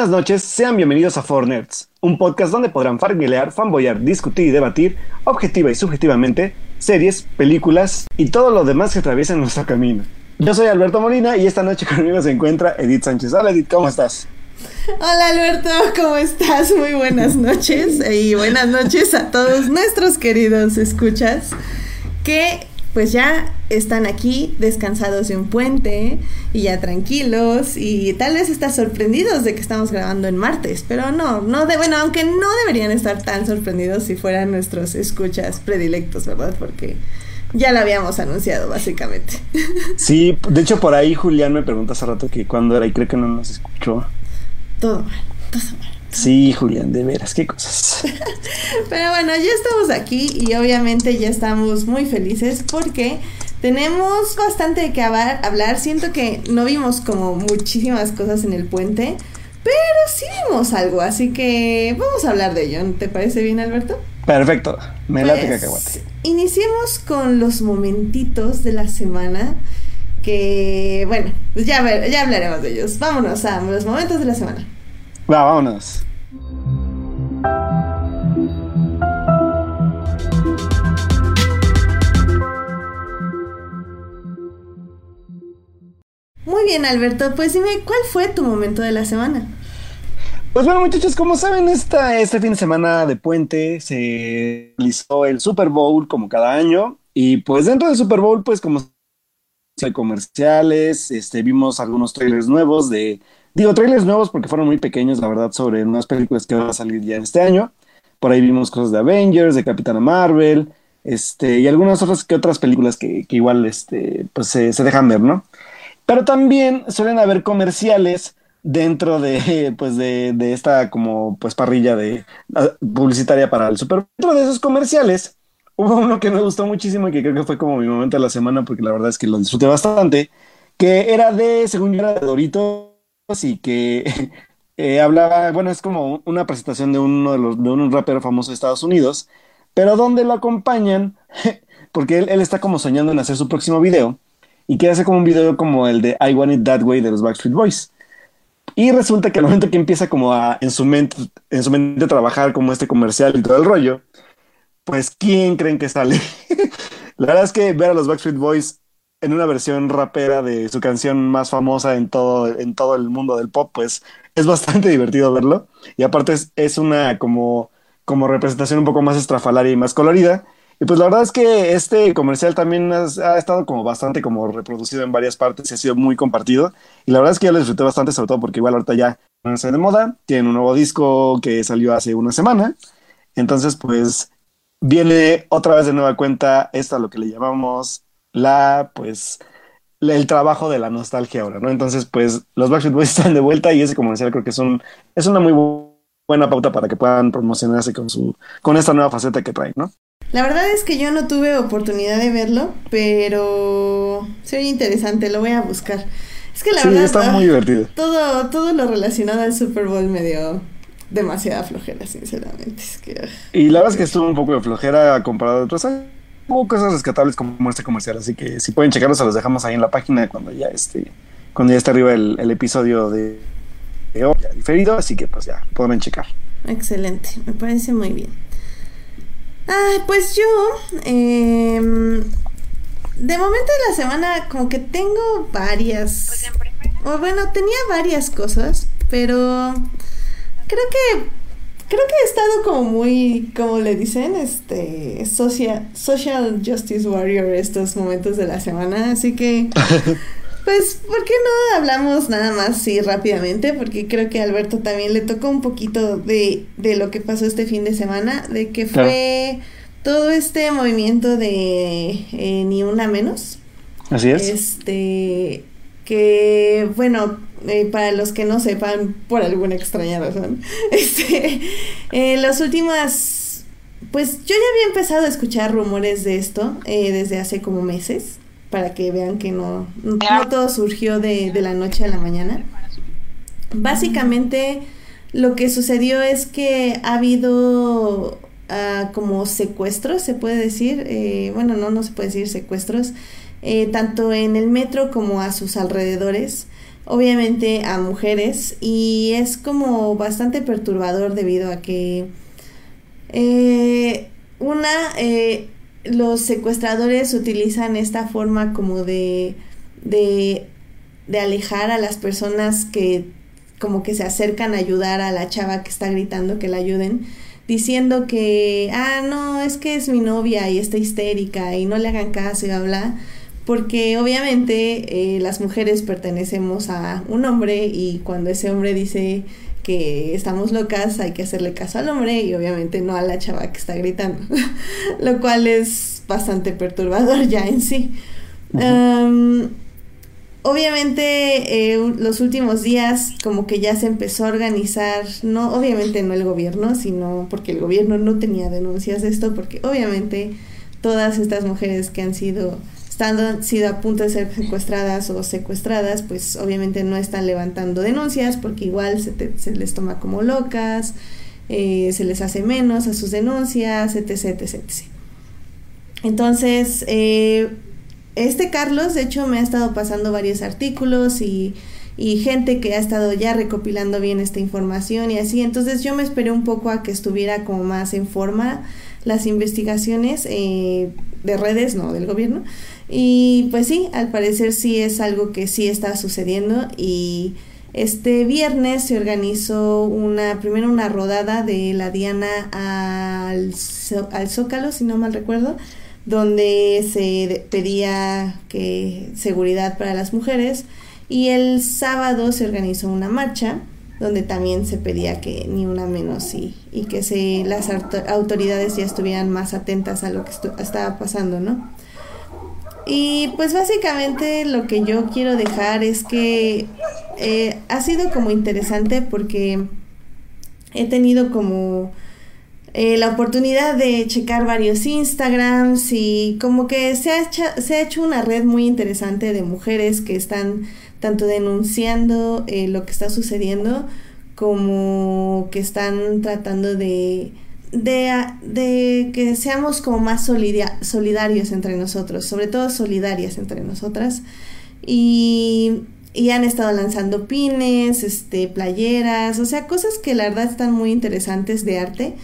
Buenas noches, sean bienvenidos a Four Nerds, un podcast donde podrán farmilear, fanboyar, discutir y debatir, objetiva y subjetivamente, series, películas y todo lo demás que atraviesa nuestro camino. Yo soy Alberto Molina y esta noche conmigo se encuentra Edith Sánchez. Hola Edith, ¿cómo estás? Hola Alberto, ¿cómo estás? Muy buenas noches y buenas noches a todos nuestros queridos escuchas que pues ya están aquí descansados de un puente y ya tranquilos y tal vez están sorprendidos de que estamos grabando en martes, pero no, no de, bueno, aunque no deberían estar tan sorprendidos si fueran nuestros escuchas predilectos, ¿verdad? Porque ya lo habíamos anunciado básicamente. Sí, de hecho por ahí Julián me pregunta hace rato que cuándo era y creo que no nos escuchó. Todo mal, todo mal. Sí, Julián, de veras, qué cosas. Pero bueno, ya estamos aquí y obviamente ya estamos muy felices porque tenemos bastante de qué hablar. Siento que no vimos como muchísimas cosas en el puente, pero sí vimos algo, así que vamos a hablar de ello. ¿Te parece bien, Alberto? Perfecto, me late Pues, cacahuate. Iniciemos con los momentitos de la semana que, bueno, pues ya, ya hablaremos de ellos. Vámonos a los momentos de la semana. Va, vámonos. Muy bien, Alberto, pues dime, ¿cuál fue tu momento de la semana? Pues bueno, muchachos, como saben, esta, este fin de semana de puente se realizó el Super Bowl como cada año. Y pues dentro del Super Bowl, pues como hay comerciales, este, vimos algunos trailers nuevos de, digo trailers nuevos porque fueron muy pequeños, la verdad, sobre unas películas que van a salir ya este año. Por ahí vimos cosas de Avengers, de Capitana Marvel, este, y algunas otras que otras películas que, que igual este, pues se, se dejan ver, ¿no? Pero también suelen haber comerciales dentro de, pues de, de esta como pues parrilla de ah, publicitaria para el Super. Dentro de esos comerciales hubo uno que me gustó muchísimo y que creo que fue como mi momento de la semana porque la verdad es que lo disfruté bastante, que era de, según yo, era de Doritos y que eh, hablaba, bueno, es como una presentación de uno de los, de un rapero famoso de Estados Unidos, pero donde lo acompañan, porque él, él está como soñando en hacer su próximo video y quiere hacer como un video como el de I Want It That Way de los Backstreet Boys. Y resulta que al momento que empieza como a en su mente, en su mente a trabajar como este comercial y todo el rollo, pues ¿quién creen que sale? La verdad es que ver a los Backstreet Boys en una versión rapera de su canción más famosa en todo, en todo el mundo del pop, pues es bastante divertido verlo. Y aparte es, es una como, como representación un poco más estrafalaria y más colorida. Y pues la verdad es que este comercial también has- ha, estado como bastante como reproducido en varias partes y ha sido muy compartido. Y la verdad es que yo lo disfruté bastante, sobre todo porque igual ahorita ya no está de moda. Tienen un nuevo disco que salió hace una semana. Entonces, pues viene otra vez de nueva cuenta esta lo que le llamamos la, pues, el trabajo de la nostalgia ahora, ¿no? Entonces, pues, los Backstreet Boys están de vuelta y ese comercial creo que es un, es una muy bu- buena pauta para que puedan promocionarse con su, con esta nueva faceta que traen, ¿no? La verdad es que yo no tuve oportunidad de verlo, pero soy interesante, lo voy a buscar. Es que la Sí, verdad está ah, muy divertido. todo todo lo relacionado al Super Bowl me dio demasiada flojera, sinceramente. Es que ah. Y la verdad es que estuvo un poco de flojera comparado a otros años. Hubo cosas rescatables como este comercial, así que si pueden checarlo, se los dejamos ahí en la página cuando ya esté, cuando ya esté arriba el, el episodio de, de hoy, ya diferido, así que pues ya, pueden checar. excelente, me parece muy bien. Ah, pues yo em, de momento de la semana como que tengo varias o bueno, tenía varias cosas, pero creo que creo que he estado como muy, como le dicen, este social social justice warrior estos momentos de la semana, así que pues ¿por qué no hablamos nada más así rápidamente? Porque creo que a Alberto también le tocó un poquito de, de lo que pasó este fin de semana, de que Claro. fue todo este movimiento de eh, ni una menos. Así es. Este, que bueno, eh, para los que no sepan, por alguna extraña razón, este, en las últimas, pues yo ya había empezado a escuchar rumores de esto eh, desde hace como meses, para que vean que no, no todo surgió de, de la noche a la mañana. Básicamente, lo que sucedió es que ha habido ah, como secuestros, se puede decir, eh, bueno, no, no se puede decir secuestros, eh, tanto en el metro como a sus alrededores, obviamente a mujeres, y es como bastante perturbador debido a que eh, una, eh, los secuestradores utilizan esta forma como de, de, de alejar a las personas que como que se acercan a ayudar a la chava que está gritando que la ayuden diciendo que, ah, no, es que es mi novia y está histérica y no le hagan caso y habla, porque obviamente eh, las mujeres pertenecemos a un hombre y cuando ese hombre dice que estamos locas hay que hacerle caso al hombre y obviamente no a la chava que está gritando, lo cual es bastante perturbador ya en sí. Obviamente, eh, los últimos días como que ya se empezó a organizar, no, obviamente no el gobierno, sino porque el gobierno no tenía denuncias de esto, porque obviamente todas estas mujeres que han sido, estando, sido a punto de ser secuestradas o secuestradas, pues obviamente no están levantando denuncias, porque igual se, se les toma como locas, eh, se les hace menos a sus denuncias, etc, etc, etc. Entonces, eh, este Carlos, de hecho, me ha estado pasando varios artículos y, gente que ha estado ya recopilando bien esta información y así. Entonces yo me esperé un poco a que estuviera como más en forma las investigaciones eh, de redes, no del gobierno. Y pues sí, al parecer sí es algo que sí está sucediendo y este viernes se organizó una, primero una rodada de la Diana al, al Zócalo, si no mal recuerdo, donde se pedía que seguridad para las mujeres y el sábado se organizó una marcha donde también se pedía que ni una menos y, y que se, las autoridades ya estuvieran más atentas a lo que estaba pasando, ¿no? Y pues básicamente lo que yo quiero dejar es que eh, ha sido como interesante porque he tenido como eh, la oportunidad de checar varios Instagrams y como que se ha, hecho, una red muy interesante de mujeres que están tanto denunciando eh, lo que está sucediendo como que están tratando de, de, que seamos como más solidarios entre nosotros, sobre todo solidarias entre nosotras. Y, y han estado lanzando pines, este, playeras, o sea, cosas que la verdad están muy interesantes de arte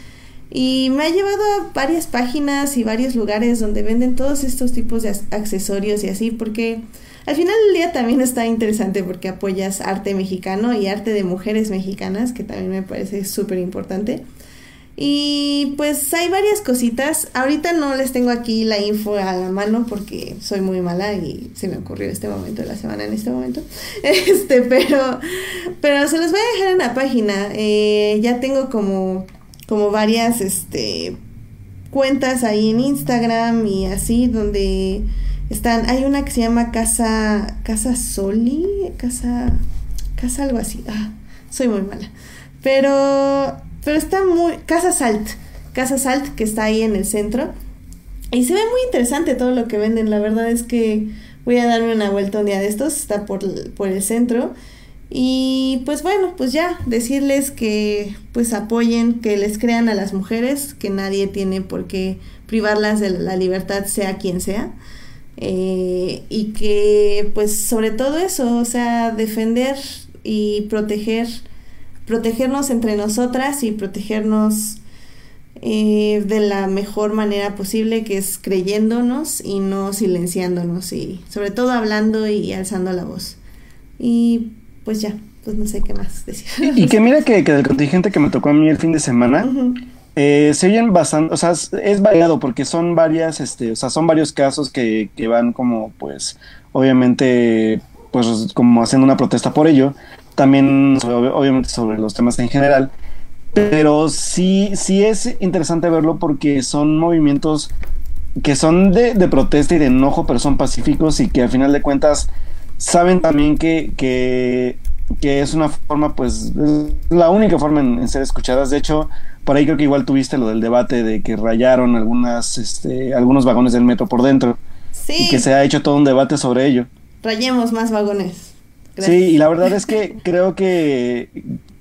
y me ha llevado a varias páginas y varios lugares donde venden todos estos tipos de accesorios y así, porque al final del día también está interesante porque apoyas arte mexicano y arte de mujeres mexicanas, que también me parece súper importante. Y pues hay varias cositas. Ahorita no les tengo aquí la info a la mano porque soy muy mala y se me ocurrió este momento de la semana en este momento. Este, pero, pero se los voy a dejar en la página. Eh, ya tengo como como varias este cuentas ahí en Instagram y así donde están hay una que se llama casa casa Soli casa casa algo así ah, soy muy mala pero pero está muy casa Salt casa Salt que está ahí en el centro. Y se ve muy interesante todo lo que venden. La verdad es que voy a darme una vuelta un día de estos. Está por, por el centro. Y pues bueno, pues ya decirles que pues apoyen, que les crean a las mujeres, que nadie tiene por qué privarlas de la libertad, sea quien sea. Eh, y que pues sobre todo eso, o sea, defender y proteger, protegernos entre nosotras y protegernos eh, de la mejor manera posible, que es creyéndonos y no silenciándonos y sobre todo hablando y alzando la voz. Y pues ya, pues no sé qué más decir. Y, que mira que, que, del contingente que me tocó a mí el fin de semana, eh, se oyen bastante, o sea, es variado porque son varias, este, o sea, son varios casos que, que van como, pues, obviamente, pues, como haciendo una protesta por ello, también, obviamente, sobre los temas en general, pero sí, sí es interesante verlo porque son movimientos que son de, de protesta y de enojo, pero son pacíficos y que al final de cuentas saben también que, que, es una forma, pues, la única forma en, ser escuchadas. De hecho, por ahí creo que igual tuviste lo del debate de que rayaron algunas, este, algunos vagones del metro por dentro. Sí. Y que se ha hecho todo un debate sobre ello. Rayemos más vagones. Sí, y la verdad es que creo que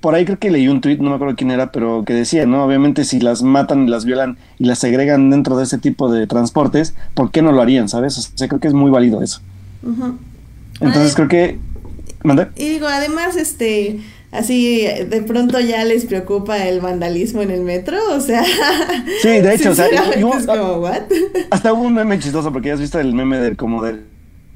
por ahí creo que leí un tweet, no me acuerdo quién era, pero que decía, ¿no? Obviamente si las matan y las violan y las segregan dentro de ese tipo de transportes, ¿por qué no lo harían, sabes? O sea, creo que es muy válido eso. Entonces creo que... ¿Mande? Y digo, además, este, así de pronto ya les preocupa el vandalismo en el metro, o sea... Sí, de hecho, o sea, hasta hubo un meme chistoso porque ya has visto el meme del como del...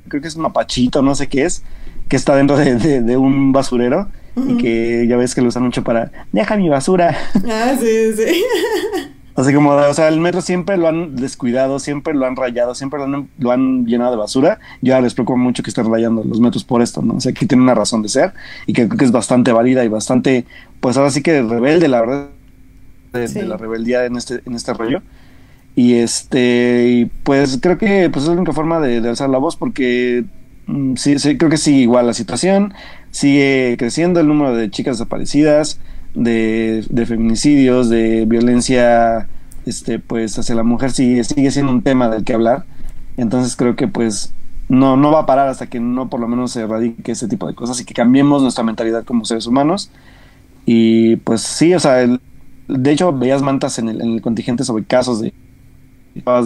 Creo que es un mapachito, no sé qué es, que está dentro de un basurero y que ya ves que lo usan mucho para deja mi basura. Ah, sí, sí. Así como, o sea, el metro siempre lo han descuidado, siempre lo han rayado, siempre lo han, llenado de basura. Ya les preocupa mucho que estén rayando los metros por esto, ¿no? O sea, que tiene una razón de ser y que creo que es bastante válida y bastante, pues ahora sí que rebelde, la verdad, de, la rebeldía en este, en este rollo. Y este, pues creo que pues es la única forma de, de alzar la voz porque sí, sí, creo que sí, igual la situación. Sigue creciendo el número de chicas desaparecidas, de, feminicidios, de violencia este, pues hacia la mujer sigue, sigue siendo un tema del que hablar. Entonces creo que pues no, no va a parar hasta que no por lo menos se erradique ese tipo de cosas y que cambiemos nuestra mentalidad como seres humanos. Y pues sí, o sea, de hecho veías mantas en el, en el contingente sobre casos de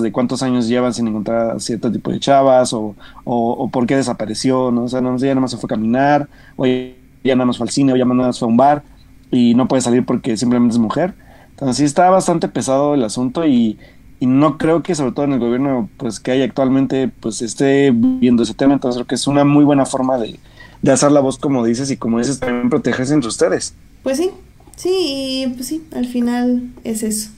de cuántos años llevan sin encontrar cierto tipo de chavas o, o, por qué desapareció, ¿no? O sea, no, ya nada más se fue a caminar, o ya nada más fue al cine, o ya nada más fue a un bar y no puede salir porque simplemente es mujer. Entonces sí está bastante pesado el asunto y, y no creo que sobre todo en el gobierno pues que hay actualmente pues esté viendo ese tema, entonces creo que es una muy buena forma de, de hacer la voz como dices y como dices también protegerse entre ustedes. Pues sí, sí, pues sí, al final es eso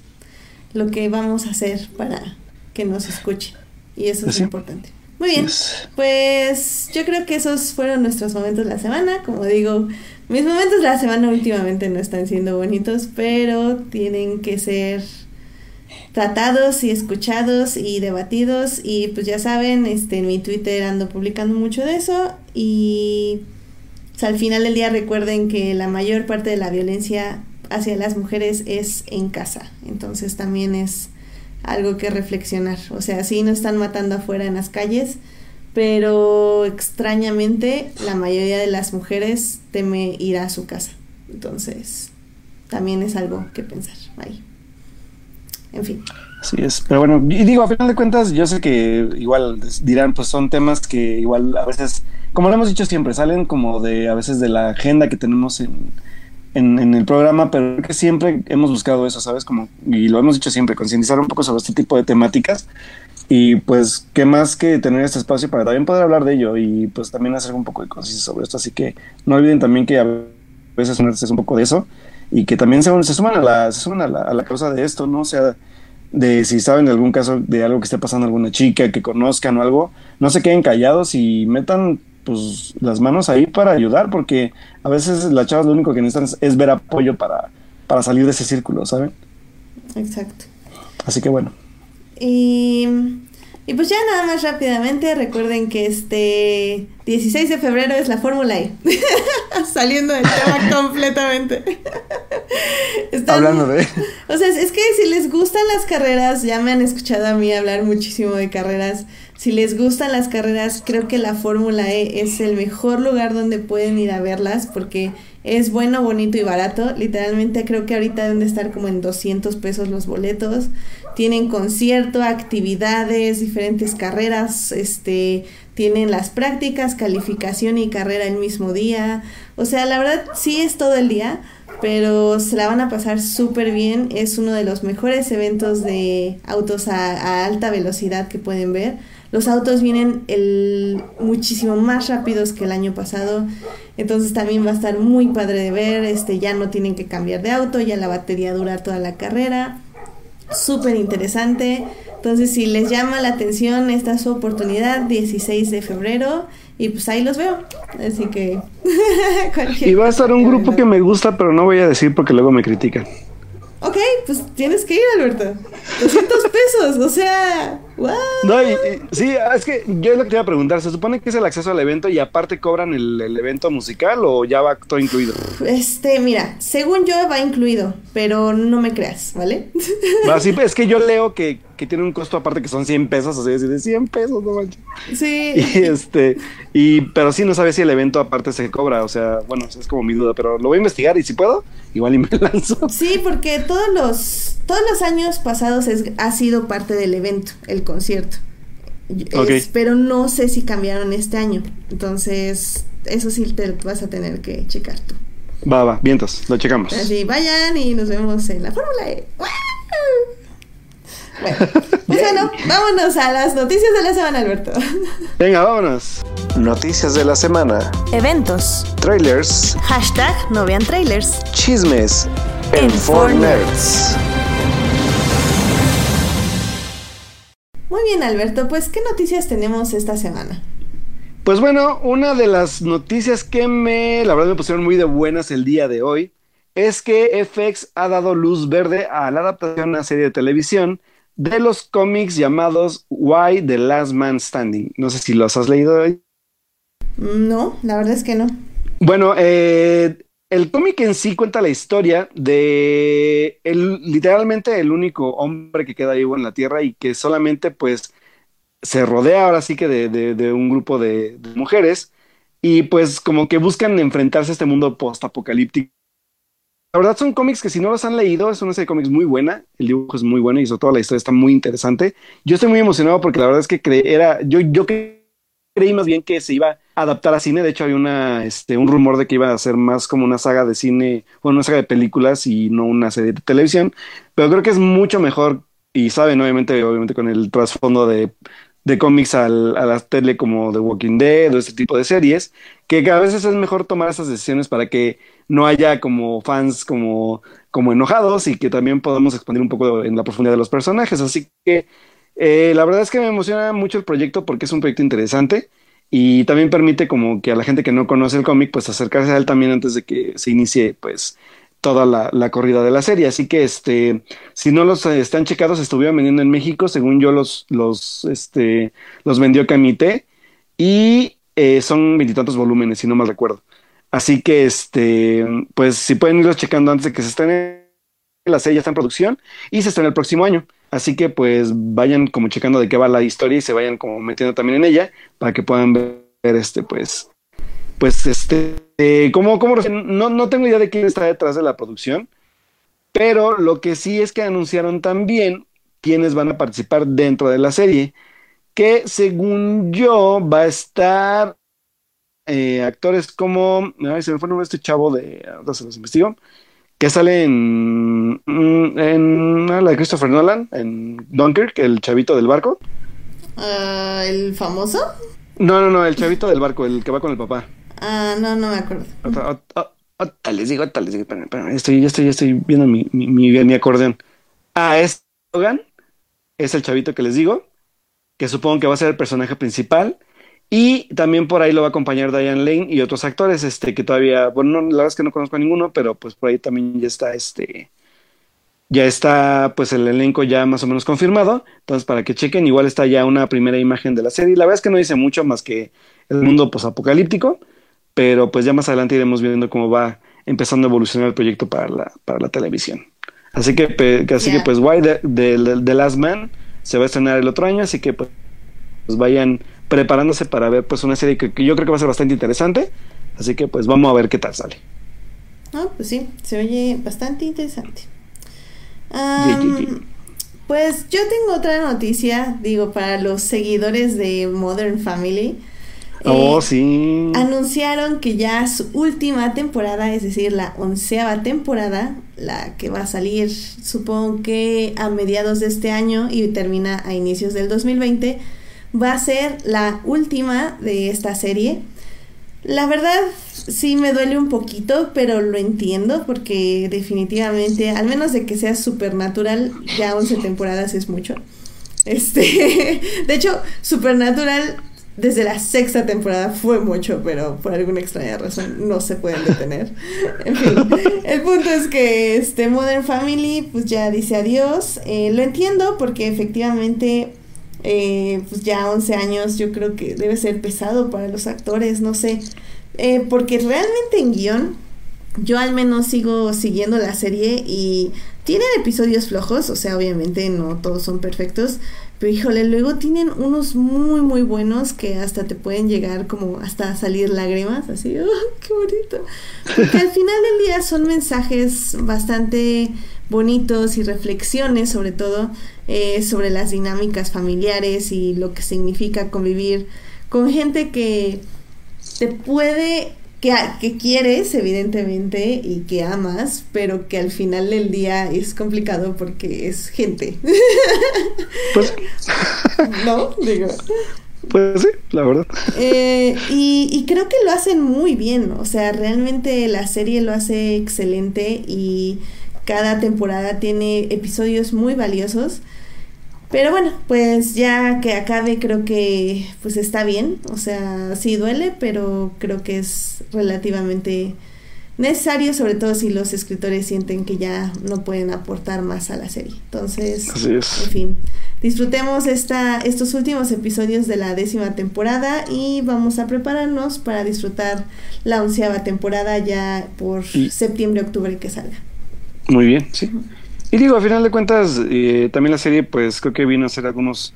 lo que vamos a hacer para que nos escuche. Y eso es importante. Muy bien, pues yo creo que esos fueron nuestros momentos de la semana. Como digo, mis momentos de la semana últimamente no están siendo bonitos, pero tienen que ser tratados y escuchados y debatidos. Y pues ya saben, este, en mi Twitter ando publicando mucho de eso. Y pues, al final del día recuerden que la mayor parte de la violencia hacia las mujeres es en casa. Entonces también es algo que reflexionar. O sea, sí nos están matando afuera en las calles, pero extrañamente la mayoría de las mujeres teme ir a su casa. Entonces, también es algo que pensar ahí. En fin. Así es, pero bueno, y digo, a final de cuentas, yo sé que igual dirán, pues son temas que igual a veces, como lo hemos dicho siempre, salen como de a veces de la agenda que tenemos en, en, el programa, pero que siempre hemos buscado eso, ¿sabes? Como, y lo hemos dicho siempre, concientizar un poco sobre este tipo de temáticas. Y pues, ¿qué más que tener este espacio para también poder hablar de ello y pues también hacer un poco de conciencia sobre esto? Así que no olviden también que a veces es un poco de eso y que también se, se suman, a la, se suman a la, a la causa de esto, ¿no? O sea, de si saben de algún caso de algo que esté pasando a alguna chica, que conozcan o algo, no se queden callados y metan pues las manos ahí para ayudar, porque a veces las chavas lo único que necesitan es, ver apoyo para, para salir de ese círculo, ¿saben? Exacto. Así que bueno. Y, y pues ya nada más rápidamente, recuerden que este 16 de febrero es la Fórmula E. Saliendo del tema completamente. Hablando de... O sea, es que si les gustan las carreras, ya me han escuchado a mí hablar muchísimo de carreras si les gustan las carreras, creo que la Fórmula E es el mejor lugar donde pueden ir a verlas porque es bueno, bonito y barato. Literalmente creo que ahorita deben de estar como en 200 pesos los boletos. Tienen concierto, actividades, diferentes carreras, este, tienen las prácticas, calificación y carrera el mismo día. O sea, la verdad sí es todo el día, pero se la van a pasar súper bien. Es uno de los mejores eventos de autos a, a alta velocidad que pueden ver los autos vienen el, muchísimo más rápidos que el año pasado, entonces también va a estar muy padre de ver, este, ya no tienen que cambiar de auto, ya la batería dura toda la carrera, súper interesante. Entonces, si les llama la atención, esta es su oportunidad, 16 de febrero, y pues ahí los veo. Así que... y va a estar un grupo que me gusta, pero no voy a decir porque luego me critican. Ok, pues tienes que ir, Alberto. 200 pesos, o sea, wow. No, sí, es que yo es lo que te iba a preguntar. ¿Se supone que es el acceso al evento y aparte cobran el, evento musical o ya va todo incluido? Este, mira, según yo va incluido, pero no me creas, ¿vale? sí, es que yo leo que que tiene un costo aparte que son 100 pesos, así de 100 pesos, no manches. Sí. Y este, y, pero sí no sabe si el evento aparte se cobra, o sea, bueno, es como mi duda, pero lo voy a investigar y si puedo, igual y me lanzo. Sí, porque todos los, todos los años pasados es, ha sido parte del evento, el concierto. Es, pero no sé si cambiaron este año. Entonces, eso sí te vas a tener que checar tú. Va, va, vientos, lo checamos. Así, vayan y nos vemos en la Fórmula E. Bueno, pues bueno, vámonos a las noticias de la semana, Alberto. Venga, vámonos. Noticias de la semana. Eventos. Trailers. Hashtag no vean trailers. Chismes. En, en Nerds. Muy bien, Alberto, pues ¿qué noticias tenemos esta semana? Pues bueno, una de las noticias que me, la verdad me pusieron muy de buenas el día de hoy, es que FX ha dado luz verde a la adaptación de una serie de televisión de los cómics llamados Why the Last Man Standing. No sé si los has leído hoy. No, la verdad es que no. Bueno, eh, el cómic en sí cuenta la historia de el, literalmente el único hombre que queda vivo en la Tierra y que solamente pues se rodea ahora sí que de, un grupo de, de, mujeres y pues como que buscan enfrentarse a este mundo post-apocalíptico la verdad son cómics que si no los han leído, es una serie de cómics muy buena, el dibujo es muy bueno y sobre todo la historia está muy interesante. Yo estoy muy emocionado porque la verdad es que era, yo, yo creí más bien que se iba a adaptar a cine, de hecho había una, este, un rumor de que iba a ser más como una saga de cine, o una saga de películas y no una serie de televisión, pero creo que es mucho mejor y saben obviamente, obviamente con el trasfondo de cómics a la tele como The Walking Dead o este tipo de series, que a veces es mejor tomar esas decisiones para que no haya como fans como, como enojados y que también podamos expandir un poco en la profundidad de los personajes. Así que eh, la verdad es que me emociona mucho el proyecto porque es un proyecto interesante y también permite como que a la gente que no conoce el cómic pues acercarse a él también antes de que se inicie pues toda la, corrida de la serie. Así que este, si no los eh, están checados, estuvieron vendiendo en México, según yo los, los, este, los vendió Camite, y eh, son veintitantos volúmenes, si no mal recuerdo. Así que este, pues si pueden irlos checando antes de que se estén la serie ya está en producción y se estrena el próximo año. Así que pues vayan como checando de qué va la historia y se vayan como metiendo también en ella para que puedan ver este pues pues este, eh, como, como no, no tengo idea de quién está detrás de la producción, pero lo que sí es que anunciaron también quiénes van a participar dentro de la serie, que según yo va a estar eh, actores como, ay, se me fue el nombre de este chavo de, ahora se los investigo, que sale en, mm, en, la de Christopher Nolan, en Dunkirk, el chavito del barco. Ah, ¿El famoso? No, no, no, el chavito del barco, el que va con el papá. Ah, no, no me acuerdo. les digo, les digo, estoy, estoy, estoy viendo mi, mi, mi, acordeón. Ah, es Logan, es el chavito que les digo, que supongo que va a ser el personaje principal. Y también por ahí lo va a acompañar Diane Lane y otros actores, este, que todavía, bueno, la verdad es que no conozco a ninguno, pero pues por ahí también ya está, este, ya está, pues el elenco ya más o menos confirmado. Entonces, para que chequen, igual está ya una primera imagen de la serie. La verdad es que no dice mucho más que el mundo posapocalíptico pero pues ya más adelante iremos viendo cómo va empezando a evolucionar el proyecto para la, para la televisión. Así que, así que pues Why the, the, Last Man se va a estrenar el otro año, así que pues, vayan preparándose para ver pues una serie que, yo creo que va a ser bastante interesante, así que pues vamos a ver qué tal sale. Ah, pues sí, se oye bastante interesante. pues yo tengo otra noticia, digo, para los seguidores de Modern Family. Oh, sí. Anunciaron que ya su última temporada, es decir, la onceava temporada, la que va a salir, supongo que a mediados de este año y termina a inicios del 2020, va a ser la última de esta serie. La verdad, sí me duele un poquito, pero lo entiendo porque definitivamente, al menos de que sea supernatural, ya 11 temporadas es mucho. Este, de hecho, Supernatural desde la sexta temporada fue mucho, pero por alguna extraña razón no se pueden detener. en fin, el punto es que este Modern Family pues ya dice adiós. Eh, lo entiendo porque efectivamente eh, pues ya 11 años yo creo que debe ser pesado para los actores, no sé. Eh, porque realmente en guion yo al menos sigo siguiendo la serie y Tienen episodios flojos, o sea, obviamente no todos son perfectos, pero híjole, luego tienen unos muy, muy buenos que hasta te pueden llegar como hasta salir lágrimas, así, ¡oh, qué bonito! Porque al final del día son mensajes bastante bonitos y reflexiones sobre todo eh, sobre las dinámicas familiares y lo que significa convivir con gente que te puede que, que, quieres, evidentemente, y que amas, pero que al final del día es complicado porque es gente. Pues. ¿No? Digo. Pues sí, la verdad. Eh, y, y, creo que lo hacen muy bien, o sea, realmente la serie lo hace excelente y cada temporada tiene episodios muy valiosos. Pero bueno, pues ya que acabe creo que pues está bien, o sea, sí duele, pero creo que es relativamente necesario, sobre todo si los escritores sienten que ya no pueden aportar más a la serie. Entonces, en fin, disfrutemos esta, estos últimos episodios de la décima temporada y vamos a prepararnos para disfrutar la onceava temporada ya por septiembre, octubre que salga. Muy bien, sí. Y digo, a final de cuentas, eh, también la serie, pues creo que vino a hacer algunos,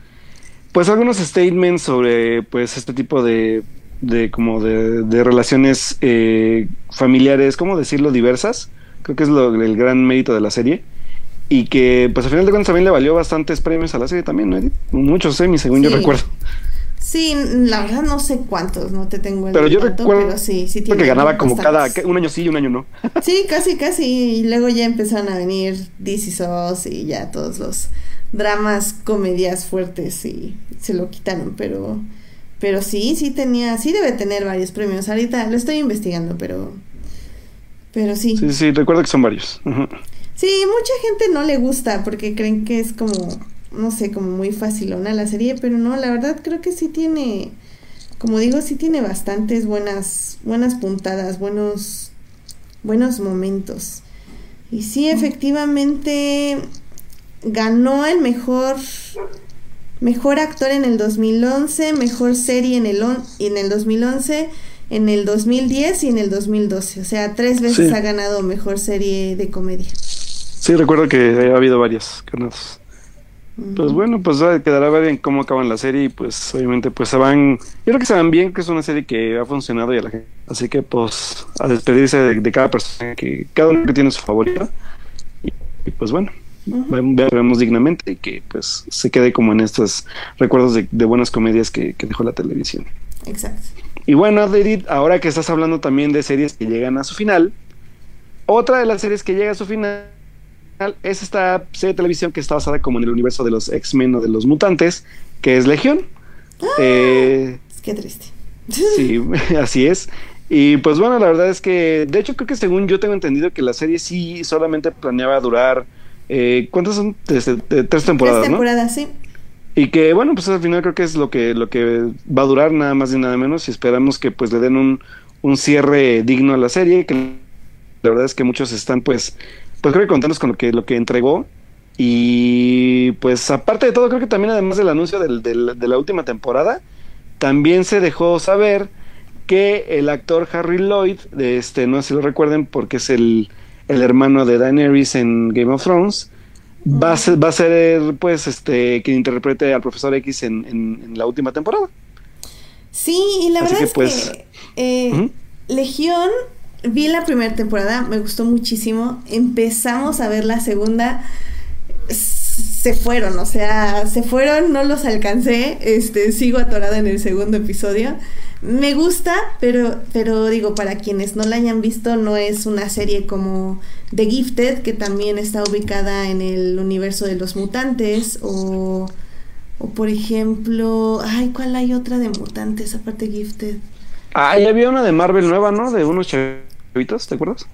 pues algunos statements sobre, pues este tipo de, de como de, de relaciones eh, familiares, ¿cómo decirlo? Diversas. Creo que es lo, el gran mérito de la serie. Y que, pues a final de cuentas, también le valió bastantes premios a la serie también, ¿no? Muchos semis, según yo recuerdo. Sí, la verdad no sé cuántos, no te tengo el Pero yo recuerdo pero sí, sí porque ganaba como cada un año sí y un año no. Sí, casi casi y luego ya empezaron a venir DC SOS y ya todos los dramas, comedias fuertes y se lo quitaron, pero pero sí, sí tenía, sí debe tener varios premios. Ahorita lo estoy investigando, pero pero sí. Sí, sí, recuerdo que son varios. Sí, mucha gente no le gusta porque creen que es como no sé, como muy facilona la serie, pero no, la verdad creo que sí tiene, como digo, sí tiene bastantes buenas, buenas puntadas, buenos, buenos momentos. Y sí, efectivamente ganó el mejor, mejor actor en el 2011, mejor serie en el, en el 2011, en el 2010 y en el 2012. O sea, tres veces ha ganado mejor serie de comedia. Sí, recuerdo que ha habido varias ganados. Pues bueno, pues quedará a ver en cómo acaban la serie y pues obviamente pues se van, yo creo que se van bien, que es una serie que ha funcionado y a la gente, así que pues a despedirse de, cada persona, que cada uno que tiene su favorito y, pues bueno, vemos dignamente y que pues se quede como en estos recuerdos de, buenas comedias que, dejó la televisión. Exacto. Y bueno, Edith, ahora que estás hablando también de series que llegan a su final, otra de las series que llega a su final es esta serie de televisión que está basada como en el universo de los X-Men o de los mutantes, que es Legión. Ah, eh, qué triste. Sí, así es. Y pues bueno, la verdad es que, de hecho creo que según yo tengo entendido que la serie sí solamente planeaba durar, eh, ¿cuántas son? Tres, temporadas. Tres temporadas, sí. Y que bueno, pues al final creo que es lo que, lo que va a durar nada más y nada menos y esperamos que pues le den un, un cierre digno a la serie, que la verdad es que muchos están pues pues creo que contarnos con lo que, lo que entregó. Y pues aparte de todo, creo que también además del anuncio del, de la última temporada, también se dejó saber que el actor Harry Lloyd, de este, no sé si lo recuerden porque es el, el hermano de Daenerys en Game of Thrones, va, a ser, va a ser pues este quien interprete al profesor X en, en, la última temporada. Sí, y la verdad es pues, que eh, Legión vi la primera temporada, me gustó muchísimo. Empezamos a ver la segunda. Se fueron, o sea, se fueron, no los alcancé. Este, sigo atorada en el segundo episodio. Me gusta, pero, pero digo, para quienes no la hayan visto, no es una serie como The Gifted, que también está ubicada en el universo de los mutantes, o, o por ejemplo, ay, ¿cuál hay otra de mutantes aparte Gifted? Ah, y había una de Marvel nueva, ¿no? De unos ¿te acuerdas?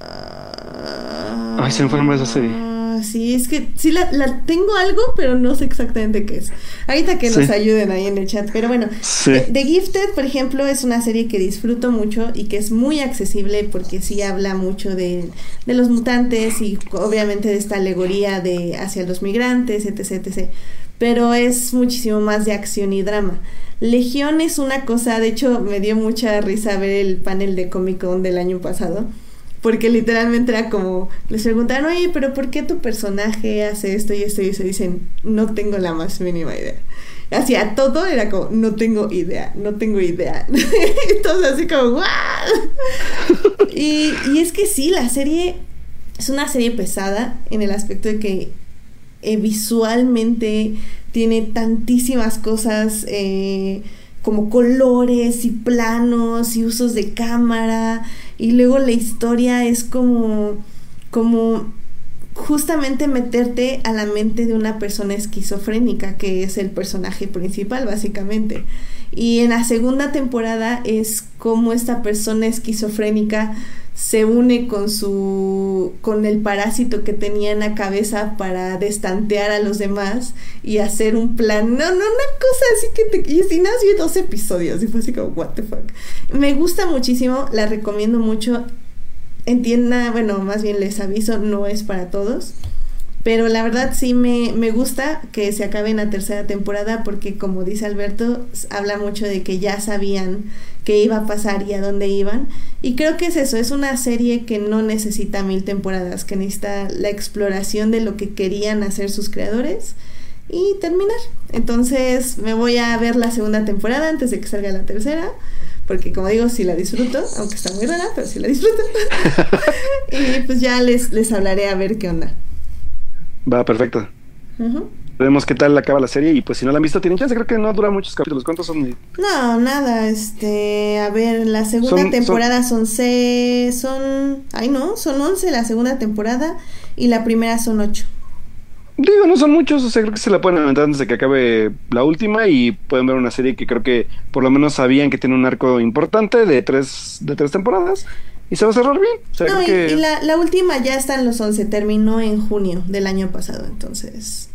Uh, Ay, se me fue el de esa serie. Sí, es que sí la, tengo algo, pero no sé exactamente qué es. Ahorita que nos ayuden ahí en el chat. Pero bueno, The, Gifted, por ejemplo, es una serie que disfruto mucho y que es muy accesible porque sí habla mucho de, de los mutantes y obviamente de esta alegoría de hacia los migrantes, etc, etc. Pero es muchísimo más de acción y drama. Legión es una cosa, de hecho me dio mucha risa ver el panel de Comic Con del año pasado, porque literalmente era como, les preguntaron, oye, pero ¿por qué tu personaje hace esto y esto? Y se dicen, no tengo la más mínima idea. Hacía todo, era como, no tengo idea, no tengo idea. Entonces así como, ¡guau! y, y es que sí, la serie es una serie pesada en el aspecto de que eh, visualmente tiene tantísimas cosas eh, como colores y planos y usos de cámara. Y luego la historia es como como justamente meterte a la mente de una persona esquizofrénica que es el personaje principal básicamente. Y en la segunda temporada es como esta persona esquizofrénica se une con su con el parásito que tenía en la cabeza para destantear a los demás y hacer un plan. No no una cosa así que te y si nació dos episodios y fue así como what the fuck. Me gusta muchísimo la recomiendo mucho. Entienda bueno más bien les aviso no es para todos pero la verdad sí me, me gusta que se acabe en la tercera temporada porque como dice Alberto, habla mucho de que ya sabían qué iba a pasar y a dónde iban. Y creo que es eso, es una serie que no necesita mil temporadas, que necesita la exploración de lo que querían hacer sus creadores y terminar. Entonces me voy a ver la segunda temporada antes de que salga la tercera. Porque como digo, sí la disfruto, aunque está muy rara, pero sí la disfruto. y pues ya les, les hablaré a ver qué onda. Va, perfecto. Vemos qué tal acaba la serie y pues si no la han visto tienen chance, creo que no dura muchos capítulos. ¿Cuántos son? No, nada, este, a ver, la segunda temporada son, seis, son, ay no, son once la segunda temporada y la primera son ocho. Digo, no son muchos, o sea, creo que se la pueden aventar antes de que acabe la última y pueden ver una serie que creo que por lo menos sabían que tiene un arco importante de tres, de tres temporadas y se va a cerrar bien. O sea, no, y, la, la, última ya está en los 11, terminó en junio del año pasado, entonces.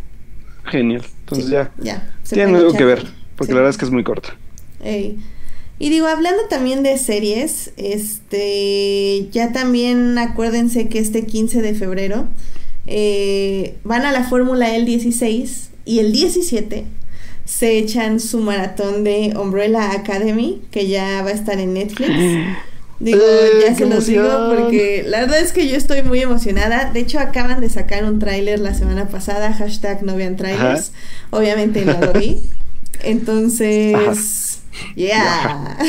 Genial, entonces ya. Ya. Tiene algo que ver, porque la verdad es que es muy corta. Y digo, hablando también de series, este, ya también acuérdense que este 15 de febrero eh, van a la Fórmula el 16 y el 17 se echan su maratón de Umbrella Academy, que ya va a estar en Netflix. Digo, eh, ya se los digo porque la verdad es que yo estoy muy emocionada. De hecho, acaban de sacar un tráiler la semana pasada, hashtag no vean trailers. Obviamente no lo vi. Entonces, yeah.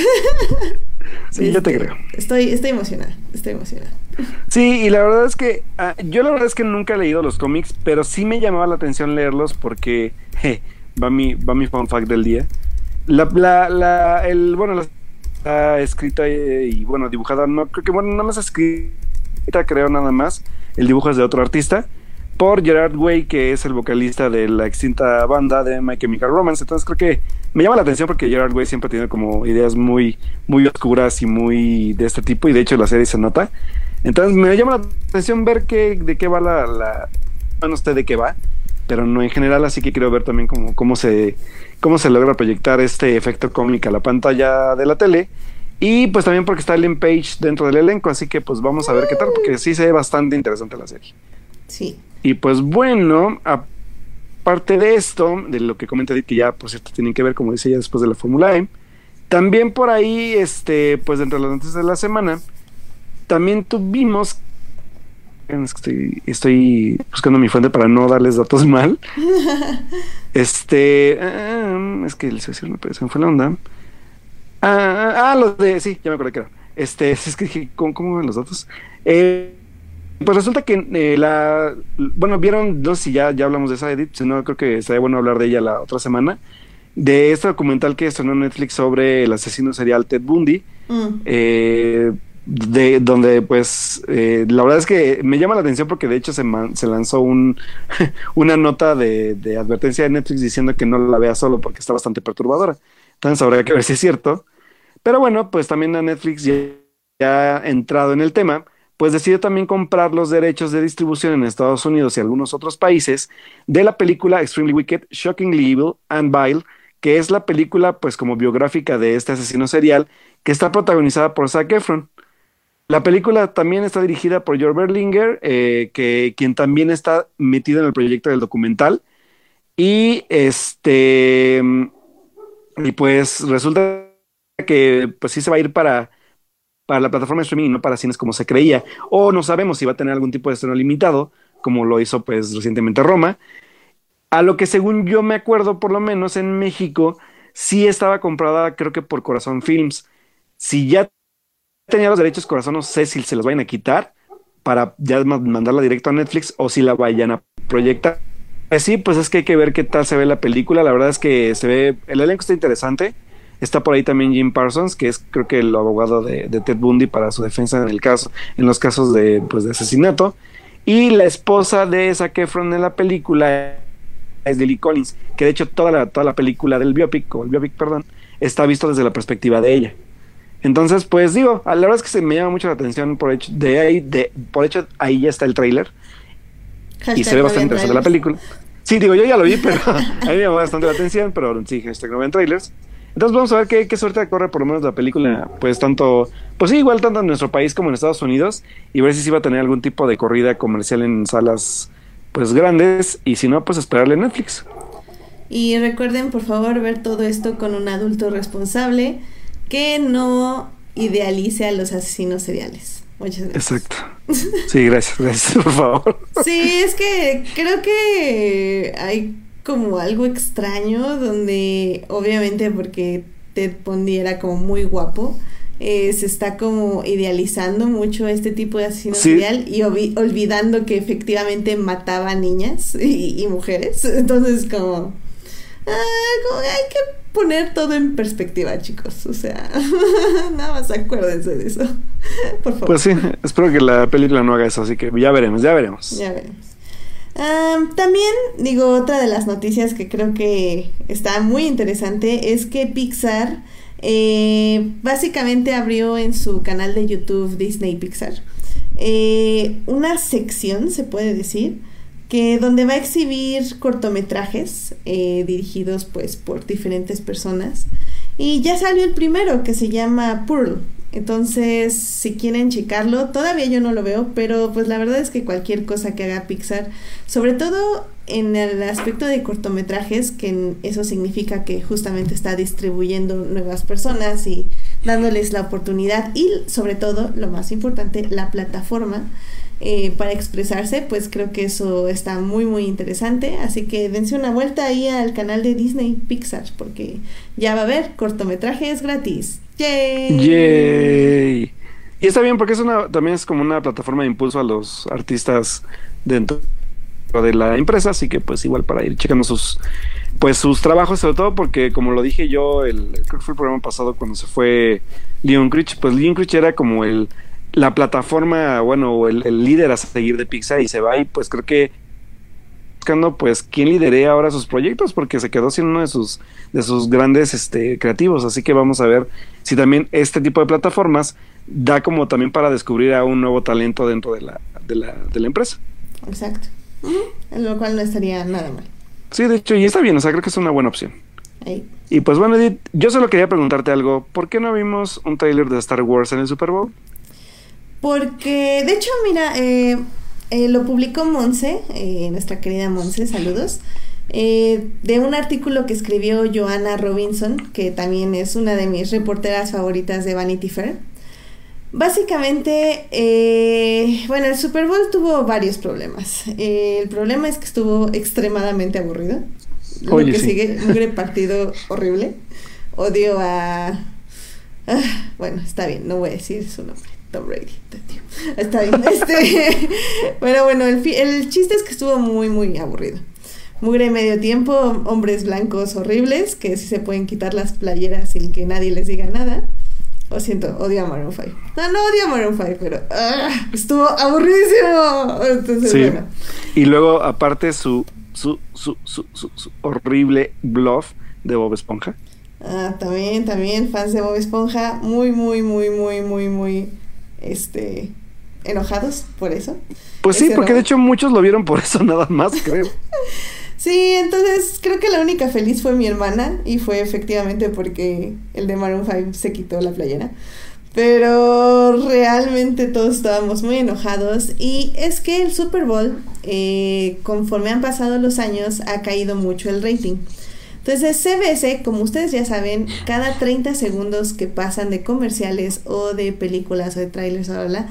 Sí, yo te creo. Estoy, estoy emocionada, estoy emocionada. Sí, y la verdad es que ah, yo la verdad es que nunca he leído los cómics, pero sí me llamaba la atención leerlos porque va mi va mi fun fact del día. La, la, la el bueno, la está escrita y, bueno, dibujada, no creo que, bueno, nada más escrita, creo nada más. El dibujo es de otro artista, por Gerard Way, que es el vocalista de la extinta banda de My Chemical Romance. Entonces creo que me llama la atención porque Gerard Way siempre tiene como ideas muy, muy oscuras y muy de este tipo, y de hecho la serie se nota. Entonces me llama la atención ver qué, de qué va la, la no sé de qué va, pero no en general, así que quiero ver también cómo, cómo se cómo se logra proyectar este efecto cómico a la pantalla de la tele. Y pues también porque está Ellen Page dentro del elenco, así que pues vamos a ver qué tal, porque sí se ve bastante interesante la serie. Sí. Y pues bueno, aparte de esto, de lo que comenta que ya por cierto tienen que ver, como dice ella, después de la Fórmula E, también por ahí, este, pues dentro de las noticias de la semana, también tuvimos Estoy, estoy, buscando mi fuente para no darles datos mal. este, ah, es que el social me parece fue la onda. Ah, ah, los de, sí, ya me acuerdo que era. Este, es que dije, ¿cómo, cómo van los datos? Eh, pues resulta que eh, la, bueno, vieron, no sé si ya, ya hablamos de esa edit, si no, creo que estaría bueno hablar de ella la otra semana, de este documental que estrenó en Netflix sobre el asesino serial Ted Bundy. Mm. Eh, de donde pues eh, la verdad es que me llama la atención porque de hecho se, lanzó un, una nota de, advertencia de Netflix diciendo que no la vea solo porque está bastante perturbadora. Entonces habrá que ver si es cierto. Pero bueno, pues también a Netflix ya, ha entrado en el tema, pues decidió también comprar los derechos de distribución en Estados Unidos y algunos otros países de la película Extremely Wicked, Shockingly Evil and Vile, que es la película pues como biográfica de este asesino serial que está protagonizada por Zac Efron. La película también está dirigida por George Berlinger, eh, que, quien también está metido en el proyecto del documental. Y este. Y pues resulta que pues sí se va a ir para, para la plataforma de streaming y no para cines como se creía. O no sabemos si va a tener algún tipo de estreno limitado, como lo hizo pues recientemente Roma. A lo que según yo me acuerdo, por lo menos en México, sí estaba comprada, creo que por Corazón Films. Si ya tenía los derechos Corazón, no sé si se los vayan a quitar para ya mandarla directo a Netflix o si la vayan a proyectar. Pues sí, pues es que hay que ver qué tal se ve la película. La verdad es que se ve, el elenco está interesante. Está por ahí también Jim Parsons, que es creo que el abogado de, Ted Bundy para su defensa en el caso, en los casos de, pues, de asesinato. Y la esposa de Zac Efron en la película es Lily Collins, que de hecho toda la, toda la película del biopic, o el biopic, perdón, está visto desde la perspectiva de ella. Entonces, pues digo, la verdad es que se me llama mucho la atención por hecho de ahí, de, por hecho ahí ya está el trailer y se ve bastante interesante la película. Sí, digo, yo ya lo vi, pero a mí me llamó bastante la atención, pero sí, hashtag no ven trailers. Entonces vamos a ver qué, qué, suerte corre por lo menos la película, pues tanto, pues sí, igual tanto en nuestro país como en Estados Unidos, y ver si sí va a tener algún tipo de corrida comercial en salas pues grandes, y si no, pues esperarle Netflix. Y recuerden, por favor, ver todo esto con un adulto responsable que no idealice a los asesinos seriales. Muchas gracias. Exacto. Sí, gracias, gracias, por favor. Sí, es que creo que hay como algo extraño donde obviamente porque Ted Bundy era como muy guapo, eh, se está como idealizando mucho este tipo de asesino serial y olvidando que efectivamente mataba niñas y, mujeres. Entonces como, ah, hay que poner todo en perspectiva, chicos. O sea, nada más acuérdense de eso. Por favor. Pues sí, espero que la película no haga eso, así que ya veremos, ya veremos. Ya veremos. también digo, otra de las noticias que creo que está muy interesante es que Pixar eh, básicamente abrió en su canal de YouTube Disney Pixar eh, una sección, se puede decir, que donde va a exhibir cortometrajes eh, dirigidos pues por diferentes personas. Y ya salió el primero que se llama Pearl. Entonces si quieren checarlo todavía yo no lo veo pero pues la verdad es que cualquier cosa que haga Pixar sobre todo en el aspecto de cortometrajes que eso significa que justamente está distribuyendo nuevas personas y dándoles la oportunidad y sobre todo lo más importante la plataforma eh, para expresarse, pues creo que eso está muy muy interesante. Así que dense una vuelta ahí al canal de Disney Pixar, porque ya va a haber cortometrajes gratis. ¡Yay! ¡Yay! Y está bien porque es una, también es como una plataforma de impulso a los artistas dentro de la empresa, así que pues igual para ir checando sus pues sus trabajos, sobre todo porque como lo dije yo, el, creo que fue el programa pasado cuando se fue Leon Critch, pues Leon Critch era como el la plataforma, bueno, el, el, líder a seguir de Pixar y se va y pues creo que buscando pues quién lidere ahora sus proyectos porque se quedó sin uno de sus de sus grandes este creativos, así que vamos a ver si también este tipo de plataformas da como también para descubrir a un nuevo talento dentro de la de la, de la empresa. Exacto. En lo cual no estaría nada mal. Sí, de hecho, y está bien, o sea, creo que es una buena opción. Y pues bueno, Edith, yo solo quería preguntarte algo. ¿Por qué no vimos un trailer de Star Wars en el Super Bowl? Porque, de hecho, mira, eh, eh, lo publicó Monse, eh, nuestra querida Monse, saludos, de un artículo que escribió Joanna Robinson, que también es una de mis reporteras favoritas de Vanity Fair. Básicamente, bueno, el Super Bowl tuvo varios problemas. el problema es que estuvo extremadamente aburrido. Lo que sigue, un partido horrible. Odio a... Ah, bueno, está bien, no voy a decir su nombre. Tom Brady. Está bien. Este, pero bueno, el, el chiste es que estuvo muy, muy aburrido. Mugre medio tiempo, hombres blancos horribles que sí se pueden quitar las playeras sin que nadie les diga nada. Lo siento, odio a Maroon 5. No, no odio a Maroon 5, pero ah, estuvo aburridísimo. Entonces, bueno. Y luego, aparte, su, su, su, su, su, horrible bluff de Bob Esponja. Ah, también, también, fans de Bob Esponja, muy, muy, muy, muy, muy, muy este, enojados por eso. Pues sí, porque de hecho muchos lo vieron por eso nada más, creo. sí, entonces creo que la única feliz fue mi hermana y fue efectivamente porque el de Maroon 5 se quitó la playera. Pero realmente todos estábamos muy enojados y es que el Super Bowl, eh, conforme han pasado los años, ha caído mucho el rating. Entonces, CBS, como ustedes ya saben, cada 30 segundos que pasan de comerciales o de películas o de trailers, bla,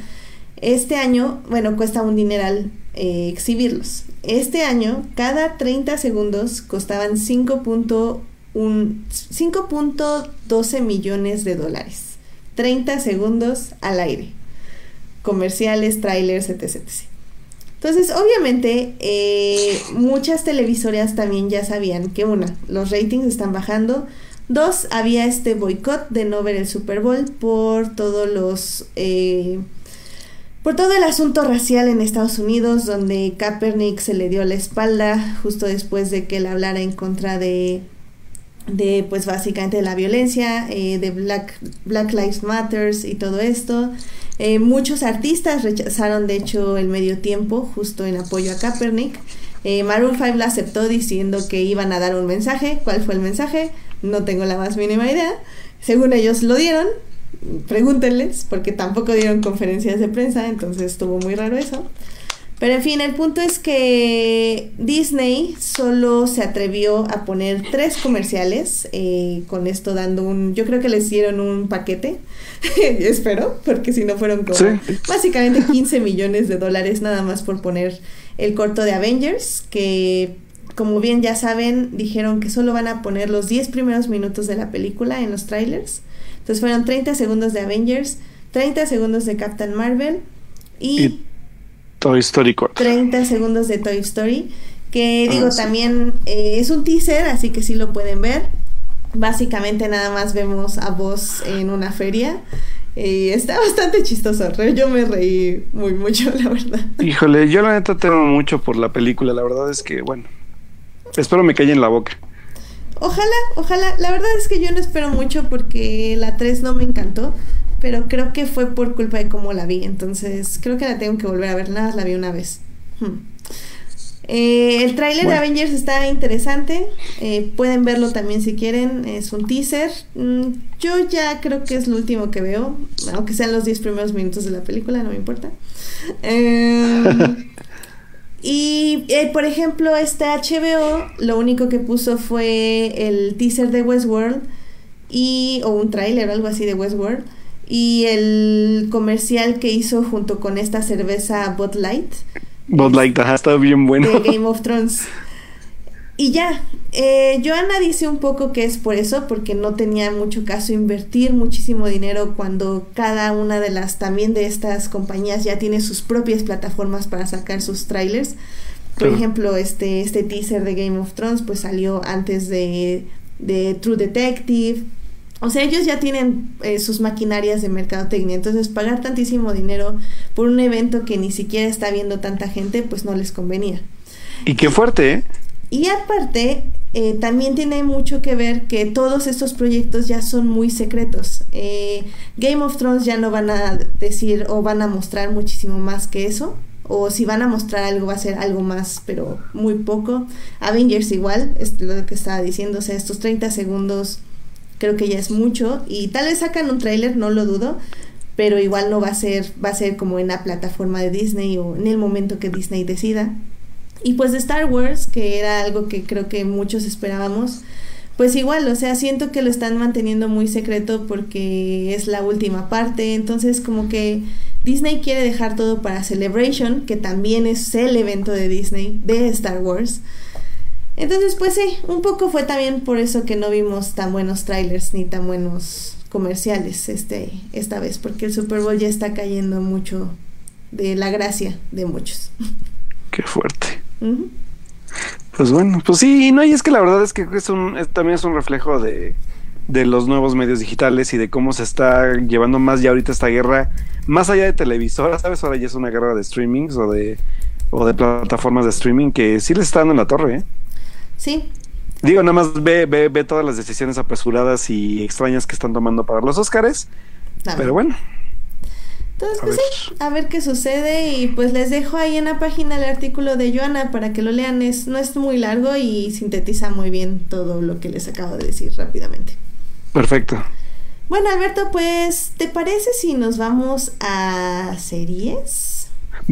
este año, bueno, cuesta un dineral eh, exhibirlos. Este año, cada 30 segundos costaban 5.12 millones de dólares. 30 segundos al aire. Comerciales, trailers, etc. etc. Entonces, obviamente, eh, muchas televisoras también ya sabían que una, los ratings están bajando. Dos, había este boicot de no ver el Super Bowl por todos los... Eh, por todo el asunto racial en Estados Unidos, donde Kaepernick se le dio la espalda justo después de que él hablara en contra de, de pues básicamente la violencia, eh, de Black, Black Lives Matters y todo esto. Eh, muchos artistas rechazaron de hecho el medio tiempo justo en apoyo a Kaepernick. Eh, Maroon 5 la aceptó diciendo que iban a dar un mensaje. ¿Cuál fue el mensaje? No tengo la más mínima idea. Según ellos lo dieron. Pregúntenles, porque tampoco dieron conferencias de prensa, entonces estuvo muy raro eso. Pero en fin, el punto es que Disney solo se atrevió a poner tres comerciales, eh, con esto dando un, yo creo que les dieron un paquete, espero, porque si no fueron como básicamente 15 millones de dólares nada más por poner el corto de Avengers, que como bien ya saben, dijeron que solo van a poner los 10 primeros minutos de la película en los trailers. Entonces fueron 30 segundos de Avengers, 30 segundos de Captain Marvel y Toy Story 30 segundos de Toy Story, que ah, digo también eh, es un teaser, así que sí lo pueden ver. Básicamente nada más vemos a vos en una feria. Y está bastante chistoso. Yo me reí muy mucho, la verdad. Híjole, yo la neta temo mucho por la película. La verdad es que, bueno, espero me calle en la boca. Ojalá, ojalá. La verdad es que yo no espero mucho porque la 3 no me encantó pero creo que fue por culpa de cómo la vi, entonces creo que la tengo que volver a ver, nada, la vi una vez. Hmm. Eh, el tráiler de Avengers está interesante, eh, pueden verlo también si quieren, es un teaser. Mm, yo ya creo que es lo último que veo, aunque sean los 10 primeros minutos de la película, no me importa. Em, y eh, por ejemplo, este HBO lo único que puso fue el teaser de Westworld y, o un tráiler o algo así de Westworld y el comercial que hizo junto con esta cerveza Bud Light. Bud Light, ajá, está bien bueno. De Game of Thrones. Y ya, eh, Joanna dice un poco que es por eso, porque no tenía mucho caso invertir muchísimo dinero cuando cada una de las también de estas compañías ya tiene sus propias plataformas para sacar sus trailers. Por ejemplo, este, este teaser de Game of Thrones pues salió antes de, de True Detective, o sea, ellos ya tienen eh, sus maquinarias de mercadotecnia, entonces pagar tantísimo dinero por un evento que ni siquiera está viendo tanta gente, pues no les convenía. Y qué fuerte, ¿eh? Y aparte, eh, también tiene mucho que ver que todos estos proyectos ya son muy secretos. Eh, Game of Thrones ya no van a decir o van a mostrar muchísimo más que eso. O si van a mostrar algo, va a ser algo más, pero muy poco. Avengers igual, es lo que estaba diciendo, o sea, estos 30 segundos creo que ya es mucho y tal vez sacan un tráiler, no lo dudo, pero igual no va a ser va a ser como en la plataforma de Disney o en el momento que Disney decida. Y pues de Star Wars, que era algo que creo que muchos esperábamos, pues igual, o sea, siento que lo están manteniendo muy secreto porque es la última parte, entonces como que Disney quiere dejar todo para Celebration, que también es el evento de Disney de Star Wars. Entonces, pues sí, un poco fue también por eso que no vimos tan buenos trailers ni tan buenos comerciales este, esta vez, porque el Super Bowl ya está cayendo mucho de la gracia de muchos. Qué fuerte. Pues bueno, pues sí, no, y es que la verdad es que es un, también es un reflejo de, de los nuevos medios digitales y de cómo se está llevando más ya ahorita esta guerra, más allá de televisoras, ¿sabes? Ahora ya es una guerra de streamings o de, o de plataformas de streaming que sí les está dando en la torre, ¿eh? Sí. Digo, nada más ve, ve, ve todas las decisiones apresuradas y extrañas que están tomando para los Óscares. Pero bueno. Entonces, pues sí, a ver qué sucede y pues les dejo ahí en la página el artículo de Joana para que lo lean. Es, no es muy largo y sintetiza muy bien todo lo que les acabo de decir rápidamente. Perfecto. Bueno, Alberto, pues, ¿te parece si nos vamos a series?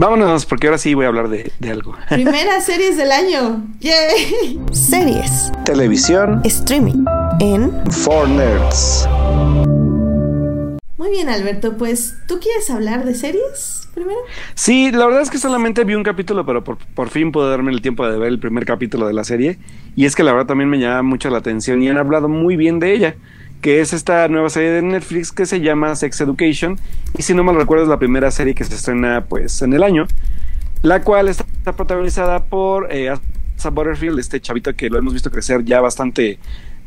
Vámonos, porque ahora sí voy a hablar de, de algo. Primeras series del año. ¡Yay! Series. Televisión. Streaming. En. For Nerds. Muy bien, Alberto. Pues, ¿tú quieres hablar de series primero? Sí, la verdad es que solamente vi un capítulo, pero por, por fin pude darme el tiempo de ver el primer capítulo de la serie. Y es que la verdad también me llama mucho la atención y han hablado muy bien de ella que es esta nueva serie de Netflix que se llama Sex Education y si no mal recuerdo es la primera serie que se estrena pues en el año, la cual está, protagonizada por eh, Asa Butterfield, este chavito que lo hemos visto crecer ya bastante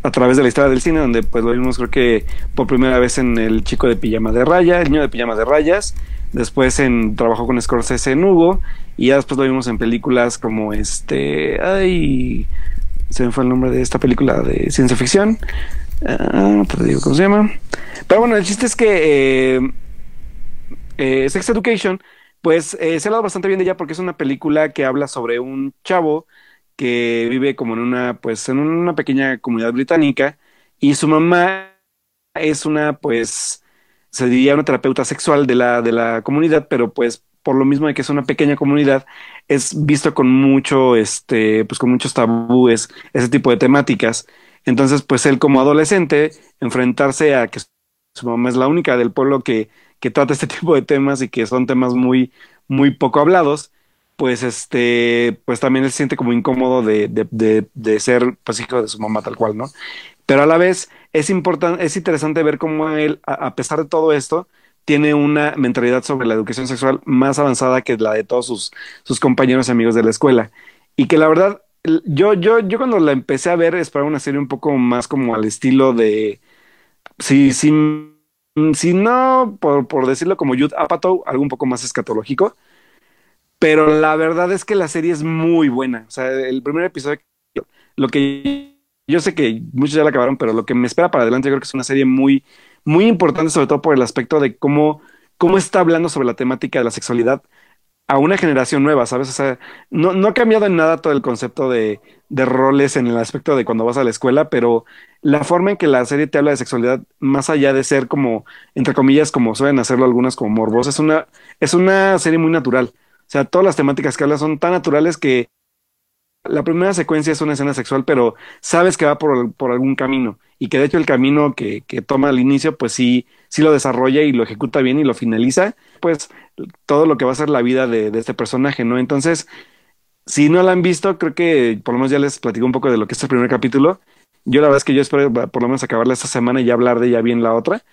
a través de la historia del cine, donde pues lo vimos creo que por primera vez en El chico de pijama de raya, El niño de pijama de rayas, después en trabajó con Scorsese en Hugo y ya después lo vimos en películas como este, ay, se me fue el nombre de esta película de ciencia ficción, Ah, te digo cómo se llama. Pero bueno, el chiste es que eh, eh, Sex Education, pues eh, se ha hablado bastante bien de ella porque es una película que habla sobre un chavo que vive como en una, pues, en una pequeña comunidad británica y su mamá es una, pues, se diría una terapeuta sexual de la, de la comunidad, pero pues por lo mismo de que es una pequeña comunidad, es visto con mucho, este, pues con muchos tabúes, ese tipo de temáticas. Entonces, pues él como adolescente, enfrentarse a que su mamá es la única del pueblo que, que trata este tipo de temas y que son temas muy, muy poco hablados, pues este, pues también él se siente como incómodo de, de, de, ser pues hijo de su mamá tal cual, ¿no? Pero a la vez es importante, es interesante ver cómo él, a, pesar de todo esto, tiene una mentalidad sobre la educación sexual más avanzada que la de todos sus, sus compañeros y amigos de la escuela. Y que la verdad yo, yo, yo cuando la empecé a ver esperaba una serie un poco más como al estilo de. Sí, sí, si no, por, por decirlo como Jude Apatow, algo un poco más escatológico. Pero la verdad es que la serie es muy buena. O sea, el primer episodio, lo que yo sé que muchos ya la acabaron, pero lo que me espera para adelante, yo creo que es una serie muy, muy importante, sobre todo por el aspecto de cómo, cómo está hablando sobre la temática de la sexualidad a una generación nueva, ¿sabes? O sea, no, ha cambiado en nada todo el concepto de, de, roles en el aspecto de cuando vas a la escuela, pero la forma en que la serie te habla de sexualidad, más allá de ser como, entre comillas, como suelen hacerlo algunas como morbos, es una, es una serie muy natural. O sea, todas las temáticas que habla son tan naturales que la primera secuencia es una escena sexual, pero sabes que va por, por algún camino y que de hecho el camino que, que, toma al inicio, pues sí, sí lo desarrolla y lo ejecuta bien y lo finaliza, pues todo lo que va a ser la vida de, de este personaje, ¿no? Entonces, si no la han visto, creo que por lo menos ya les platico un poco de lo que es el primer capítulo. Yo la verdad es que yo espero por lo menos acabarla esta semana y hablar de ella bien la otra.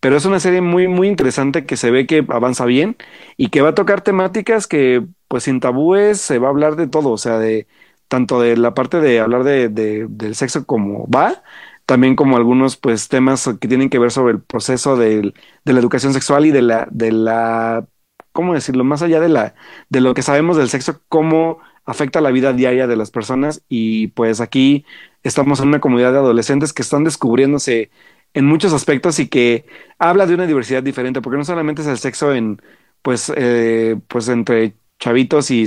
Pero es una serie muy, muy interesante que se ve que avanza bien y que va a tocar temáticas que, pues sin tabúes, se va a hablar de todo, o sea, de tanto de la parte de hablar de, del sexo como va, también como algunos pues temas que tienen que ver sobre el proceso de, de la educación sexual y de la, de la, ¿cómo decirlo? Más allá de la, de lo que sabemos del sexo, cómo afecta la vida diaria de las personas y pues aquí estamos en una comunidad de adolescentes que están descubriéndose en muchos aspectos y que habla de una diversidad diferente, porque no solamente es el sexo en, pues, eh, pues entre chavitos y,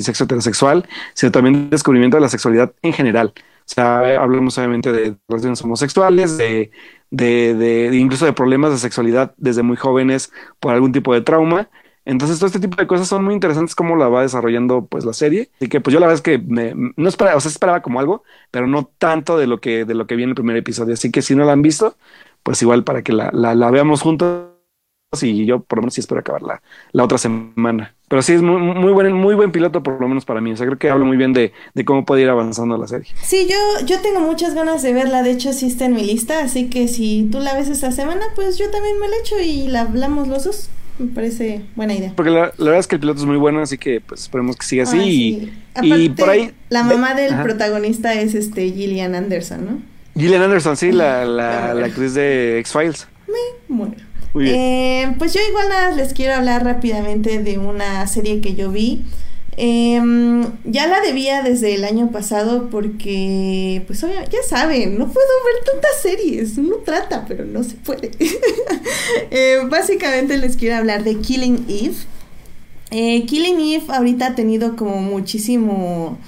sexo heterosexual, sino también descubrimiento de la sexualidad en general. O sea, hablamos obviamente de relaciones homosexuales, de, de, de, incluso de problemas de sexualidad desde muy jóvenes por algún tipo de trauma. Entonces, todo este tipo de cosas son muy interesantes cómo la va desarrollando pues la serie. y que pues yo la verdad es que me, no esperaba, o sea, esperaba como algo, pero no tanto de lo que, de lo que vi en el primer episodio. Así que si no la han visto, pues igual para que la, la, la veamos juntos y yo por lo menos sí espero acabar la, la otra semana. Pero sí es muy, muy, buen, muy buen piloto, por lo menos para mí. O sea, creo que habla muy bien de, de cómo puede ir avanzando la serie. Sí, yo, yo tengo muchas ganas de verla. De hecho, sí está en mi lista. Así que si tú la ves esta semana, pues yo también me la echo y la hablamos los dos. Me parece buena idea. Porque la, verdad es que el piloto es muy bueno, así que pues esperemos que siga así. y, por ahí. La mamá del protagonista es este Gillian Anderson, ¿no? Gillian Anderson, sí, la, la, la actriz de X-Files. Me muero. Eh, pues yo igual nada les quiero hablar rápidamente de una serie que yo vi. Em, ya la debía desde el año pasado porque, pues obviamente, ya saben, no puedo ver tantas series. Uno trata, pero no se puede. Eh, básicamente les quiero hablar de Killing Eve. Eh, Killing Eve ahorita ha tenido como muchísimo...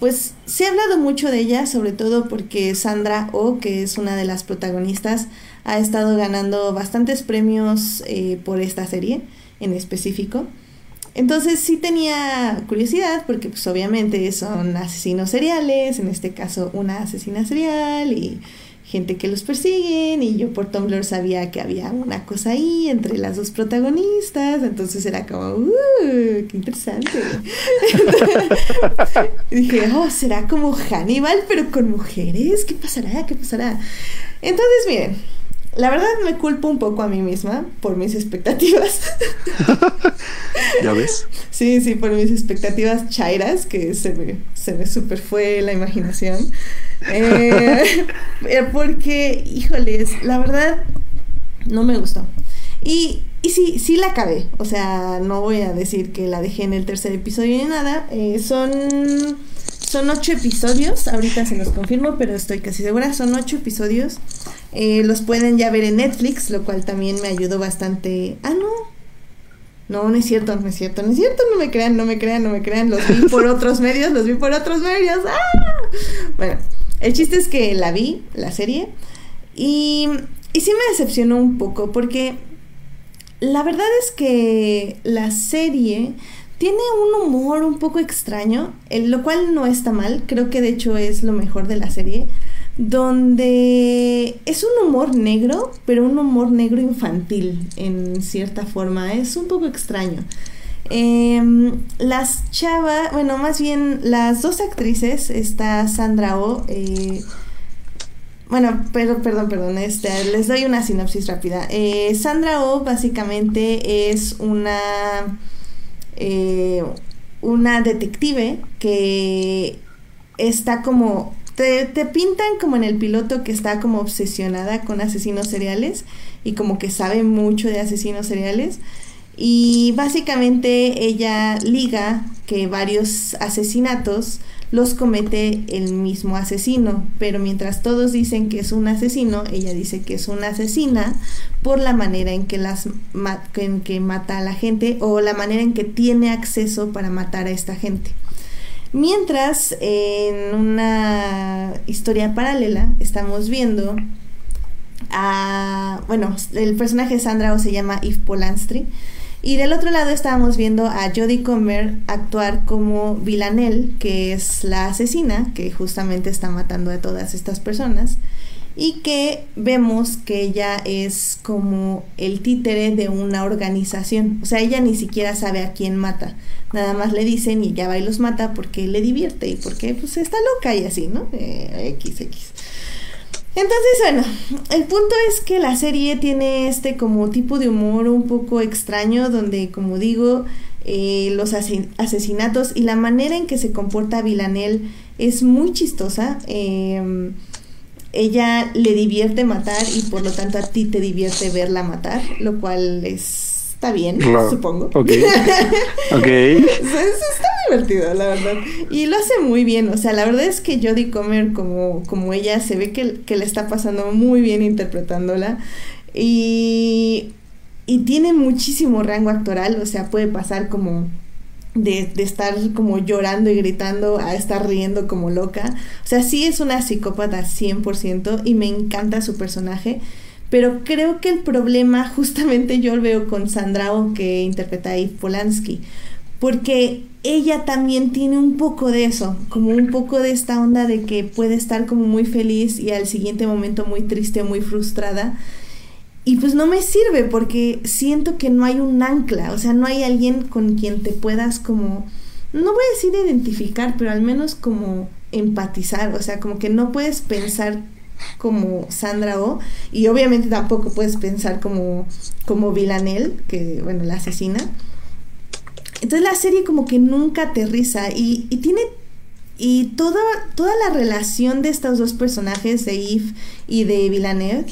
pues se ha hablado mucho de ella, sobre todo porque Sandra O, que es una de las protagonistas, ha estado ganando bastantes premios eh, por esta serie en específico. entonces sí tenía curiosidad porque pues obviamente son asesinos seriales, en este caso una asesina serial y gente que los persiguen y yo por Tumblr sabía que había una cosa ahí entre las dos protagonistas, entonces era como, ¡uh! ¡Qué interesante! dije, oh, será como Hannibal pero con mujeres, ¿qué pasará? ¿Qué pasará? Entonces, miren, la verdad me culpo un poco a mí misma por mis expectativas. ¿Ya ves? Sí, sí, por mis expectativas chairas, que se me, se me super fue la imaginación. Eh, eh, porque, híjoles, la verdad no me gustó. Y, y sí, sí la acabé. O sea, no voy a decir que la dejé en el tercer episodio ni nada. Eh, son, son ocho episodios. Ahorita se los confirmo, pero estoy casi segura. Son ocho episodios. Los pueden ya ver en Netflix, lo cual también me ayudó bastante. Ah, no. No, no es cierto, no es cierto, no es cierto, no me crean, no me crean, no me crean. Los vi por otros medios, los vi por otros medios. ¡Ah! Bueno, el chiste es que la vi, la serie, y, y sí me decepcionó un poco porque la verdad es que la serie tiene un humor un poco extraño, lo cual no está mal, creo que de hecho es lo mejor de la serie, donde es un humor negro, pero un humor negro infantil en cierta forma, es un poco extraño. Em, las chavas, bueno, más bien las dos actrices, está Sandra O. Eh, bueno, pero, perdón, perdón, este, les doy una sinopsis rápida. Eh, Sandra O básicamente es una, eh, una detective que está como te, pintan como en el piloto que está como obsesionada con asesinos seriales y como que sabe mucho de asesinos seriales. Y básicamente ella liga que varios asesinatos los comete el mismo asesino, pero mientras todos dicen que es un asesino, ella dice que es una asesina por la manera en que las en que mata a la gente o la manera en que tiene acceso para matar a esta gente. Mientras en una historia paralela estamos viendo a bueno, el personaje Sandra o se llama Yves Polanstri y del otro lado estábamos viendo a Jodie Comer actuar como Villanelle, que es la asesina que justamente está matando a todas estas personas. Y que vemos que ella es como el títere de una organización. O sea, ella ni siquiera sabe a quién mata. Nada más le dicen y ya va y los mata porque le divierte y porque pues está loca y así, ¿no? Eh, X, X. Entonces, bueno, el punto es que la serie tiene este como tipo de humor un poco extraño donde, como digo, eh, los asesinatos y la manera en que se comporta Villanelle es muy chistosa. Em, ella le divierte matar y por lo tanto a ti te divierte verla matar, lo cual es está bien, supongo. Ok. ok. está divertido, la verdad. Y lo hace muy bien. O sea, la verdad es que Jodie Comer, como, como ella, se ve que, que le está pasando muy bien interpretándola. Y, y tiene muchísimo rango actoral. O sea, puede pasar como de, estar como llorando y gritando a estar riendo como loca. O sea, sí es una psicópata 100% y me encanta su personaje. Pero creo que el problema justamente yo lo veo con Sandra que interpreta a Polanski, porque ella también tiene un poco de eso, como un poco de esta onda de que puede estar como muy feliz y al siguiente momento muy triste, muy frustrada. Y pues no me sirve porque siento que no hay un ancla, o sea, no hay alguien con quien te puedas como, no voy a decir identificar, pero al menos como empatizar, o sea, como que no puedes pensar como Sandra O y obviamente tampoco puedes pensar como como Villanelle, que bueno, la asesina. Entonces la serie como que nunca aterriza y, y tiene y toda, toda la relación de estos dos personajes, de Eve y de Villanelle,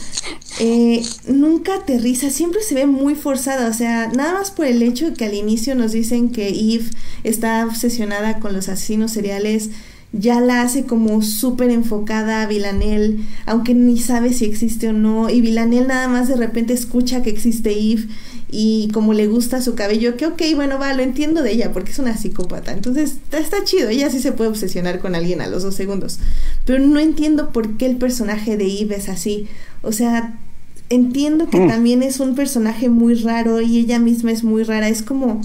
eh, nunca aterriza, siempre se ve muy forzada. O sea, nada más por el hecho que al inicio nos dicen que Eve está obsesionada con los asesinos seriales ya la hace como súper enfocada a Villanelle, aunque ni sabe si existe o no, y Villanelle nada más de repente escucha que existe Eve y como le gusta su cabello, que ok, bueno, va, lo entiendo de ella porque es una psicópata, entonces está, chido, ella sí se puede obsesionar con alguien a los dos segundos, pero no entiendo por qué el personaje de Eve es así, o sea, entiendo que mm. también es un personaje muy raro y ella misma es muy rara, es como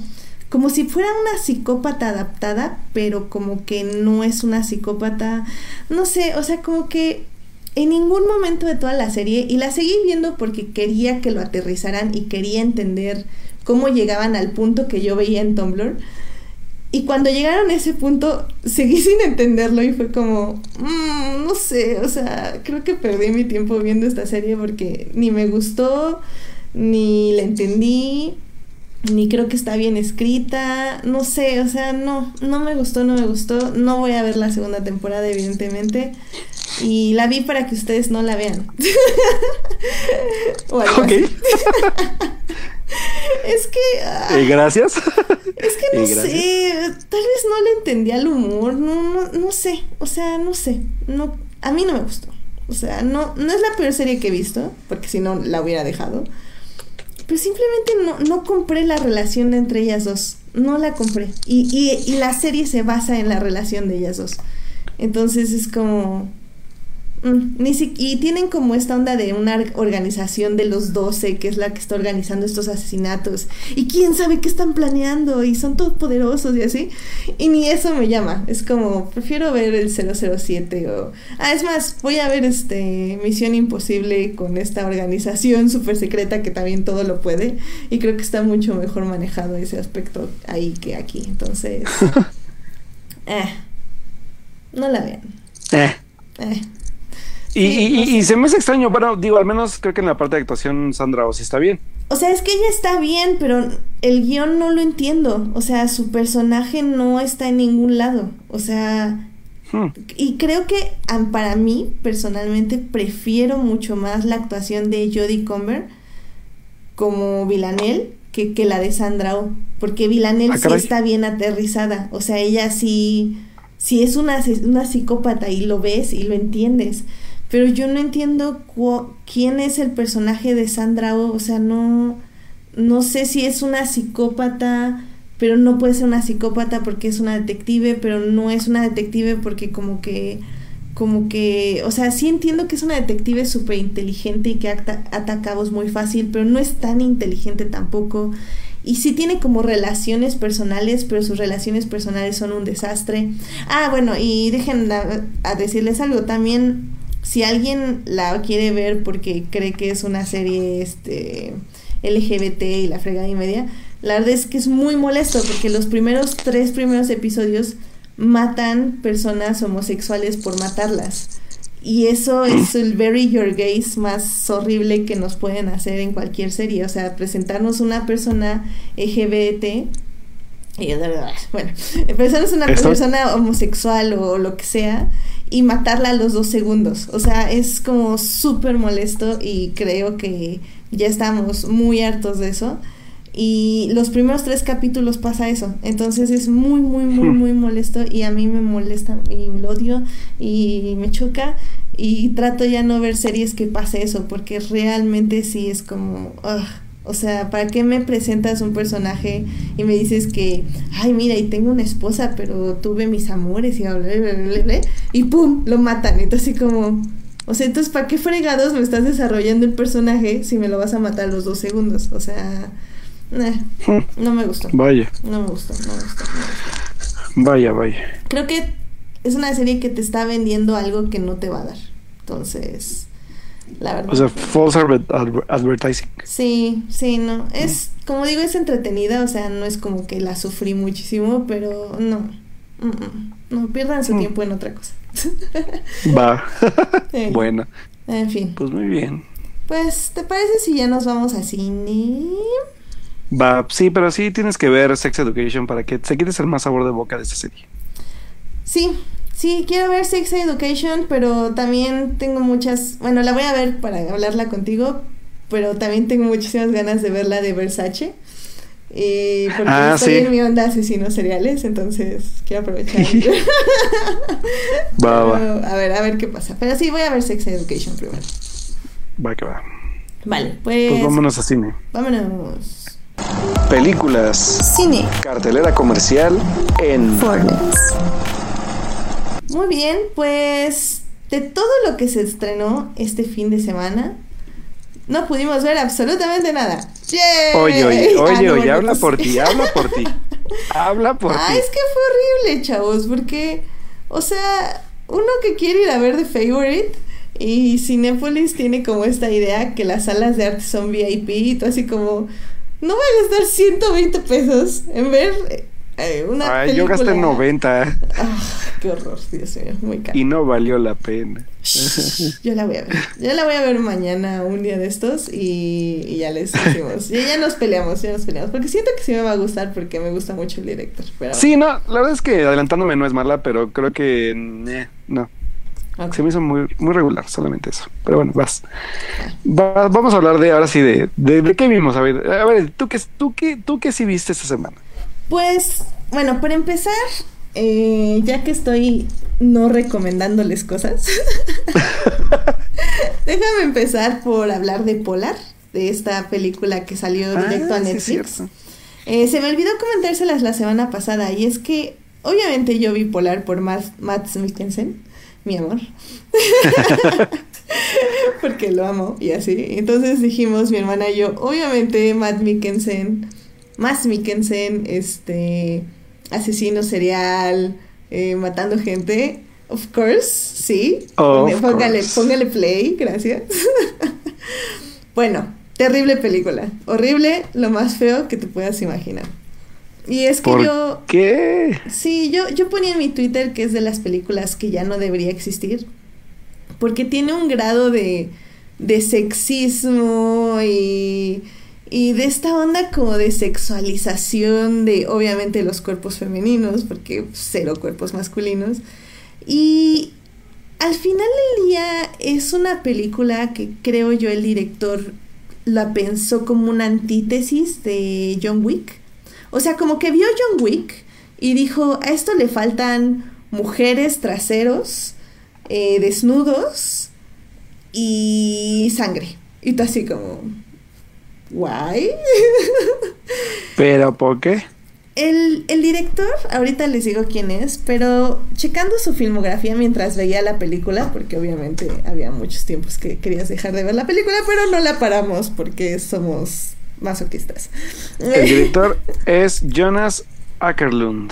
como si fuera una psicópata adaptada, pero como que no es una psicópata, no sé, o sea, como que en ningún momento de toda la serie, y la seguí viendo porque quería que lo aterrizaran y quería entender cómo llegaban al punto que yo veía en Tumblr. Y cuando llegaron a ese punto, seguí sin entenderlo y fue como, mm, no sé, o sea, creo que perdí mi tiempo viendo esta serie porque ni me gustó, ni la entendí, ni creo que está bien escrita, no sé, o sea, no, no me gustó, no me gustó, no voy a ver la segunda temporada evidentemente y la vi para que ustedes no la vean. ok. es que... Ah, gracias. Es que no sé, tal vez no le entendía el humor, no, no, no sé, o sea, no sé, no, a mí no me gustó. O sea, no, no es la peor serie que he visto, porque si no la hubiera dejado. Pero simplemente no, no compré la relación entre ellas dos. No la compré. Y, y, y la serie se basa en la relación de ellas dos. Entonces es como Mm, ni y tienen como esta onda de una organización de los 12, que es la que está organizando estos asesinatos. Y quién sabe qué están planeando y son todos poderosos y así. Y ni eso me llama. Es como, prefiero ver el 007 o... Ah, es más, voy a ver este Misión Imposible con esta organización súper secreta que también todo lo puede. Y creo que está mucho mejor manejado ese aspecto ahí que aquí. Entonces... eh, no la vean. Eh. Eh. Y, se me hace extraño, bueno, digo, al menos creo que en la parte de actuación Sandra O sí está bien. O sea, es que ella está bien, pero el guion no lo entiendo. O sea, su personaje no está en ningún lado. O sea, hmm. y creo que para mí, personalmente, prefiero mucho más la actuación de Jodie Comer como Villanelle que, que la de Sandra O. Porque Villanelle ah, sí está bien aterrizada. O sea, ella sí, sí es una, una psicópata y lo ves y lo entiendes pero yo no entiendo quién es el personaje de Sandra O, o sea, no, no sé si es una psicópata, pero no puede ser una psicópata porque es una detective, pero no es una detective porque como que, como que, o sea, sí entiendo que es una detective súper inteligente y que ata cabos muy fácil, pero no es tan inteligente tampoco. Y sí tiene como relaciones personales, pero sus relaciones personales son un desastre. Ah, bueno, y dejen a decirles algo, también si alguien la quiere ver porque cree que es una serie este LGBT y la fregada y media, la verdad es que es muy molesto porque los primeros tres primeros episodios matan personas homosexuales por matarlas. Y eso es el very your gaze más horrible que nos pueden hacer en cualquier serie. O sea, presentarnos una persona LGBT y, bueno, presentarnos una persona homosexual o lo que sea y matarla a los dos segundos. O sea, es como súper molesto y creo que ya estamos muy hartos de eso. Y los primeros tres capítulos pasa eso. Entonces es muy, muy, muy, hmm. muy molesto y a mí me molesta y lo odio y me choca. Y trato ya no ver series que pase eso porque realmente sí es como... O sea, ¿para qué me presentas un personaje y me dices que, ay, mira, y tengo una esposa, pero tuve mis amores y bla, bla, bla, bla, y pum, lo matan? Entonces, así como, o sea, entonces, ¿para qué fregados me estás desarrollando el personaje si me lo vas a matar a los dos segundos? O sea, no me gustó. Vaya. No me gustó, no me gustó, no me gustó. Vaya, vaya. Creo que es una serie que te está vendiendo algo que no te va a dar. Entonces, la verdad. O sea, false advertising. Sí, sí, no. Es, como digo, es entretenida, o sea, no es como que la sufrí muchísimo, pero no. no pierdan su mm. tiempo en otra cosa. Va. bueno. En fin. Pues muy bien. Pues, ¿te parece si ya nos vamos a cine? Va, sí, pero sí tienes que ver Sex Education para que se quites el más sabor de boca de esta serie. Sí, Sí, quiero ver Sex Education, pero también tengo muchas, bueno, la voy a ver para hablarla contigo, pero también tengo muchísimas ganas de verla de Versace. Y porque ah, estoy en mi onda asesinos seriales, entonces quiero aprovechar. va, va. A ver, a ver qué pasa. Pero sí, voy a ver Sex Education primero. Va que va. Vale, pues. Pues vámonos a cine. Vámonos. Películas. Cine. Cartelera comercial en. Fortnite. Muy bien, pues de todo lo que se estrenó este fin de semana, no pudimos ver absolutamente nada. Oye, oye, oye, ah, oye, habla por ti, habla por ti. Habla por Ah, ti. es que fue horrible, chavos, porque, o sea, uno que quiere ir a ver The Favorite y Cinepolis tiene como esta idea que las salas de arte son VIP y tú así como, no voy a gastar 120 pesos en ver eh, una Ay, yo gasté 90 Ah, qué horror, Dios mío, muy caro. y no valió la pena. Yo la voy a ver. Yo la voy a ver mañana, un día de estos, y, y ya les decimos. Y ya nos peleamos, ya nos peleamos. Porque siento que sí me va a gustar porque me gusta mucho el director. Pero, Sí, no, la verdad es que adelantándome no es mala, pero creo que eh, no. Se me hizo muy, muy regular, solamente eso. Pero bueno, vas. Va- vamos a hablar de ahora sí de, de, de qué vimos. A ver, a ver, ¿tú qué, tú qué, tú qué sí viste esta semana? Pues, bueno, para empezar, eh, ya que estoy no recomendándoles cosas, déjame empezar por hablar de Polar, de esta película que salió directo Ah, a sí, Netflix. Eh, se me olvidó comentárselas la semana pasada y es que obviamente yo vi Polar por Matt, Matt Mikkelsen, mi amor. Porque lo amo y así. Entonces dijimos mi hermana y yo, obviamente Matt Mikkelsen, Matt Mikkelsen, este, asesino serial, eh, matando gente. Of course, sí. Póngale- póngale, course. póngale play, gracias. bueno, terrible película. Horrible, lo más feo que te puedas imaginar. Y es que ¿Por yo, qué? sí, yo, yo ponía en mi Twitter que es de las películas que ya no debería existir. Porque tiene un grado de, de sexismo y, y de esta onda como de sexualización de obviamente los cuerpos femeninos, porque cero cuerpos masculinos. Y al final del día es una película que creo yo el director la pensó como una antítesis de John Wick. O sea, como que vio John Wick y dijo, a esto le faltan mujeres traseros, eh, desnudos y sangre. Y tú así como, guay. ¿Pero por qué? El, el director, ahorita les digo quién es, pero checando su filmografía mientras veía la película, porque obviamente había muchos tiempos que querías dejar de ver la película, pero no la paramos porque somos masoquistas. El director es Jonas Ackerlund.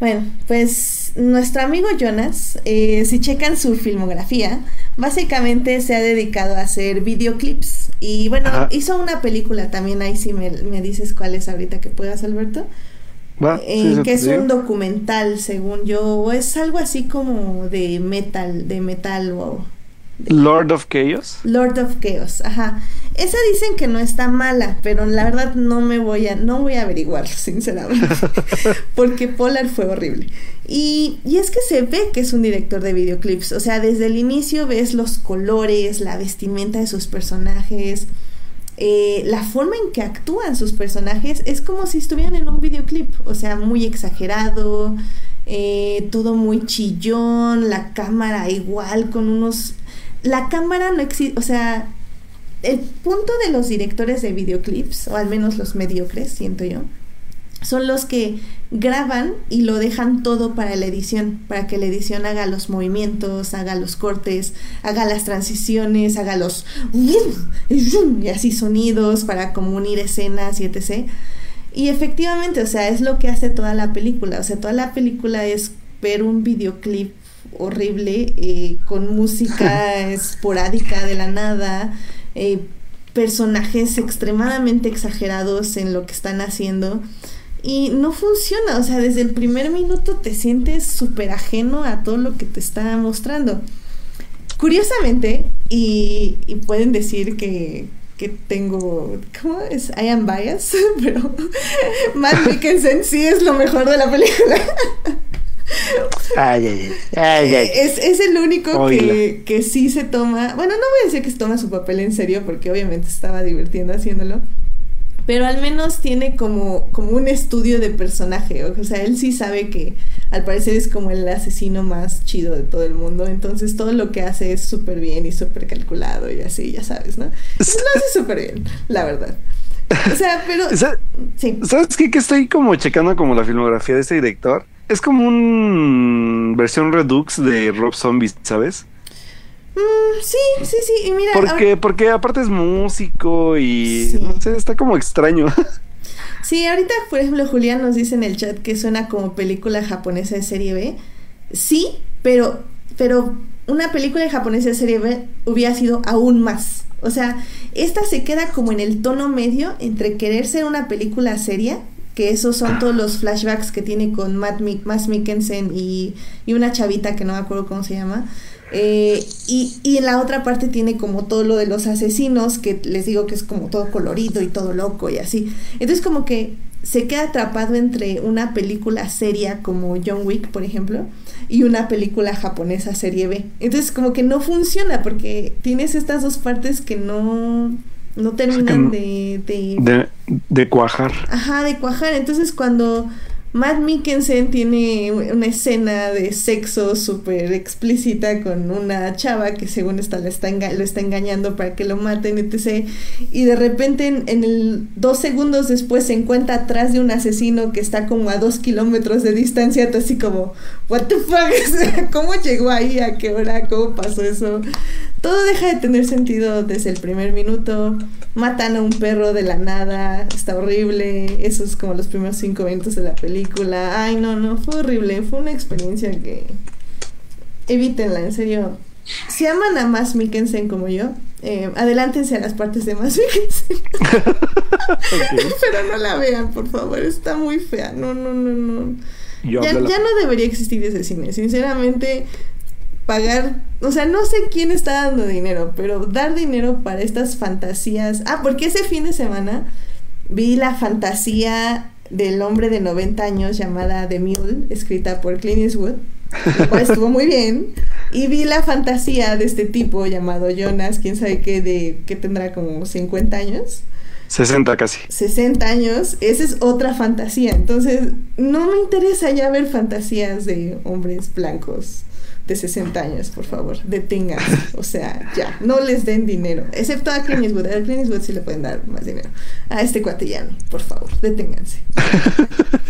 Bueno, pues nuestro amigo Jonas, eh, si checan su filmografía, básicamente se ha dedicado a hacer videoclips. Y bueno, Ajá. hizo una película también, ahí si me, me dices cuál es ahorita que puedas, Alberto. Eh, Sí, que es un documental, según yo, o es algo así como de metal, de metal o Lord of Chaos. Lord of Chaos, ajá. Esa dicen que no está mala, pero la verdad no me voy a, no voy a averiguarlo, sinceramente, porque Polar fue horrible. Y, y es que se ve que es un director de videoclips, o sea, desde el inicio ves los colores, la vestimenta de sus personajes, eh, la forma en que actúan sus personajes es como si estuvieran en un videoclip, o sea, muy exagerado, eh, todo muy chillón, la cámara igual, con unos... La cámara no existe, o sea, el punto de los directores de videoclips, o al menos los mediocres, siento yo, son los que graban y lo dejan todo para la edición, para que la edición haga los movimientos, haga los cortes, haga las transiciones, haga los y así sonidos para como unir escenas y etc. Y efectivamente, o sea, es lo que hace toda la película, o sea, toda la película es ver un videoclip horrible eh, con música esporádica de la nada, eh, personajes extremadamente exagerados en lo que están haciendo y no funciona, o sea, desde el primer minuto te sientes súper ajeno a todo lo que te está mostrando. Curiosamente, y, y pueden decir que, que tengo, ¿cómo es? I am biased, pero Matt Mikkelsen sí es lo mejor de la película. Ay, ay, ay, ay, ay. Es, es el único que, que sí se toma, bueno, no voy a decir que se toma su papel en serio porque obviamente estaba divirtiendo haciéndolo, pero al menos tiene como, como un estudio de personaje, o sea, él sí sabe que al parecer es como el asesino más chido de todo el mundo, entonces todo lo que hace es súper bien y súper calculado y así, ya sabes, ¿no? Entonces lo hace súper bien, la verdad. O sea, pero... Sa- Sí. ¿Sabes qué? Que estoy como checando como la filmografía de este director. Es como un versión redux de Rob Zombie, ¿sabes? Mm, sí, sí, sí, y mira... Porque, porque aparte es músico y Sí. no sé, está como extraño. Sí, ahorita, por ejemplo, Julián nos dice en el chat que suena como película japonesa de serie B. Sí, pero, pero una película japonesa de serie B hubiera sido aún más. O sea, esta se queda como en el tono medio entre querer ser una película seria, que esos son todos los flashbacks que tiene con Matt, Matt Mikkelsen y, y una chavita que no me acuerdo cómo se llama. Eh, y, y, en la otra parte tiene como todo lo de los asesinos, que les digo que es como todo colorido y todo loco y así. Entonces como que se queda atrapado entre una película seria como John Wick, por ejemplo, y una película japonesa serie B. Entonces como que no funciona porque tienes estas dos partes que no, no terminan de, de, de cuajar. Ajá, de cuajar. Entonces cuando Matt Mikkelsen tiene una escena de sexo súper explícita con una chava que según está, le está lo está engañando para que lo maten, etc. Y de repente en, el dos segundos después se encuentra atrás de un asesino que está como a dos kilómetros de distancia, así como, what the fuck, ¿cómo llegó ahí? ¿A qué hora? ¿Cómo pasó eso? Todo deja de tener sentido desde el primer minuto. Matan a un perro de la nada, está horrible. Esos es como los primeros cinco minutos de la película. Ay, no, no, fue horrible. Fue una experiencia que. Evítenla, en serio. Si aman a Mass Mikkelsen como yo, eh, adelántense a las partes de Mass Mikkelsen. Pero no la vean, por favor, está muy fea. No, no, no, no. Ya, ya, no debería existir ese cine. Sinceramente, pagar, o sea, no sé quién está dando dinero, pero dar dinero para estas fantasías. Ah, porque ese fin de semana vi la fantasía del hombre de 90 años llamada The Mule, escrita por Clint Eastwood, lo cual estuvo muy bien. Y vi la fantasía de este tipo llamado Jonas, quién sabe qué, de que tendrá como 50 años. 60 casi. 60 años, esa es otra fantasía. Entonces, no me interesa ya ver fantasías de hombres blancos de 60 años, por favor, deténganse. O sea, ya, no les den dinero. Excepto a Clint Eastwood. A Clint Eastwood sí le pueden dar más dinero. A este cuatillano, por favor, deténganse.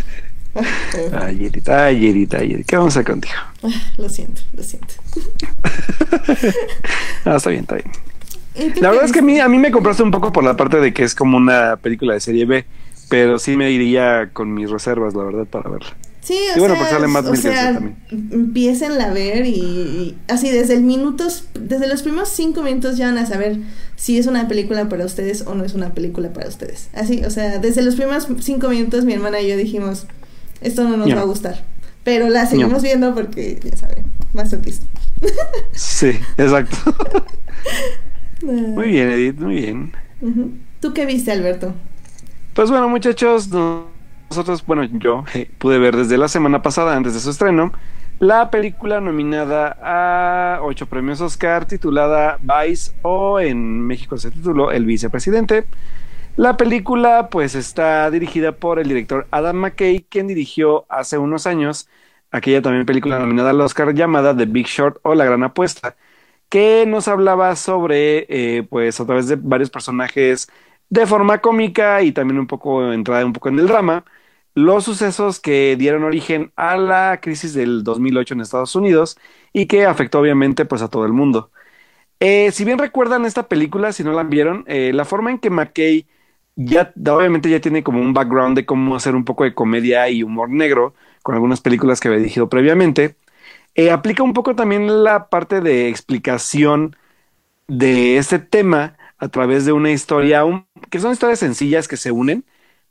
Ay, Yerita, ay, Yerita, ¿Qué vamos a hacer contigo? Ah, lo siento, lo siento. ah, está bien, está bien. La verdad es que a mí, a mí me compraste un poco por la parte de que es como una película de serie B, pero sí me iría con mis reservas, la verdad, para verla. Sí, o bueno, sea, sale más o sea, empiecen a ver y, así desde el minutos, desde los primeros cinco minutos ya van a saber si es una película para ustedes o no es una película para ustedes. Así, o sea, desde los primeros cinco minutos mi hermana y yo dijimos, esto no nos va a gustar. Pero la seguimos viendo porque, ya saben, más autista. sí, exacto. muy bien, Edith, muy bien. ¿Tú qué viste, Alberto? Pues bueno, muchachos, no nosotros, bueno, yo pude ver desde la semana pasada, antes de su estreno, la película nominada a ocho premios Oscar titulada Vice o en México se tituló El Vicepresidente. La película pues está dirigida por el director Adam McKay, quien dirigió hace unos años aquella también película nominada al Oscar llamada The Big Short o La Gran Apuesta, que nos hablaba sobre eh, pues a través de varios personajes de forma cómica y también un poco entrada un poco en el drama, los sucesos que dieron origen a la crisis del 2008 en Estados Unidos y que afectó obviamente pues a todo el mundo. Eh, si bien recuerdan esta película, si no la vieron, eh, la forma en que McKay ya obviamente ya tiene como un background de cómo hacer un poco de comedia y humor negro con algunas películas que había dirigido previamente, eh, aplica un poco también la parte de explicación de este tema a través de una historia, que son historias sencillas que se unen,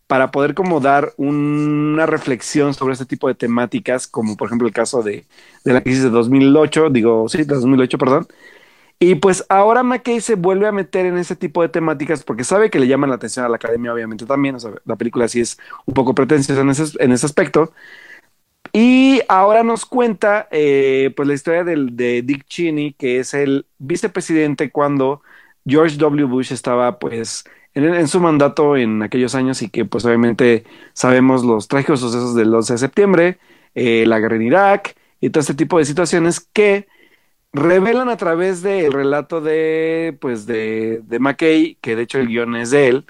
para poder como dar una reflexión sobre este tipo de temáticas, como por ejemplo el caso de, la crisis de 2008, digo, sí, de 2008, perdón. Y pues ahora McKay se vuelve a meter en ese tipo de temáticas porque sabe que le llaman la atención a la academia, obviamente también. O sea, la película sí es un poco pretenciosa en ese, en ese aspecto. Y ahora nos cuenta eh, pues la historia del, de Dick Cheney, que es el vicepresidente cuando George W. Bush estaba pues en, su mandato en aquellos años y que pues obviamente sabemos los trágicos sucesos del 11 de septiembre, eh, la guerra en Irak y todo este tipo de situaciones que revelan a través del relato de pues de, de McKay, que de hecho el guion es de él,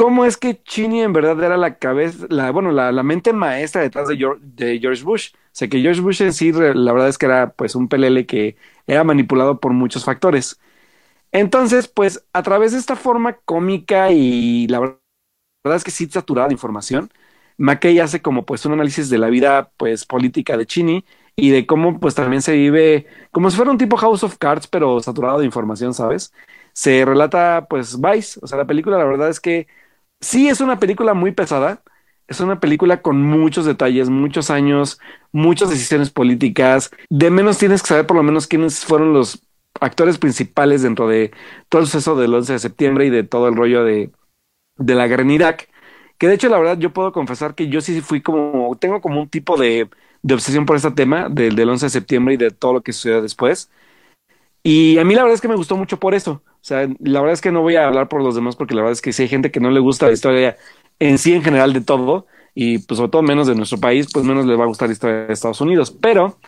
cómo es que Cheney en verdad era la cabeza, la, bueno, la, la mente maestra detrás de George, de George, Bush. O sea que George Bush en sí, la verdad es que era pues un pelele que era manipulado por muchos factores. Entonces, pues a través de esta forma cómica y la verdad es que sí saturada de información. McKay hace como pues un análisis de la vida pues política de Chini y de cómo pues también se vive como si fuera un tipo House of Cards pero saturado de información, ¿sabes? Se relata pues Vice, o sea, la película la verdad es que sí es una película muy pesada, es una película con muchos detalles, muchos años, muchas decisiones políticas, de menos tienes que saber por lo menos quiénes fueron los actores principales dentro de todo el suceso del 11 de septiembre y de todo el rollo de, de la guerra en Irak que de hecho, la verdad, yo puedo confesar que yo sí fui como, tengo como un tipo de, de obsesión por este tema del, del 11 de septiembre y de todo lo que sucedió después. Y a mí la verdad es que me gustó mucho por eso. O sea, la verdad es que no voy a hablar por los demás porque la verdad es que si hay gente que no le gusta la historia en sí en general de todo y pues sobre todo menos de nuestro país, pues menos le va a gustar la historia de Estados Unidos. Pero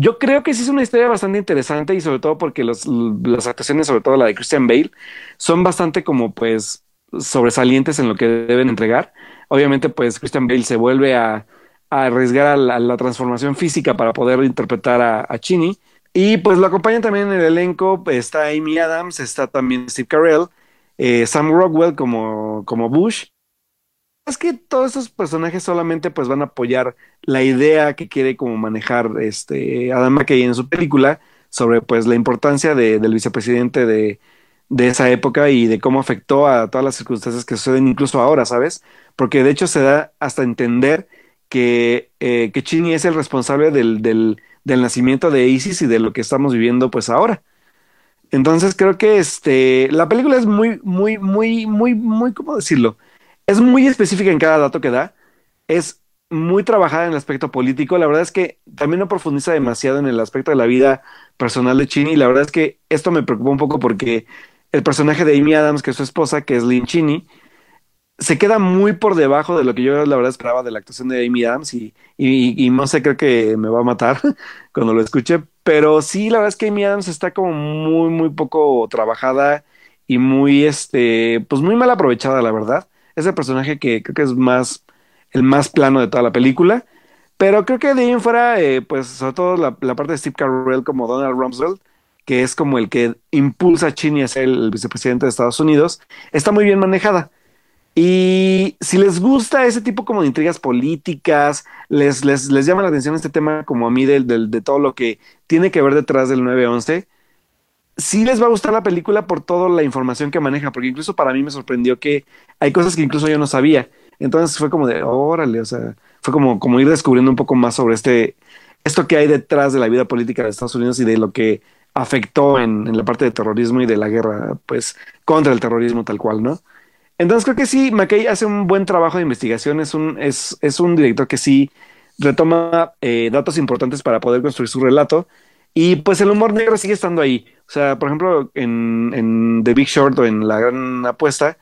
yo creo que sí es una historia bastante interesante y sobre todo porque los, las actuaciones, sobre todo la de Christian Bale, son bastante como pues sobresalientes en lo que deben entregar. Obviamente, pues Christian Bale se vuelve a, arriesgar a la, transformación física para poder interpretar a, Chini. Y pues lo acompañan también en el elenco, está Amy Adams, está también Steve Carell, eh, Sam Rockwell como, como Bush. Es que todos esos personajes solamente pues van a apoyar la idea que quiere como manejar este Adam McKay en su película sobre pues la importancia del vicepresidente de, de esa época y de cómo afectó a todas las circunstancias que suceden incluso ahora, ¿sabes? Porque de hecho se da hasta entender que, eh, que Chini es el responsable del, del, del, nacimiento de ISIS y de lo que estamos viviendo pues ahora. Entonces creo que este, la película es muy, muy, muy, muy, muy, ¿cómo decirlo? Es muy específica en cada dato que da. Es muy trabajada en el aspecto político. La verdad es que también no profundiza demasiado en el aspecto de la vida personal de Chini. Y la verdad es que esto me preocupa un poco porque el personaje de Amy Adams, que es su esposa, que es Lynn Cheney, se queda muy por debajo de lo que yo la verdad esperaba de la actuación de Amy Adams y, y, no sé, creo que me va a matar cuando lo escuche, pero sí, la verdad es que Amy Adams está como muy, muy poco trabajada y muy, este, pues muy mal aprovechada, la verdad. Ese personaje que creo que es más, el más plano de toda la película, pero creo que de ahí fuera, eh, pues sobre todo la, la, parte de Steve Carell como Donald Rumsfeld, que es como el que impulsa a Cheney a ser el vicepresidente de Estados Unidos, está muy bien manejada. Y si les gusta ese tipo como de intrigas políticas, les, les, les llama la atención este tema como a mí de, de, todo lo que tiene que ver detrás del 9-11, sí les va a gustar la película por toda la información que maneja, porque incluso para mí me sorprendió que hay cosas que incluso yo no sabía. Entonces fue como de, órale, o sea, fue como, como ir descubriendo un poco más sobre este, esto que hay detrás de la vida política de Estados Unidos y de lo que afectó en, la parte de terrorismo y de la guerra, pues, contra el terrorismo tal cual, ¿no? Entonces creo que sí, McKay hace un buen trabajo de investigación, es un, es, es un director que sí retoma eh, datos importantes para poder construir su relato y pues el humor negro sigue estando ahí. O sea, por ejemplo, en, en The Big Short o en La Gran Apuesta,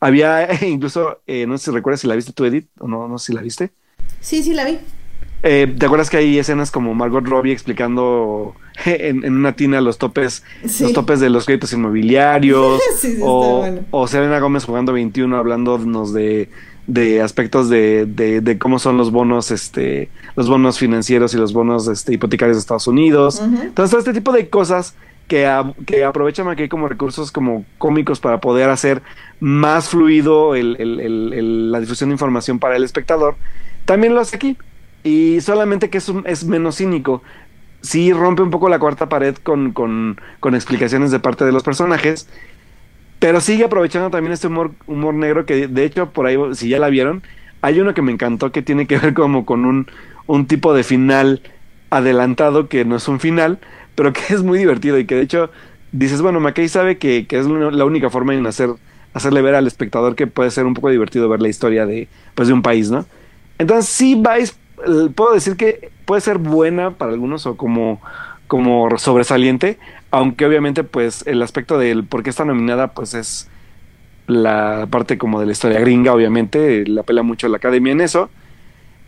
había incluso, eh, no sé si recuerdas si la viste tú, Edith, o no, no sé si la viste. Sí, sí, la vi. Eh, ¿Te acuerdas que hay escenas como Margot Robbie explicando en, una tina los topes, los topes de los créditos inmobiliarios? o, o Selena Gómez jugando 21 hablándonos de, de aspectos de, de, cómo son los bonos, este, los bonos financieros y los bonos este, hipotecarios de Estados Unidos. Entonces, todo este tipo de cosas que, que aprovechan aquí como recursos como cómicos para poder hacer más fluido la difusión de información para el espectador, también lo hace aquí. Y solamente que es, es menos cínico. Sí rompe un poco la cuarta pared con, con, con, explicaciones de parte de los personajes. Pero sigue aprovechando también este humor, humor negro que de hecho por ahí, si ya la vieron, hay uno que me encantó que tiene que ver como con un, un tipo de final adelantado que no es un final, pero que es muy divertido y que de hecho dices, bueno, McKay sabe que, que es la única forma en hacer, hacerle ver al espectador que puede ser un poco divertido ver la historia de, pues, de un país, ¿no? Entonces sí vais puedo decir que puede ser buena para algunos o como, como sobresaliente, aunque obviamente pues el aspecto del por qué está nominada pues es la parte como de la historia gringa, obviamente, la pela mucho la academia en eso.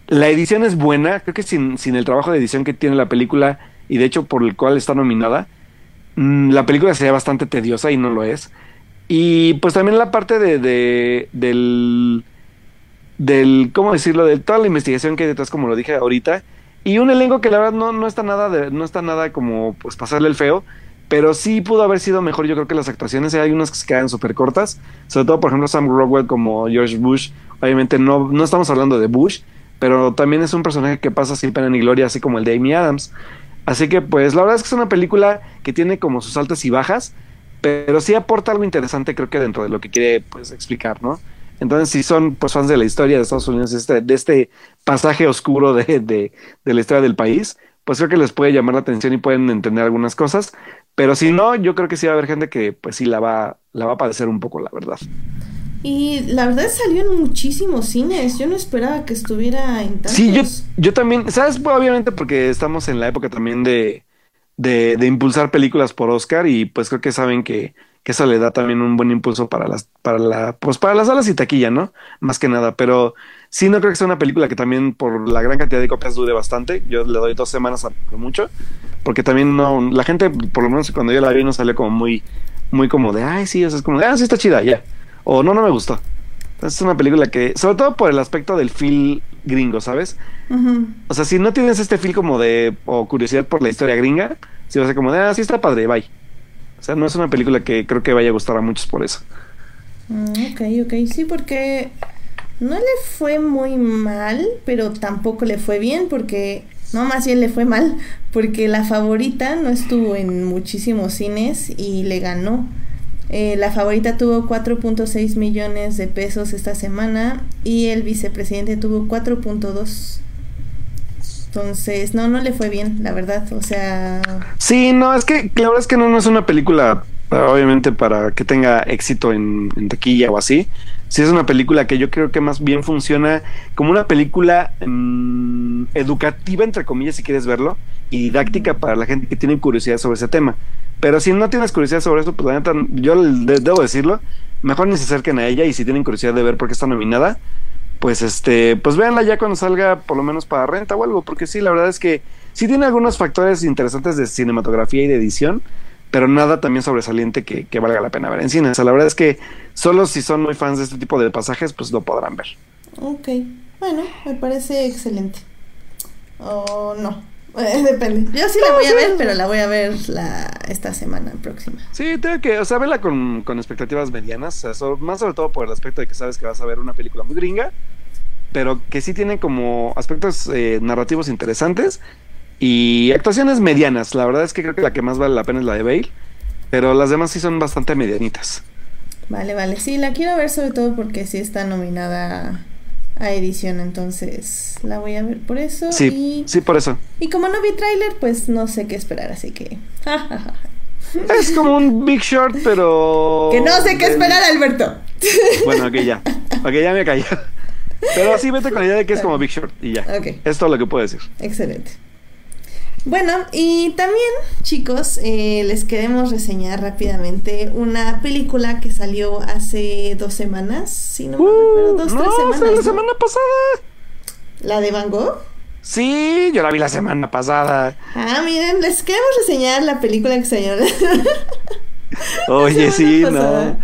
La edición es buena, creo que sin, sin el trabajo de edición que tiene la película y de hecho por el cual está nominada, mm, la película sería bastante tediosa y no lo es. Y pues también la parte de, de del del, ¿cómo decirlo? De toda la investigación que hay detrás, como lo dije ahorita. Y un elenco que la verdad no, no está nada de, no está nada como pues pasarle el feo. Pero sí pudo haber sido mejor. Yo creo que las actuaciones hay unas que se quedan súper cortas, sobre todo, por ejemplo, Sam Rockwell como George Bush. Obviamente no, no estamos hablando de Bush, pero también es un personaje que pasa sin pena ni gloria, así como el de Amy Adams. Así que, pues, la verdad es que es una película que tiene como sus altas y bajas, pero sí aporta algo interesante, creo que dentro de lo que quiere, pues, explicar, ¿no? Entonces, si son pues fans de la historia de Estados Unidos, este, de este pasaje oscuro de, de, de la historia del país, pues creo que les puede llamar la atención y pueden entender algunas cosas. Pero si no, yo creo que sí va a haber gente que pues sí la va, la va a padecer un poco, la verdad. Y la verdad salió en muchísimos cines. Yo no esperaba que estuviera en tantos. Sí, yo, yo también, ¿sabes? Pues, obviamente porque estamos en la época también de, de, de impulsar películas por Oscar y pues creo que saben que, que eso le da también un buen impulso para las, para la, pues para las salas y taquilla, ¿no? Más que nada. Pero sí no creo que sea una película que también por la gran cantidad de copias dure bastante. Yo le doy dos semanas a mucho. Porque también no, la gente, por lo menos cuando yo la vi, no salió como muy, muy como de, ay, sí, o sea, es como de, ah, sí está chida, ya. O no, no me gustó. Entonces es una película que, sobre todo por el aspecto del feel gringo, ¿sabes? O sea, si no tienes este feel como de, o curiosidad por la historia gringa, si vas a ser como de, ah, sí está padre, bye. O sea, no es una película que creo que vaya a gustar a muchos por eso. Mm, ok, ok, sí, porque no le fue muy mal, pero tampoco le fue bien, porque, no, más bien le fue mal, porque la favorita no estuvo en muchísimos cines y le ganó. Eh, la favorita tuvo 4.6 millones de pesos esta semana y el vicepresidente tuvo 4.2. Entonces, no, no le fue bien, la verdad. O sea. Sí, no, es que la verdad es que no, no es una película, obviamente, para que tenga éxito en, en taquilla o así. Sí, es una película que yo creo que más bien funciona como una película mmm, educativa, entre comillas, si quieres verlo, y didáctica para la gente que tiene curiosidad sobre ese tema. Pero si no tienes curiosidad sobre eso, pues la neta, yo debo decirlo, mejor ni se acerquen a ella y si tienen curiosidad de ver por qué está nominada, pues este, pues véanla ya cuando salga por lo menos para renta o algo, porque sí, la verdad es que sí tiene algunos factores interesantes de cinematografía y de edición, pero nada también sobresaliente que, que valga la pena ver en cine. O sea, la verdad es que solo si son muy fans de este tipo de pasajes, pues lo podrán ver. Ok, bueno, me parece excelente. O no, eh, depende. Yo sí la voy a ver, pero la voy a ver la, esta semana próxima. Sí, tengo que, o sea, verla con, con expectativas medianas, o sea, so, más sobre todo por el aspecto de que sabes que vas a ver una película muy gringa, pero que sí tiene como aspectos eh, narrativos interesantes y actuaciones medianas. La verdad es que creo que la que más vale la pena es la de Bale, pero las demás sí son bastante medianitas. Vale, vale, sí, la quiero ver sobre todo porque sí está nominada a edición, entonces la voy a ver por eso. Sí, y, sí, por eso. Y como no vi tráiler, pues no sé qué esperar, así que... es como un Big Short, pero... Que no sé qué esperar, Alberto. Bueno, ok, ya. Ok, ya me cayó. Pero así vete con la idea de que es como Big Short y ya. Ok. Es todo lo que puedo decir. Excelente. Bueno, y también, chicos, eh, les queremos reseñar rápidamente una película que salió hace dos semanas, si no me Uh, recuerdo, dos, no, tres fue semanas. la ¿no? semana pasada. ¿La de Van Gogh? Sí, yo la vi la semana pasada. Ah, miren, les queremos reseñar la película que llama... Oye, la sí, no.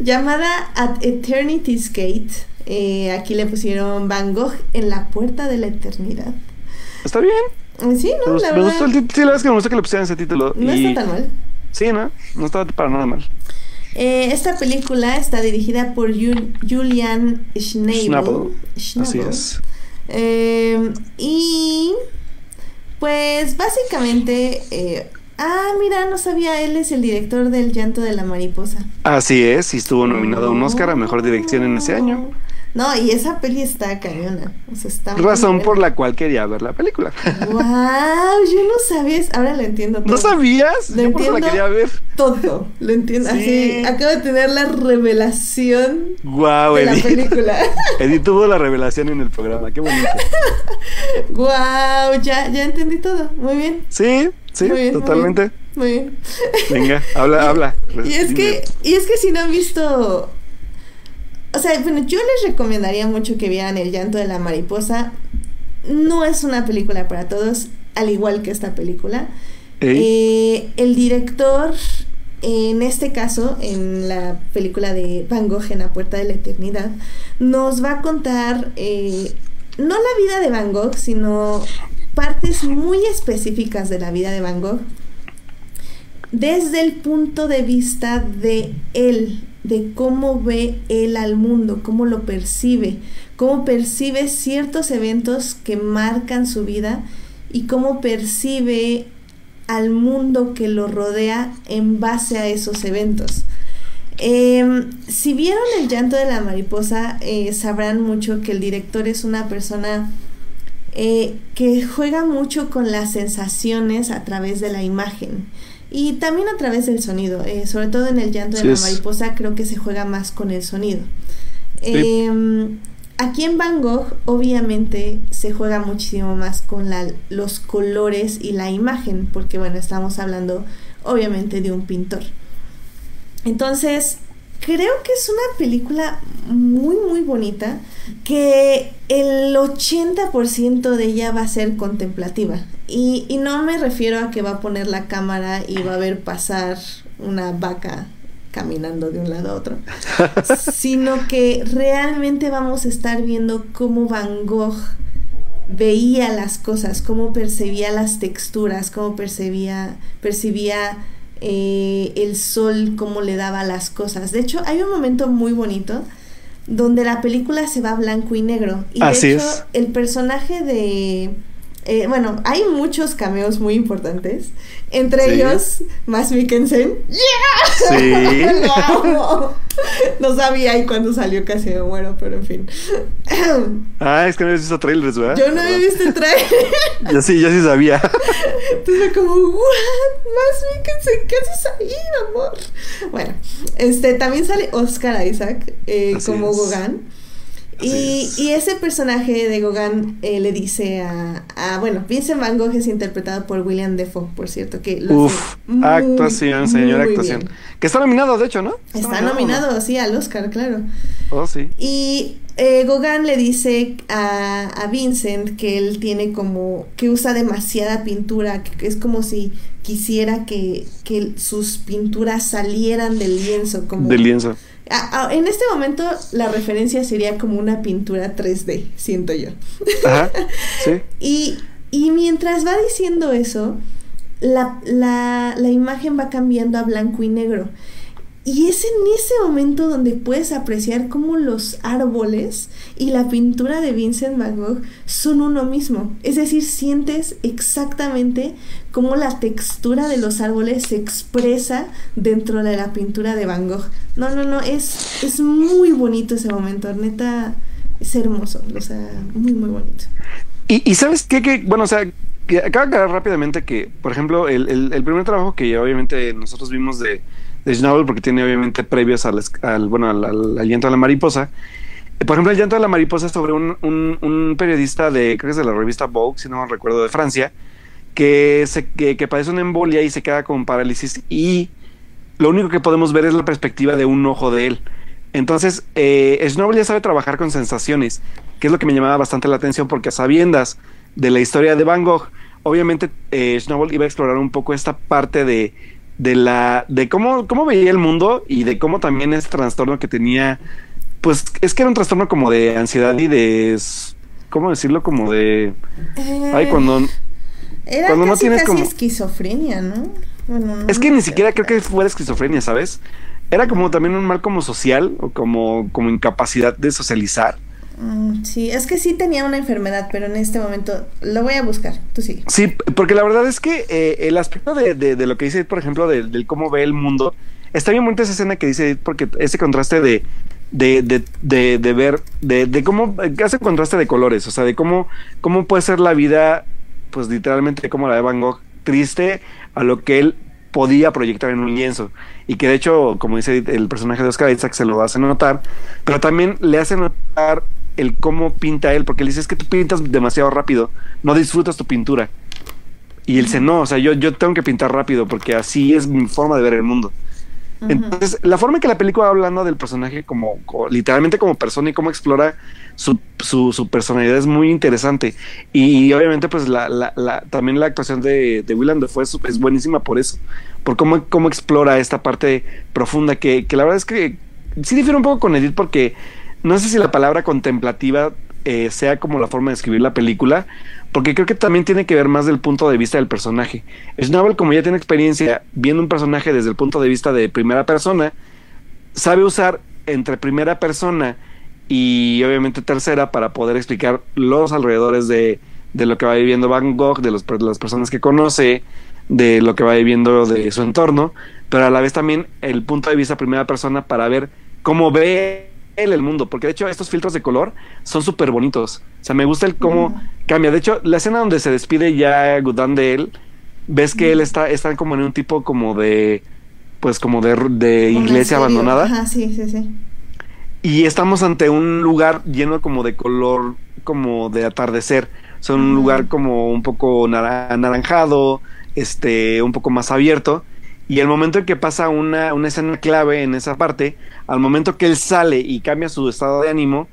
Llamada At Eternity's Gate. Eh, aquí le pusieron Van Gogh en la puerta de la eternidad. Está bien. Sí, no, la me verdad. gustó el título. Sí, la verdad es que me gustó que le pusieran ese título. No y- está tan mal. Sí, ¿no? No estaba para nada mal. Eh, esta película está dirigida por Jul- Julian Schnabel. Schnabel. Schnabel. Así es. Eh, y pues básicamente... eh, ah, mira, no sabía, él es el director del llanto de la mariposa. Así es, y estuvo nominado a un Oscar a Mejor Dirección en ese año. No, y esa peli está cañona. O sea, está Razón por la cual quería ver la película. ¡Wow! Yo no sabía. Ahora lo entiendo todo. ¿No sabías? Lo Yo por eso la entiendo. quería ver. Todo. Lo entiendo. Sí. Así, acabo de tener la revelación Guau, de la película. Edith tuvo la revelación en el programa. Qué bonito. ¡Wow! Ya, ya entendí todo. Muy bien. Sí, sí, Muy bien, muy totalmente. Muy bien. Venga, habla, habla. Y es que, y es que si no han visto. O sea, bueno, yo les recomendaría mucho que vieran El llanto de la mariposa. No es una película para todos, al igual que esta película. Eh, el director, en este caso, en la película de Van Gogh en la Puerta de la Eternidad, nos va a contar eh, no la vida de Van Gogh, sino partes muy específicas de la vida de Van Gogh. desde el punto de vista de él, de cómo ve él al mundo, cómo lo percibe, cómo percibe ciertos eventos que marcan su vida y cómo percibe al mundo que lo rodea en base a esos eventos. Em, si vieron el llanto de la mariposa, eh, sabrán mucho que el director es una persona eh, que juega mucho con las sensaciones a través de la imagen y también a través del sonido. Eh, sobre todo en el llanto de la mariposa creo que se juega más con el sonido. Em, aquí en Van Gogh obviamente se juega muchísimo más con los colores y la imagen, porque bueno, estamos hablando obviamente de un pintor. Entonces, creo que es una película muy, muy bonita, que el 80% de ella va a ser contemplativa. Y, y, no me refiero a que va a poner la cámara y va a ver pasar una vaca caminando de un lado a otro, sino que realmente vamos a estar viendo cómo Van Gogh veía las cosas, cómo percibía las texturas, cómo percibía, percibía eh, el sol, cómo le daba las cosas. De hecho, hay un momento muy bonito donde la película se va blanco y negro. Y de hecho, el personaje de eh, bueno, hay muchos cameos muy importantes. Entre ellos, Max Mikkelsen. ¡Yeah! Sí. No sabía y cuando salió casi me muero, pero en fin. ah, es que no habías visto trailers, ¿verdad? Yo no había visto el trailer. yo sí, yo sí sabía. Entonces como, ¿what? Max Mikkelsen, ¿qué haces ahí, amor? Bueno, este, también sale Oscar Isaac eh, como Gogan. Y, ese personaje de Gauguin eh, le dice a, Bueno, Vincent Van Gogh es interpretado por William Defoe, por cierto. que Uf, actuación, señora actuación. Que está nominado, de hecho, ¿no? Está, nominado, sí, al Oscar, claro. Oh, sí. Y eh, Gauguin le dice a, a, Vincent que él tiene como. que usa demasiada pintura, que es como si quisiera que, que sus pinturas salieran del lienzo. Como, del lienzo en este momento la referencia sería como una pintura 3D, siento yo. Ajá, sí. y, y mientras va diciendo eso, la, la, la imagen va cambiando a blanco y negro. Y es en ese momento donde puedes apreciar cómo los árboles y la pintura de Vincent Van Gogh son uno mismo. Es decir, sientes exactamente cómo la textura de los árboles se expresa dentro de la pintura de Van Gogh. No, no, no, es, es muy bonito ese momento, neta, es hermoso, o sea, muy, muy bonito. Y, y sabes qué, que, bueno, o sea, acaba de aclarar rápidamente que, por ejemplo, el, el, el primer trabajo que obviamente nosotros vimos de de porque tiene obviamente previos al, bueno, al, llanto de la mariposa. Por ejemplo, el llanto de la mariposa es sobre un, un, periodista de, creo que es de la revista Vogue, si no me recuerdo, de Francia, que, se, que, padece una embolia y se queda con parálisis y lo único que podemos ver es la perspectiva de un ojo de él. Entonces, eh, ya sabe trabajar con sensaciones, que es lo que me llamaba bastante la atención porque a sabiendas de la historia de Van Gogh, obviamente eh, Schnabel iba a explorar un poco esta parte de de la de cómo cómo veía el mundo y de cómo también ese trastorno que tenía pues es que era un trastorno como de ansiedad y de cómo decirlo como de ay cuando era cuando no tienes como esquizofrenia no, es que ni siquiera creo que fuera esquizofrenia sabes era como también un mal como social o como como incapacidad de socializar Mm, sí, es que sí tenía una enfermedad, pero en este momento lo voy a buscar. Tú sí. Sí, porque la verdad es que eh, el aspecto de, de, lo que dice, por ejemplo, del cómo ve el mundo, está bien bonita esa escena que dice, porque ese contraste de, de, de, de, ver, de, de cómo hace contraste de colores, o sea, de cómo, cómo puede ser la vida, pues literalmente como la de Van Gogh, triste a lo que él podía proyectar en un lienzo y que de hecho, como dice el personaje de Oscar Isaac, se lo hace notar, pero también le hace notar el cómo pinta él, porque le dice es que tú pintas demasiado rápido, no disfrutas tu pintura. Y él dice, no, o sea, yo, yo tengo que pintar rápido porque así es mi forma de ver el mundo. Entonces, la forma en que la película va hablando del personaje como, literalmente como persona y cómo explora su, su, personalidad es muy interesante. Y, obviamente, pues la, la, también la actuación de, de Willem es, es, buenísima por eso, por cómo, cómo explora esta parte profunda que, que la verdad es que sí difiere un poco con Edith porque no sé si la palabra contemplativa eh, sea como la forma de escribir la película, porque creo que también tiene que ver más del punto de vista del personaje. Schnabel, como ya tiene experiencia viendo un personaje desde el punto de vista de primera persona, sabe usar entre primera persona y obviamente tercera para poder explicar los alrededores de, de lo que va viviendo Van Gogh, de, los, de las personas que conoce, de lo que va viviendo de su entorno, pero a la vez también el punto de vista primera persona para ver cómo ve el mundo, porque de hecho estos filtros de color son súper bonitos. O sea, me gusta el cómo cambia. De hecho, la escena donde se despide ya Gudan de él, ves que él está, está como en un tipo como de, pues como de, de iglesia abandonada. Ajá, sí, sí, sí. Y estamos ante un lugar lleno como de color, como de atardecer. O sea, un lugar como un poco anaranjado, este, un poco más abierto. Y el momento en que pasa una, una escena clave en esa parte, al momento que él sale y cambia su estado de ánimo,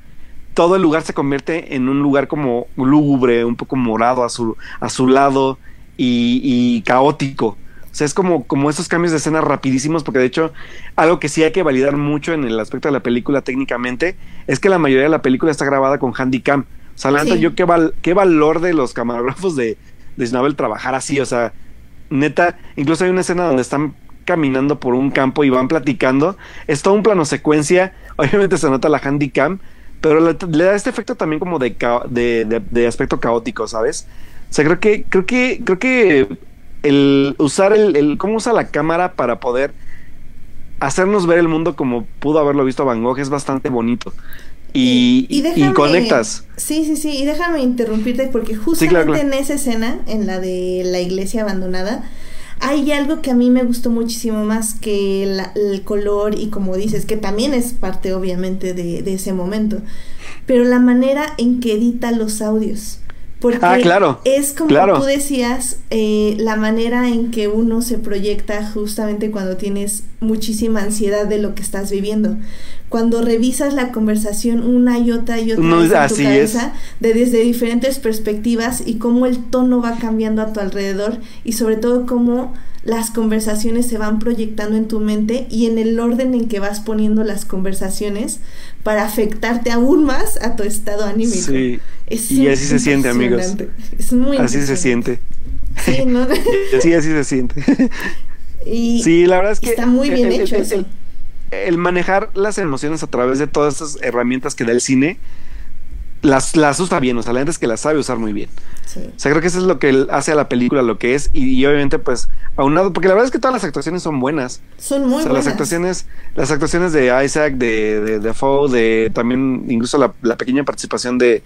todo el lugar se convierte en un lugar como lúgubre, un poco morado a su, a su lado y, y caótico. O sea, es como, como esos cambios de escena rapidísimos, porque de hecho, algo que sí hay que validar mucho en el aspecto de la película técnicamente, es que la mayoría de la película está grabada con handycam. O sea, la yo qué, val, qué valor de los camarógrafos de, de trabajar así, o sea, neta, incluso hay una escena donde están caminando por un campo y van platicando, es todo un plano secuencia, obviamente se nota la handycam, pero le, da este efecto también como de, de, de, aspecto caótico, ¿sabes? O sea, creo que, creo que, creo que el usar el, cómo usa la cámara para poder hacernos ver el mundo como pudo haberlo visto Van Gogh es bastante bonito. Y, y, déjame, y, conectas. Sí, sí, sí. Y déjame interrumpirte porque justamente sí, claro, claro. en esa escena, en la de la iglesia abandonada, hay algo que a mí me gustó muchísimo más que la, el color y como dices, que también es parte obviamente de, de ese momento, pero la manera en que edita los audios. Porque ah, claro, es como claro. tú decías, eh, la manera en que uno se proyecta justamente cuando tienes muchísima ansiedad de lo que estás viviendo. Cuando revisas la conversación una y otra y otra no, vez en así tu cabeza, es. de desde diferentes perspectivas y cómo el tono va cambiando a tu alrededor y sobre todo cómo las conversaciones se van proyectando en tu mente y en el orden en que vas poniendo las conversaciones para afectarte aún más a tu estado anímico. Sí. Es y así se siente, amigos. Es muy Así se siente. Sí, ¿no? sí, así se siente. Y sí, la verdad es que está muy bien el, hecho el, eso. El, el, manejar las emociones a través de todas estas herramientas que da el cine, las, las usa bien, o sea, la gente es que las sabe usar muy bien. Sí. O sea, creo que eso es lo que hace a la película lo que es. Y, y, obviamente, pues, aunado, porque la verdad es que todas las actuaciones son buenas. Son muy o sea, buenas. Las actuaciones, las actuaciones de Isaac, de, de, de Foe, de también incluso la, la pequeña participación de,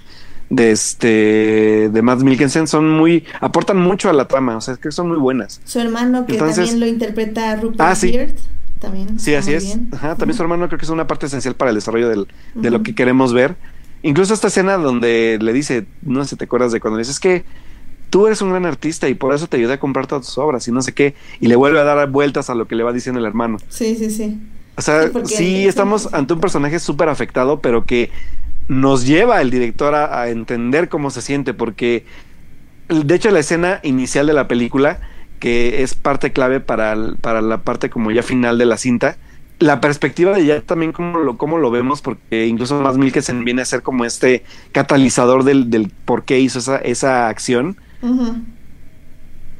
de este de Matt Mikkelsen son muy aportan mucho a la trama, o sea, es que son muy buenas. Su hermano que Entonces- también lo interpreta Rupert Ah, sí. Beard, también. Sí, así es. Ajá, también su hermano creo que es una parte esencial para el desarrollo del, de lo que queremos ver. Incluso esta escena donde le dice, no sé si te acuerdas de cuando le dice, es que tú eres un gran artista y por eso te ayudé a comprar todas tus obras y no sé qué, y le vuelve a dar vueltas a lo que le va diciendo el hermano. Sí, sí, sí. O sea, sí, estamos ante un personaje súper afectado, pero que nos lleva el director a, a entender cómo se siente, porque de hecho la escena inicial de la película, que es parte clave para, para la parte como ya final de la cinta, la perspectiva de ya también cómo lo, cómo lo vemos, porque incluso más Mikkelsen viene a ser como este catalizador del, del por qué hizo esa, esa acción,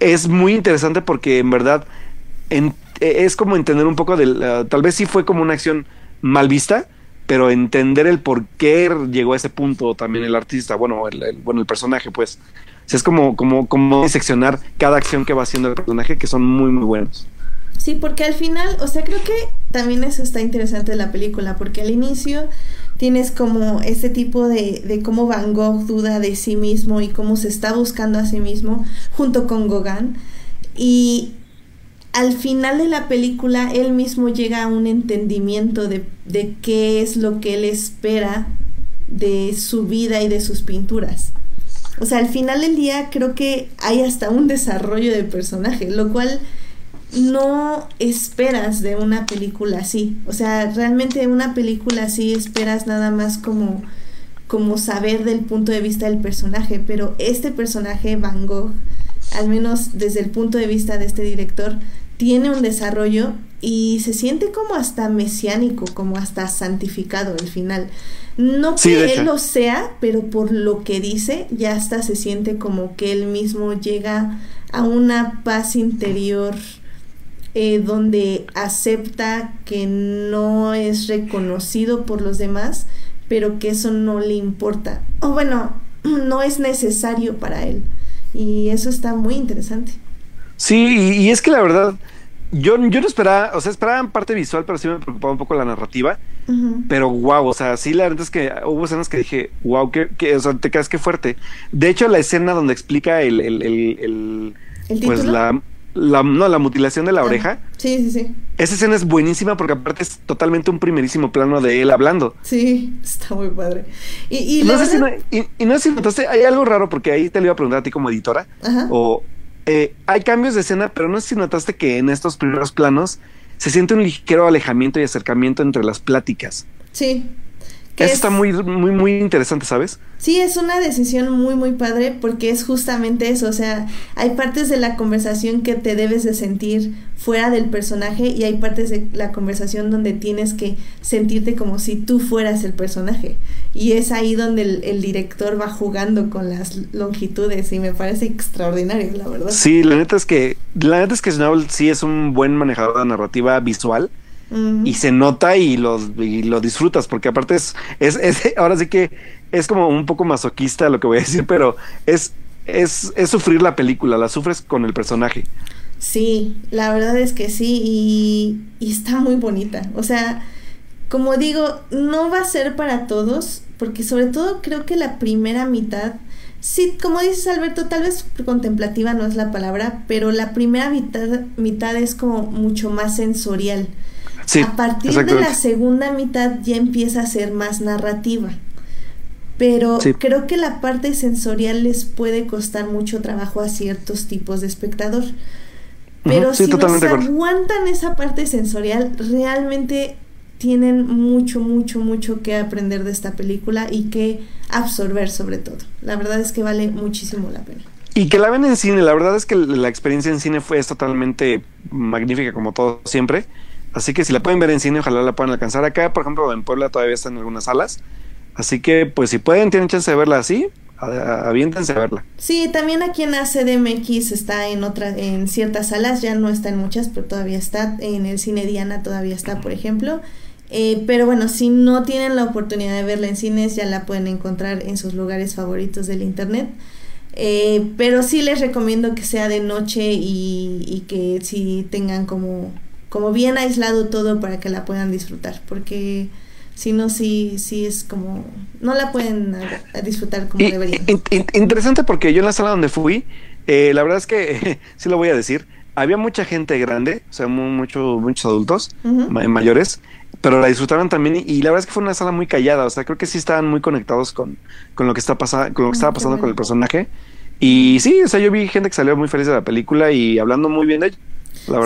es muy interesante porque en verdad en- es como entender un poco del uh, tal vez sí fue como una acción mal vista pero entender el por qué llegó a ese punto también el artista bueno el, el- bueno el personaje pues es como como como seccionar cada acción que va haciendo el personaje que son muy muy buenos Sí, porque al final, o sea, creo que también eso está interesante de la película, porque al inicio tienes como ese tipo de, de cómo Van Gogh duda de sí mismo y cómo se está buscando a sí mismo junto con Gauguin. Y al final de la película él mismo llega a un entendimiento de, de qué es lo que él espera de su vida y de sus pinturas. O sea, al final del día creo que hay hasta un desarrollo de personaje, lo cual no esperas de una película así. O sea, realmente de una película así esperas nada más como, como saber del punto de vista del personaje. Pero este personaje, Van Gogh, al menos desde el punto de vista de este director, tiene un desarrollo y se siente como hasta mesiánico, como hasta santificado al final. No que él lo sea, pero por lo que dice, ya hasta se siente como que él mismo llega a una paz interior eh, donde acepta que no es reconocido por los demás, pero que eso no le importa. O bueno, no es necesario para él. Y eso está muy interesante. Sí, y, es que la verdad, yo, yo no esperaba, o sea, esperaba en parte visual, pero sí me preocupaba un poco la narrativa. Pero wow, o sea, sí, la verdad es que hubo escenas que dije, wow, que, que o sea, te quedas que fuerte. De hecho, la escena donde explica el, el, el, el pues la la, no, la mutilación de la ah, oreja. Sí, sí, sí. Esa escena es buenísima porque aparte es totalmente un primerísimo plano de él hablando. Sí, está muy padre. Y, no, sé si no, y, no sé si notaste, hay algo raro porque ahí te lo iba a preguntar a ti como editora. O eh, hay cambios de escena, pero no sé si notaste que en estos primeros planos se siente un ligero alejamiento y acercamiento entre las pláticas. Sí. Eso está muy, muy, muy interesante, ¿sabes? Sí, es una decisión muy, muy padre porque es justamente eso. O sea, hay partes de la conversación que te debes de sentir fuera del personaje y hay partes de la conversación donde tienes que sentirte como si tú fueras el personaje. Y es ahí donde el, director va jugando con las longitudes y me parece extraordinario, la verdad. Sí, la neta es que, la neta es que Snowball sí es un buen manejador de narrativa visual y se nota y lo, lo disfrutas, porque aparte es, es, ahora sí que es como un poco masoquista lo que voy a decir, pero es, es, es sufrir la película, la sufres con el personaje. Sí, la verdad es que sí, y, y está muy bonita. O sea, como digo, no va a ser para todos, porque sobre todo creo que la primera mitad, sí, como dices Alberto, tal vez contemplativa no es la palabra, pero la primera mitad, mitad es como mucho más sensorial a partir de la segunda mitad ya empieza a ser más narrativa. Pero creo que la parte sensorial les puede costar mucho trabajo a ciertos tipos de espectador. Pero si nos aguantan esa parte sensorial, realmente tienen mucho, mucho, mucho que aprender de esta película y que absorber sobre todo. La verdad es que vale muchísimo la pena. Y que la ven en cine, la verdad es que la experiencia en cine fue totalmente magnífica como todo siempre. Así que si la pueden ver en cine, ojalá la puedan alcanzar. Acá, por ejemplo, en Puebla todavía están en algunas salas. Así que, pues si pueden, tienen chance de verla así, aviéntense a verla. Sí, también aquí en ACDMX está en otra, en ciertas salas, ya no está en muchas, pero todavía está. En el cine Diana todavía está, por ejemplo. Eh, pero bueno, si no tienen la oportunidad de verla en cines, ya la pueden encontrar en sus lugares favoritos del internet. Eh, pero sí les recomiendo que sea de noche y que si tengan como como bien aislado todo para que la puedan disfrutar, porque si no, sí, sí es como, no la pueden disfrutar como deberían. interesante porque yo en la sala donde fui, eh, la verdad es que, sí lo voy a decir, había mucha gente grande, o sea, mucho, muchos adultos mayores, pero la disfrutaron también y, la verdad es que fue una sala muy callada, o sea, creo que sí estaban muy conectados con, con lo que está pasando, con lo que estaba ah, pasando con el personaje. Y sí, o sea, yo vi gente que salió muy feliz de la película y hablando muy bien de ella.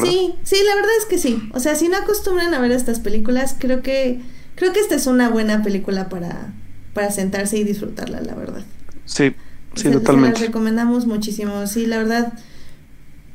Sí, sí, la verdad es que sí. O sea, si no acostumbran a ver estas películas, creo que creo que esta es una buena película para, para sentarse y disfrutarla, la verdad. Sí, sí, totalmente. la recomendamos muchísimo. Sí, la verdad.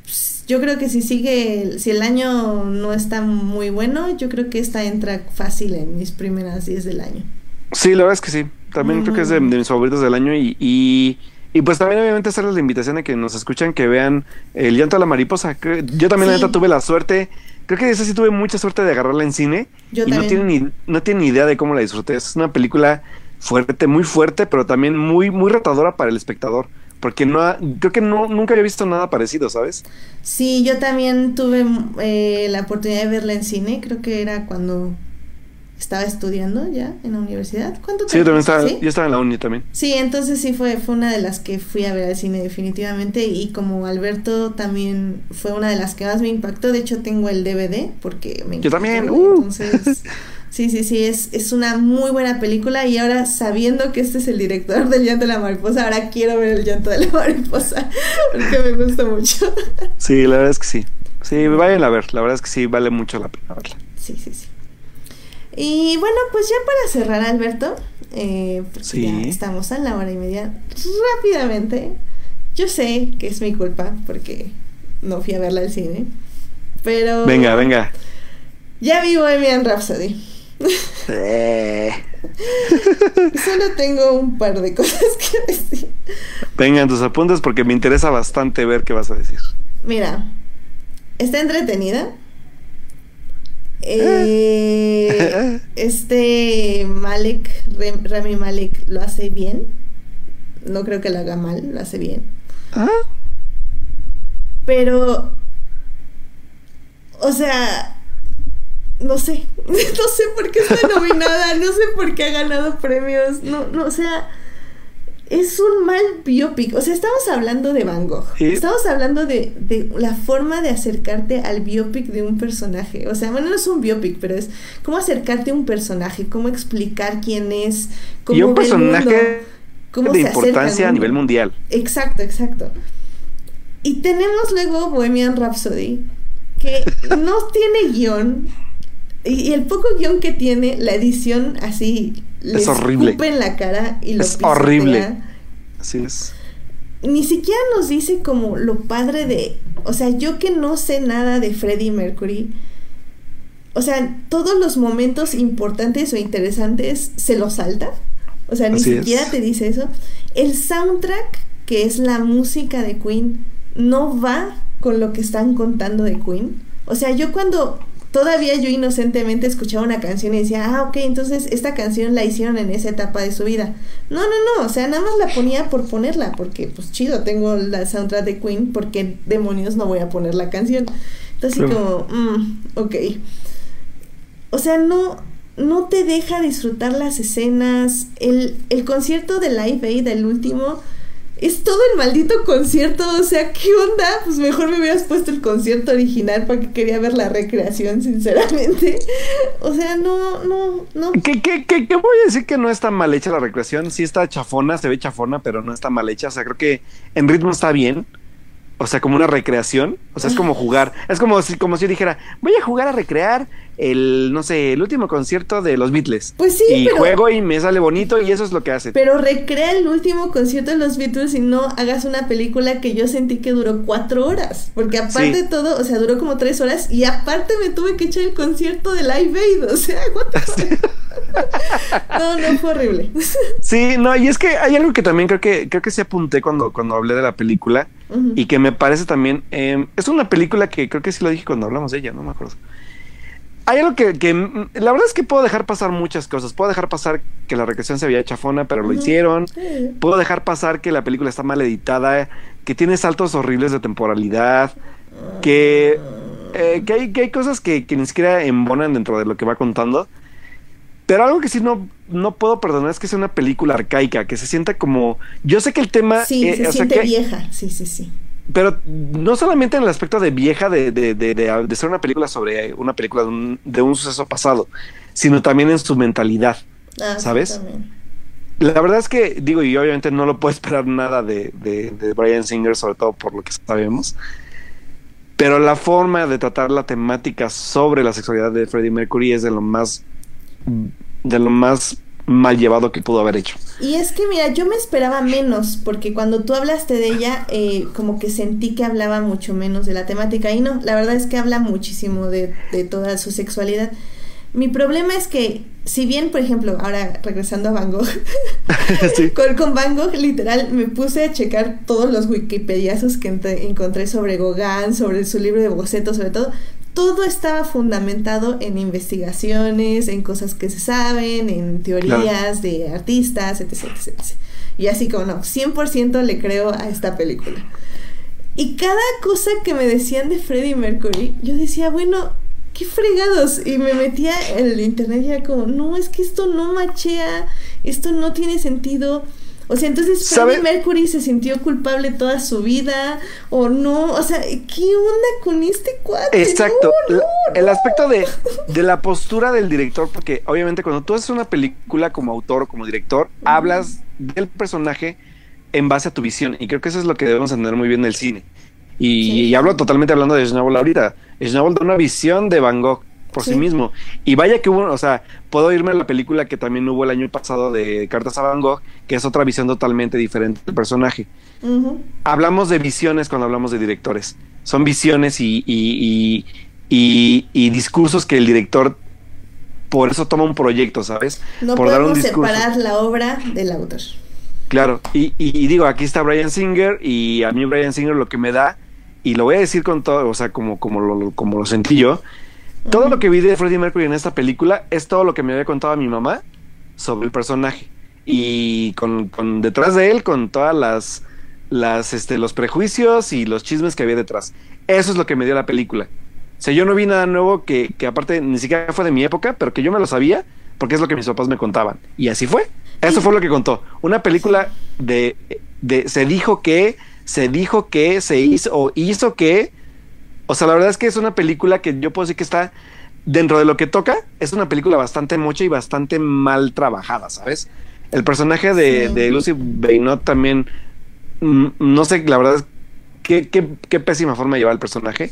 Pues, yo creo que si sigue, si el año no está muy bueno, yo creo que esta entra fácil en mis primeras 10 del año. Sí, la verdad es que sí. También creo que es de, mis favoritos del año y y pues también obviamente hacerles la invitación a que nos escuchan, que vean El llanto de la mariposa. Yo también la neta tuve la suerte, creo que esa sí tuve mucha suerte de agarrarla en cine. y no tienen, ni, no tienen ni idea de cómo la disfruté. Es una película fuerte, muy fuerte, pero también muy, muy retadora para el espectador. Porque no creo que no, nunca había visto nada parecido, ¿sabes? Sí, yo también tuve eh, la oportunidad de verla en cine, creo que era cuando estaba estudiando ya en la universidad. ¿Cuánto tiempo? Sí, también estaba, yo estaba en la uni también. Sí, entonces sí fue, fue una de las que fui a ver al cine definitivamente y como Alberto también fue una de las que más me impactó, de hecho tengo el DVD porque me Yo también. Uh. Entonces, sí, sí, sí, es, es una muy buena película y ahora sabiendo que este es el director del llanto de la mariposa, ahora quiero ver el llanto de la mariposa porque me gusta mucho. Sí, la verdad es que sí. Sí, vayan a ver, la verdad es que sí, vale mucho la pena verla. Sí, sí, sí. Y bueno, pues ya para cerrar, Alberto, eh, ya estamos a la hora y media. Rápidamente, yo sé que es mi culpa porque no fui a verla al cine. Pero. Venga, venga. Ya vi Bohemian Rhapsody. Eh. Solo tengo un par de cosas que decir. Vengan tus apuntes porque me interesa bastante ver qué vas a decir. Mira, está entretenida. Eh, este Malek, Rami Malek, lo hace bien. No creo que lo haga mal, lo hace bien. Ah, Pero, o sea, no sé, no sé por qué está nominada, no sé por qué ha ganado premios, no, no, o sea, es un mal biopic, o sea, estamos hablando de Van Gogh, Sí. estamos hablando de, de la forma de acercarte al biopic de un personaje, o sea, bueno, no es un biopic, pero es cómo acercarte a un personaje, cómo explicar quién es, cómo y un ve el mundo, personaje cómo de se importancia a nivel mundial. Exacto, exacto. Y tenemos luego Bohemian Rhapsody, que no tiene guion. Y, y el poco guion que tiene, la edición así les horrible. en la cara y lo Es pisotea. horrible. Así es. Ni siquiera nos dice como lo padre de. O sea, yo que no sé nada de Freddie Mercury. O sea, todos los momentos importantes o interesantes se los salta. O sea, ni Así siquiera es. te dice eso. El soundtrack, que es la música de Queen, no va con lo que están contando de Queen. O sea, yo cuando todavía yo inocentemente escuchaba una canción y decía, ah, ok, entonces esta canción la hicieron en esa etapa de su vida. No, no, no, o sea, nada más la ponía por ponerla, porque pues chido, tengo la soundtrack de Queen, porque demonios no voy a poner la canción. Entonces, como, mm, ok. O sea, no, no te deja disfrutar las escenas. El, el concierto de Live Aid, el último, es todo el maldito concierto. O sea, ¿qué onda? Pues mejor me hubieras puesto el concierto original para que quería ver la recreación, sinceramente. O sea, no, no, no. ¿Qué, qué, qué, qué voy a decir que no está mal hecha la recreación? Sí está chafona, se ve chafona, pero no está mal hecha. O sea, creo que en ritmo está bien. O sea, como una recreación. O sea, es como jugar. Es como si, como si yo dijera, voy a jugar a recrear el, no sé, el último concierto de los Beatles. Pues sí, y pero- juego y me sale bonito y eso es lo que hace. Pero recrea el último concierto de los Beatles y no hagas una película que yo sentí que duró cuatro horas. Porque aparte Sí. de todo, o sea, duró como tres horas y aparte me tuve que echar el concierto de Live Aid. O sea, what the fuck? No, no, fue horrible. Sí, no, y es que hay algo que también creo que creo que sí apunté cuando, cuando hablé de la película y que me parece también eh, es una película que creo que sí lo dije cuando hablamos de ella, no me acuerdo. Hay algo que, que, mm, la verdad es que puedo dejar pasar muchas cosas. Puedo dejar pasar que la recreación se veía chafona, pero lo hicieron. Puedo dejar pasar que la película está mal editada, que tiene saltos horribles de temporalidad, que, eh, que, hay, que hay cosas que, que ni siquiera embonan dentro de lo que va contando. Pero algo que sí no, no puedo perdonar es que sea una película arcaica, que se sienta como... Yo sé que el tema... Sí, eh, se o sea siente que- vieja. Sí, sí, sí. Pero no solamente en el aspecto de vieja, de, de, de, de- ser una película sobre una película de un, de un suceso pasado, sino también en su mentalidad. Ah, ¿Sabes? La verdad es que, digo, y obviamente no lo puedo esperar nada de Brian Singer, sobre todo por lo que sabemos. Pero la forma de tratar la temática sobre la sexualidad de Freddie Mercury es de lo más de lo más mal llevado que pudo haber hecho. Y es que, mira, yo me esperaba menos, porque cuando tú hablaste de ella, eh, como que sentí que hablaba mucho menos de la temática. Y no, la verdad es que habla muchísimo de, de toda su sexualidad. Mi problema es que, si bien, por ejemplo, ahora regresando a Van Gogh, Sí. con, con Van Gogh, literal, me puse a checar todos los wikipediazos que encontré sobre Gauguin, sobre su libro de bocetos, sobre todo. Todo estaba fundamentado en investigaciones, en cosas que se saben, en teorías de artistas, etc, etc, etc. Y así como no, 100% le creo a esta película. Y cada cosa que me decían de Freddie Mercury, yo decía, bueno, qué fregados. Y me metía en el internet y era como, no, es que esto no machea, esto no tiene sentido. O sea, entonces ¿Sabe? Freddie Mercury se sintió culpable toda su vida, o no, o sea, ¿qué onda con este cuate? Exacto. No, no, La- el no. aspecto de, de la postura del director, porque obviamente cuando tú haces una película como autor o como director, hablas del personaje en base a tu visión. Y creo que eso es lo que debemos entender muy bien del cine. Y, Sí. y hablo totalmente hablando de Schnabel ahorita. Schnabel da una visión de Van Gogh por sí. Sí. mismo. Y vaya que hubo, o sea, puedo irme a la película que también hubo el año pasado de Cartas a Van Gogh, que es otra visión totalmente diferente del personaje hablamos de visiones cuando hablamos de directores. Son visiones y, y- y- discursos que el director por eso toma un proyecto, ¿sabes? No por podemos separar la obra del autor. Claro, y, y, digo, aquí está Brian Singer y a mí Brian Singer lo que me da, y lo voy a decir con todo, o sea, como, como, lo, como lo sentí yo, todo lo que vi de Freddie Mercury en esta película es todo lo que me había contado mi mamá sobre el personaje. Y con, con detrás de él, con todas las, las, este, los prejuicios y los chismes que había detrás. Eso es lo que me dio la película. O sea, yo no vi nada nuevo que, que aparte ni siquiera fue de mi época, pero que yo me lo sabía porque es lo que mis papás me contaban. Y así fue. Eso fue lo que contó. Una película de, de se dijo que, se dijo que, se hizo o hizo que. O sea, la verdad es que es una película que yo puedo decir que está dentro de lo que toca, es una película bastante mocha y bastante mal trabajada, ¿sabes? El personaje de, de Lucy Bainot también, mm, no sé, la verdad es qué, qué, qué pésima forma de llevar el personaje.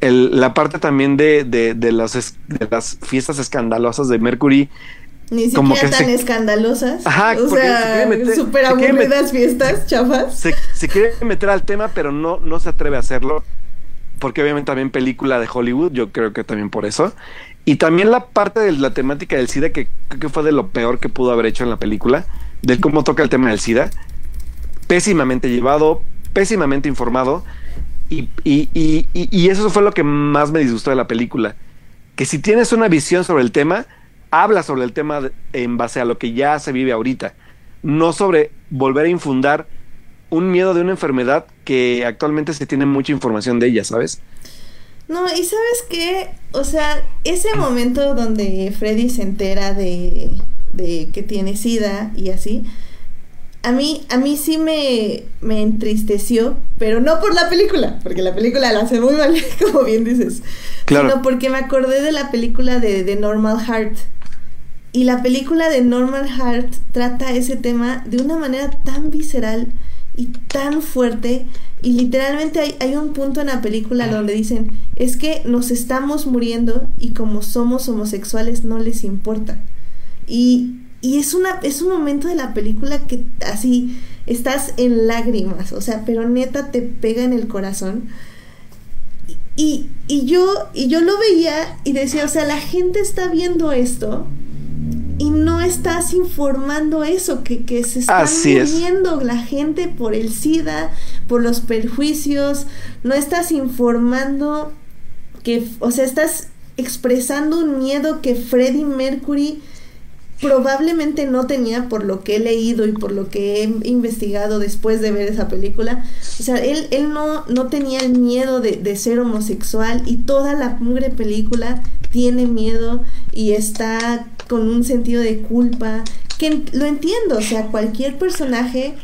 El, la parte también de, de, de, las, de las fiestas escandalosas de Mercury ni siquiera que tan escandalosas. Ajá, o sea, súper aburridas fiestas, chafas. Se, se, quiere meter al tema, pero no, no se atreve a hacerlo. Porque obviamente también película de Hollywood, yo creo que también por eso. Y también la parte de la temática del SIDA, que creo que fue de lo peor que pudo haber hecho en la película, de cómo toca el tema del SIDA. Pésimamente llevado, pésimamente informado. Y, y, y, y eso fue lo que más me disgustó de la película. Que si tienes una visión sobre el tema, habla sobre el tema en base a lo que ya se vive ahorita, no sobre volver a infundar un miedo de una enfermedad que actualmente se tiene mucha información de ella, ¿sabes? No, y sabes qué, o sea, ese momento donde Freddy se entera de, de que tiene sida y así, a mí, a mí sí me, me entristeció, pero no por la película, porque la película la hace muy mal, como bien dices, claro. sino porque me acordé de la película de, de Normal Heart y la película de Normal Heart trata ese tema de una manera tan visceral y tan fuerte. Y literalmente hay, hay, un punto en la película donde dicen, es que nos estamos muriendo y como somos homosexuales no les importa. Y, y es, una, es un momento de la película que así estás en lágrimas, o sea, pero neta te pega en el corazón. Y, y, yo, y yo lo veía y decía, o sea, la gente está viendo esto y no estás informando eso, que, que se está muriendo la gente por el SIDA, por los perjuicios, no estás informando que, o sea, estás expresando un miedo que Freddie Mercury probablemente no tenía por lo que he leído y por lo que he investigado después de ver esa película. O sea, él, él no, no tenía el miedo de, de ser homosexual y toda la mugre película tiene miedo y está con un sentido de culpa, que lo entiendo, o sea, cualquier personaje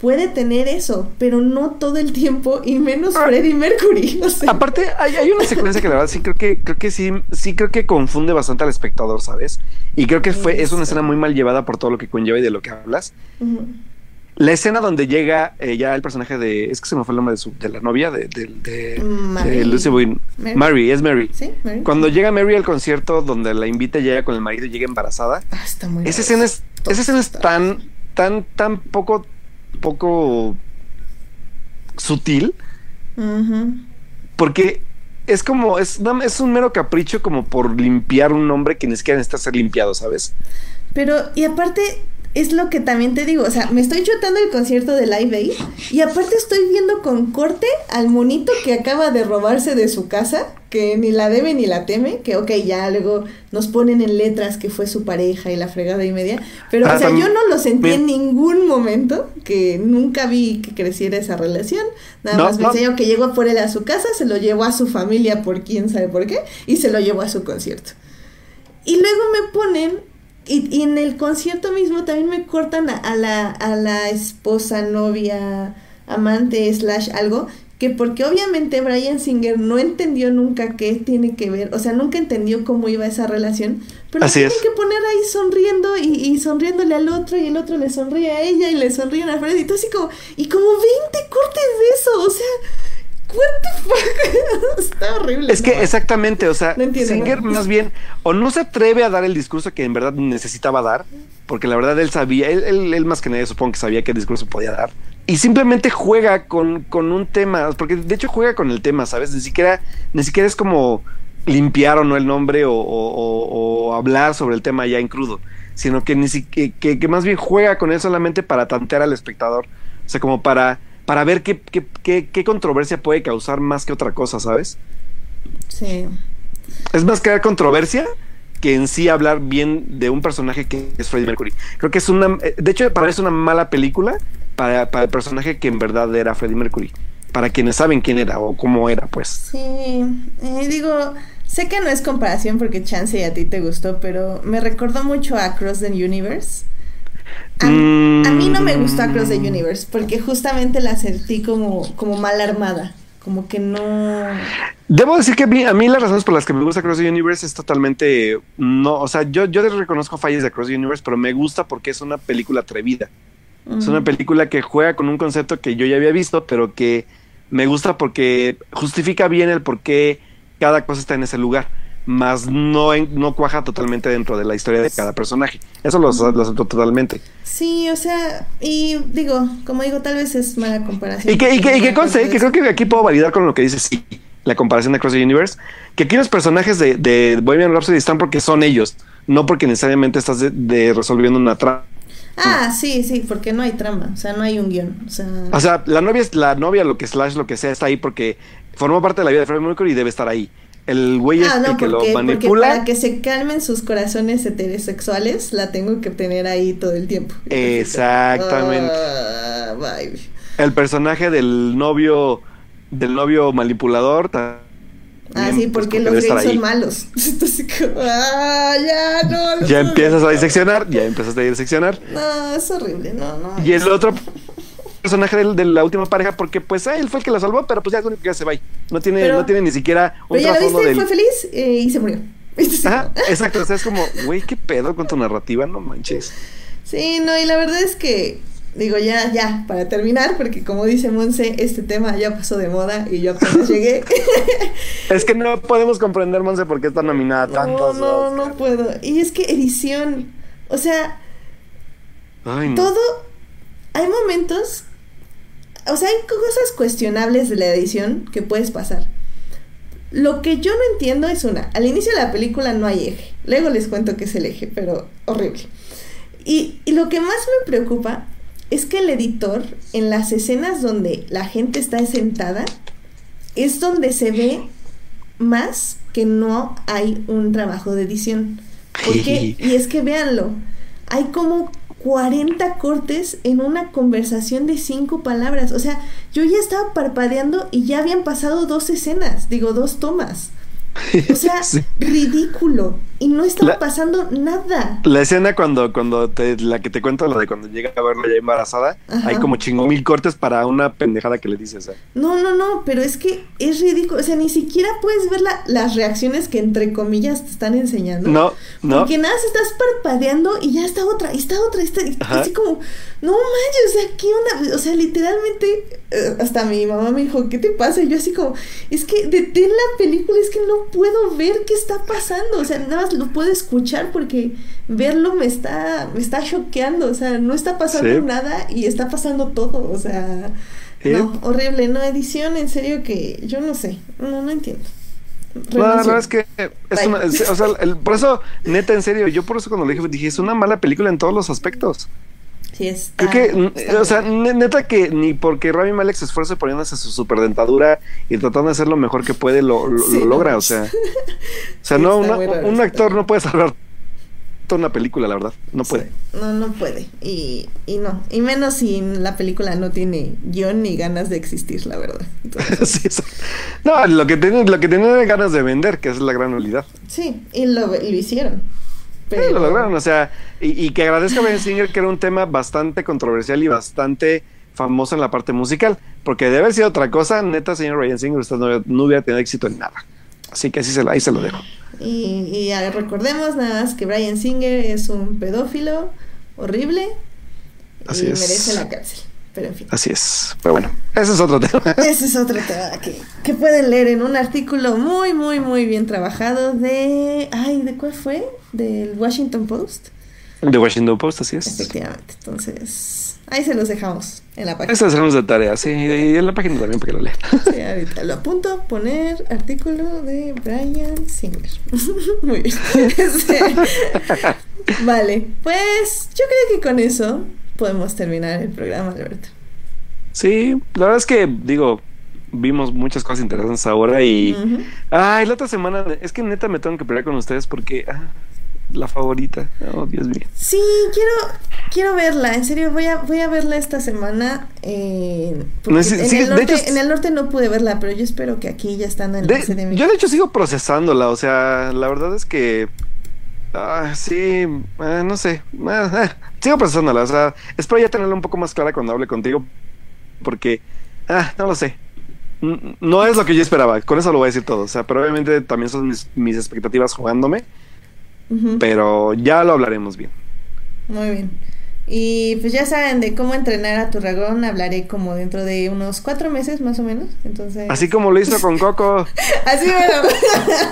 puede tener eso, pero no todo el tiempo y menos ah. Freddie Mercury. Aparte, hay, una secuencia que la verdad sí creo que creo que sí sí creo que confunde bastante al espectador, ¿sabes? Y creo que fue es una escena muy mal llevada por todo lo que conlleva y de lo que hablas. La escena donde llega eh, ya el personaje de. Es que se me fue el nombre de, su, de la novia de, de, de, Lucy Boyd. Mary. es Mary. ¿Sí? Cuando llega Mary al concierto donde la invita, llega con el marido y llega embarazada. Ah, está muy esa escena es, esa escena es tan, tan, tan poco, poco sutil. Porque es como, es, es un mero capricho como por limpiar un hombre que ni siquiera necesita ser limpiado, ¿sabes? Pero, y aparte, es lo que también te digo, o sea, me estoy chutando el concierto de Live Aid y aparte estoy viendo con corte al monito que acaba de robarse de su casa, que ni la debe ni la teme, que ok, ya luego nos ponen en letras que fue su pareja y la fregada y media, pero o sea, yo no lo sentí en ningún momento, que nunca vi que creciera esa relación, nada más me enseñó que llegó por él a su casa, se lo llevó a su familia por quién sabe por qué, y se lo llevó a su concierto. Y luego me ponen y, en el concierto mismo también me cortan a, la, a la esposa, novia, amante, slash algo, que porque obviamente Brian Singer no entendió nunca qué tiene que ver, o sea, nunca entendió cómo iba esa relación, pero Así tienen que poner ahí sonriendo y, y, sonriéndole al otro y el otro le sonríe a ella y le sonríe a Fred y todo así como, y como 20 cortes de eso, o sea, What the fuck? Está horrible. Es que exactamente, o sea, Singer más bien o no se atreve a dar el discurso que en verdad necesitaba dar, porque la verdad él sabía, él, él, más que nadie supongo que sabía qué discurso podía dar, y simplemente juega con, con un tema, porque de hecho juega con el tema, ¿sabes? Ni siquiera, ni siquiera es como limpiar o no el nombre o, o, hablar sobre el tema ya en crudo, sino que, ni que, que, más bien juega con él solamente para tantear al espectador, o sea, como para, para ver qué, qué, qué controversia puede causar más que otra cosa, ¿sabes? Sí. Es más que controversia que en sí hablar bien de un personaje que es Freddie Mercury. Creo que es una, de hecho parece una mala película para, para el personaje que en verdad era Freddie Mercury para quienes saben quién era o cómo era, pues. Sí, eh, digo, sé que no es comparación porque Chance y a ti te gustó, pero me recordó mucho a Cross the Universe. A, mí no me gustó Across the Universe porque justamente la sentí como, como mal armada, como que no... Debo decir que a mí, a mí, las razones por las que me gusta Across the Universe es totalmente... No, o sea, yo, yo reconozco fallas de Across the Universe, pero me gusta porque es una película atrevida. Es una película que juega con un concepto que yo ya había visto, pero que me gusta porque justifica bien el por qué cada cosa está en ese lugar, más no, no cuaja totalmente dentro de la historia de cada personaje. Eso lo, lo acepto totalmente. Sí, o sea, y digo, como digo, tal vez es mala comparación. Y que, y que, y que conste, que creo que aquí puedo validar con lo que dice sí, la comparación de Cross the Universe, que aquí los personajes de, de Bohemian Rhapsody están porque son ellos, no porque necesariamente estás de resolviendo una trama Ah, sí, sí, porque no hay trama, o sea, no hay un guion. O sea, o sea la novia es la novia, lo que slash, lo que sea, está ahí porque formó parte de la vida de Freddie Mercury y debe estar ahí. El güey es ah, el que lo manipula. para que se calmen sus corazones heterosexuales, la tengo que tener ahí todo el tiempo. Exactamente. Ah, el personaje del novio, del novio manipulador Ah, sí, pues, porque los gays son malos. Entonces, ah, ya, no. ya empiezas a diseccionar, ya empiezas a diseccionar. No, es horrible, no, no. Y el otro personaje de, la última pareja, porque pues ah, él fue el que la salvó, pero pues ya es único que ya se va. No tiene, no tiene ni siquiera un pero ya lo viste, fue feliz eh, y se murió. Ajá, exacto, o sea, es como, güey, qué pedo con tu narrativa, no manches. Sí, no, y la verdad es que digo ya, ya, para terminar, porque como dice Monse, este tema ya pasó de moda y yo apenas llegué. es que no podemos comprender, Monse, por qué está nominada tanto. No, no, no puedo. Y es que edición, o sea, todo, hay momentos, o sea, hay cosas cuestionables de la edición que puedes pasar. Lo que yo no entiendo es una, al inicio de la película no hay eje, luego les cuento qué es el eje, pero horrible. Y, y lo que más me preocupa es que el editor, en las escenas donde la gente está sentada, es donde se ve más que no hay un trabajo de edición. Porque, y es que véanlo, hay como 40 cortes en una conversación de cinco palabras. O sea, yo ya estaba parpadeando y ya habían pasado dos escenas, digo, dos tomas. O sea, ridículo. Y no estaba pasando nada. La escena cuando, cuando te, la que te cuento, la de cuando llega a verla ya embarazada, hay como chingo mil cortes para una pendejada que le dices. No, no, no, pero es que es ridículo. O sea, ni siquiera puedes ver las reacciones que entre comillas te están enseñando. No, no. Porque nada, estás parpadeando y ya está otra, y está otra, está, así como, no manches, o sea, ¿qué onda? O sea, literalmente, eh, hasta mi mamá me dijo, ¿qué te pasa? Y yo así como, es que detén la película, es que no puedo ver qué está pasando. O sea, nada más lo puedo escuchar porque verlo me está, me está choqueando. O sea, no está pasando nada y está pasando todo. O sea, no, horrible, no, edición, en serio que yo no sé, no, no entiendo. No, la verdad es que es una, o sea, el, por eso, neta, en serio, yo por eso cuando le dije, dije, es una mala película en todos los aspectos. Sí, Creo que, o sea, neta que ni porque Rami Malek se esfuerza poniéndose su superdentadura y tratando de hacer lo mejor que puede, lo, logra, o sea. O sea, no, un actor no puede salvar toda una película, la verdad. No puede. No, no puede. Y, y no. Y menos si la película no tiene guion ni ganas de existir, la verdad. sí, no, lo que tiene, lo que tiene ganas de vender, que es la gran realidad. Sí, y lo, lo hicieron. Pero... lo lograron, o sea, y, que agradezco a Ben Singer que era un tema bastante controversial y bastante famoso en la parte musical, porque de haber sido otra cosa, neta, señor Ryan Singer, usted no, hubiera tenido éxito en nada. Así que así se lo, ahí se lo dejo. Y, recordemos nada más que Brian Singer es un pedófilo horrible y merece la cárcel. Pero en fin. Así es. Pero bueno, ese es otro tema. Ese es otro tema que, que pueden leer en un artículo muy, muy, muy bien trabajado de. Ay, ¿de cuál fue? Del Washington Post. De Washington Post, así es. Efectivamente. Entonces, ahí se los dejamos en la página. Eso hacemos de tarea, sí. Y en la página también para que lo lean. Sí, ahorita lo apunto. Poner artículo de Brian Singer. Muy bien. Vale. Pues yo creo que con eso podemos terminar el programa, Alberto. Sí, la verdad es que, digo, vimos muchas cosas interesantes ahora y... Ay, la otra semana, es que neta me tengo que pelear con ustedes porque... Ah, la favorita, oh Dios mío. Sí, quiero, quiero verla, en serio, voy a, voy a verla esta semana. Eh, en, el norte, en, el norte, no pude verla, pero yo espero que aquí ya están en la de, Yo de hecho sigo procesándola, o sea, la verdad es que... Ah, sí, ah, no sé, ah, sigo procesándola, o sea, espero ya tenerla un poco más clara cuando hable contigo, porque, ah, no lo sé, no es lo que yo esperaba, con eso lo voy a decir todo. O sea, pero obviamente también son mis, expectativas jugándome. Pero ya lo hablaremos bien. Muy bien. Y pues ya saben de cómo entrenar a tu dragón, hablaré como dentro de unos cuatro meses más o menos. Entonces. Así como lo hizo con Coco. Así bueno.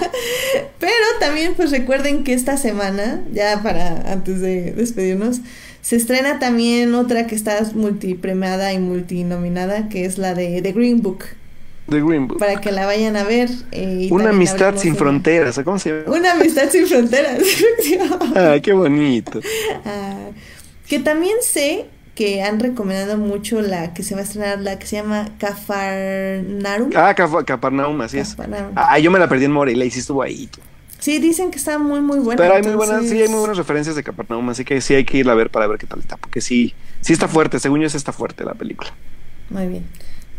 Pero también pues recuerden que esta semana, ya para antes de despedirnos, se estrena también otra que está multipremiada y multinominada, que es la de The Green Book. The Green Book. Para que la vayan a ver. Eh, Una amistad sin fronteras, ¿cómo se llama? Una amistad sin fronteras. ah, qué bonito. Ah, que también sé que han recomendado mucho la que se va a estrenar, la que se llama Cafarnaum. Ah, Cafarnaum, así es. Ah, yo me la perdí en Morelia y sí estuvo ahí. Sí, dicen que está muy, muy buena. Pero hay muy buenas, sí, hay muy buenas referencias de Cafarnaum, así que sí hay que ir a ver para ver qué tal está, porque sí, sí está fuerte, según yo sí está fuerte la película. Muy bien.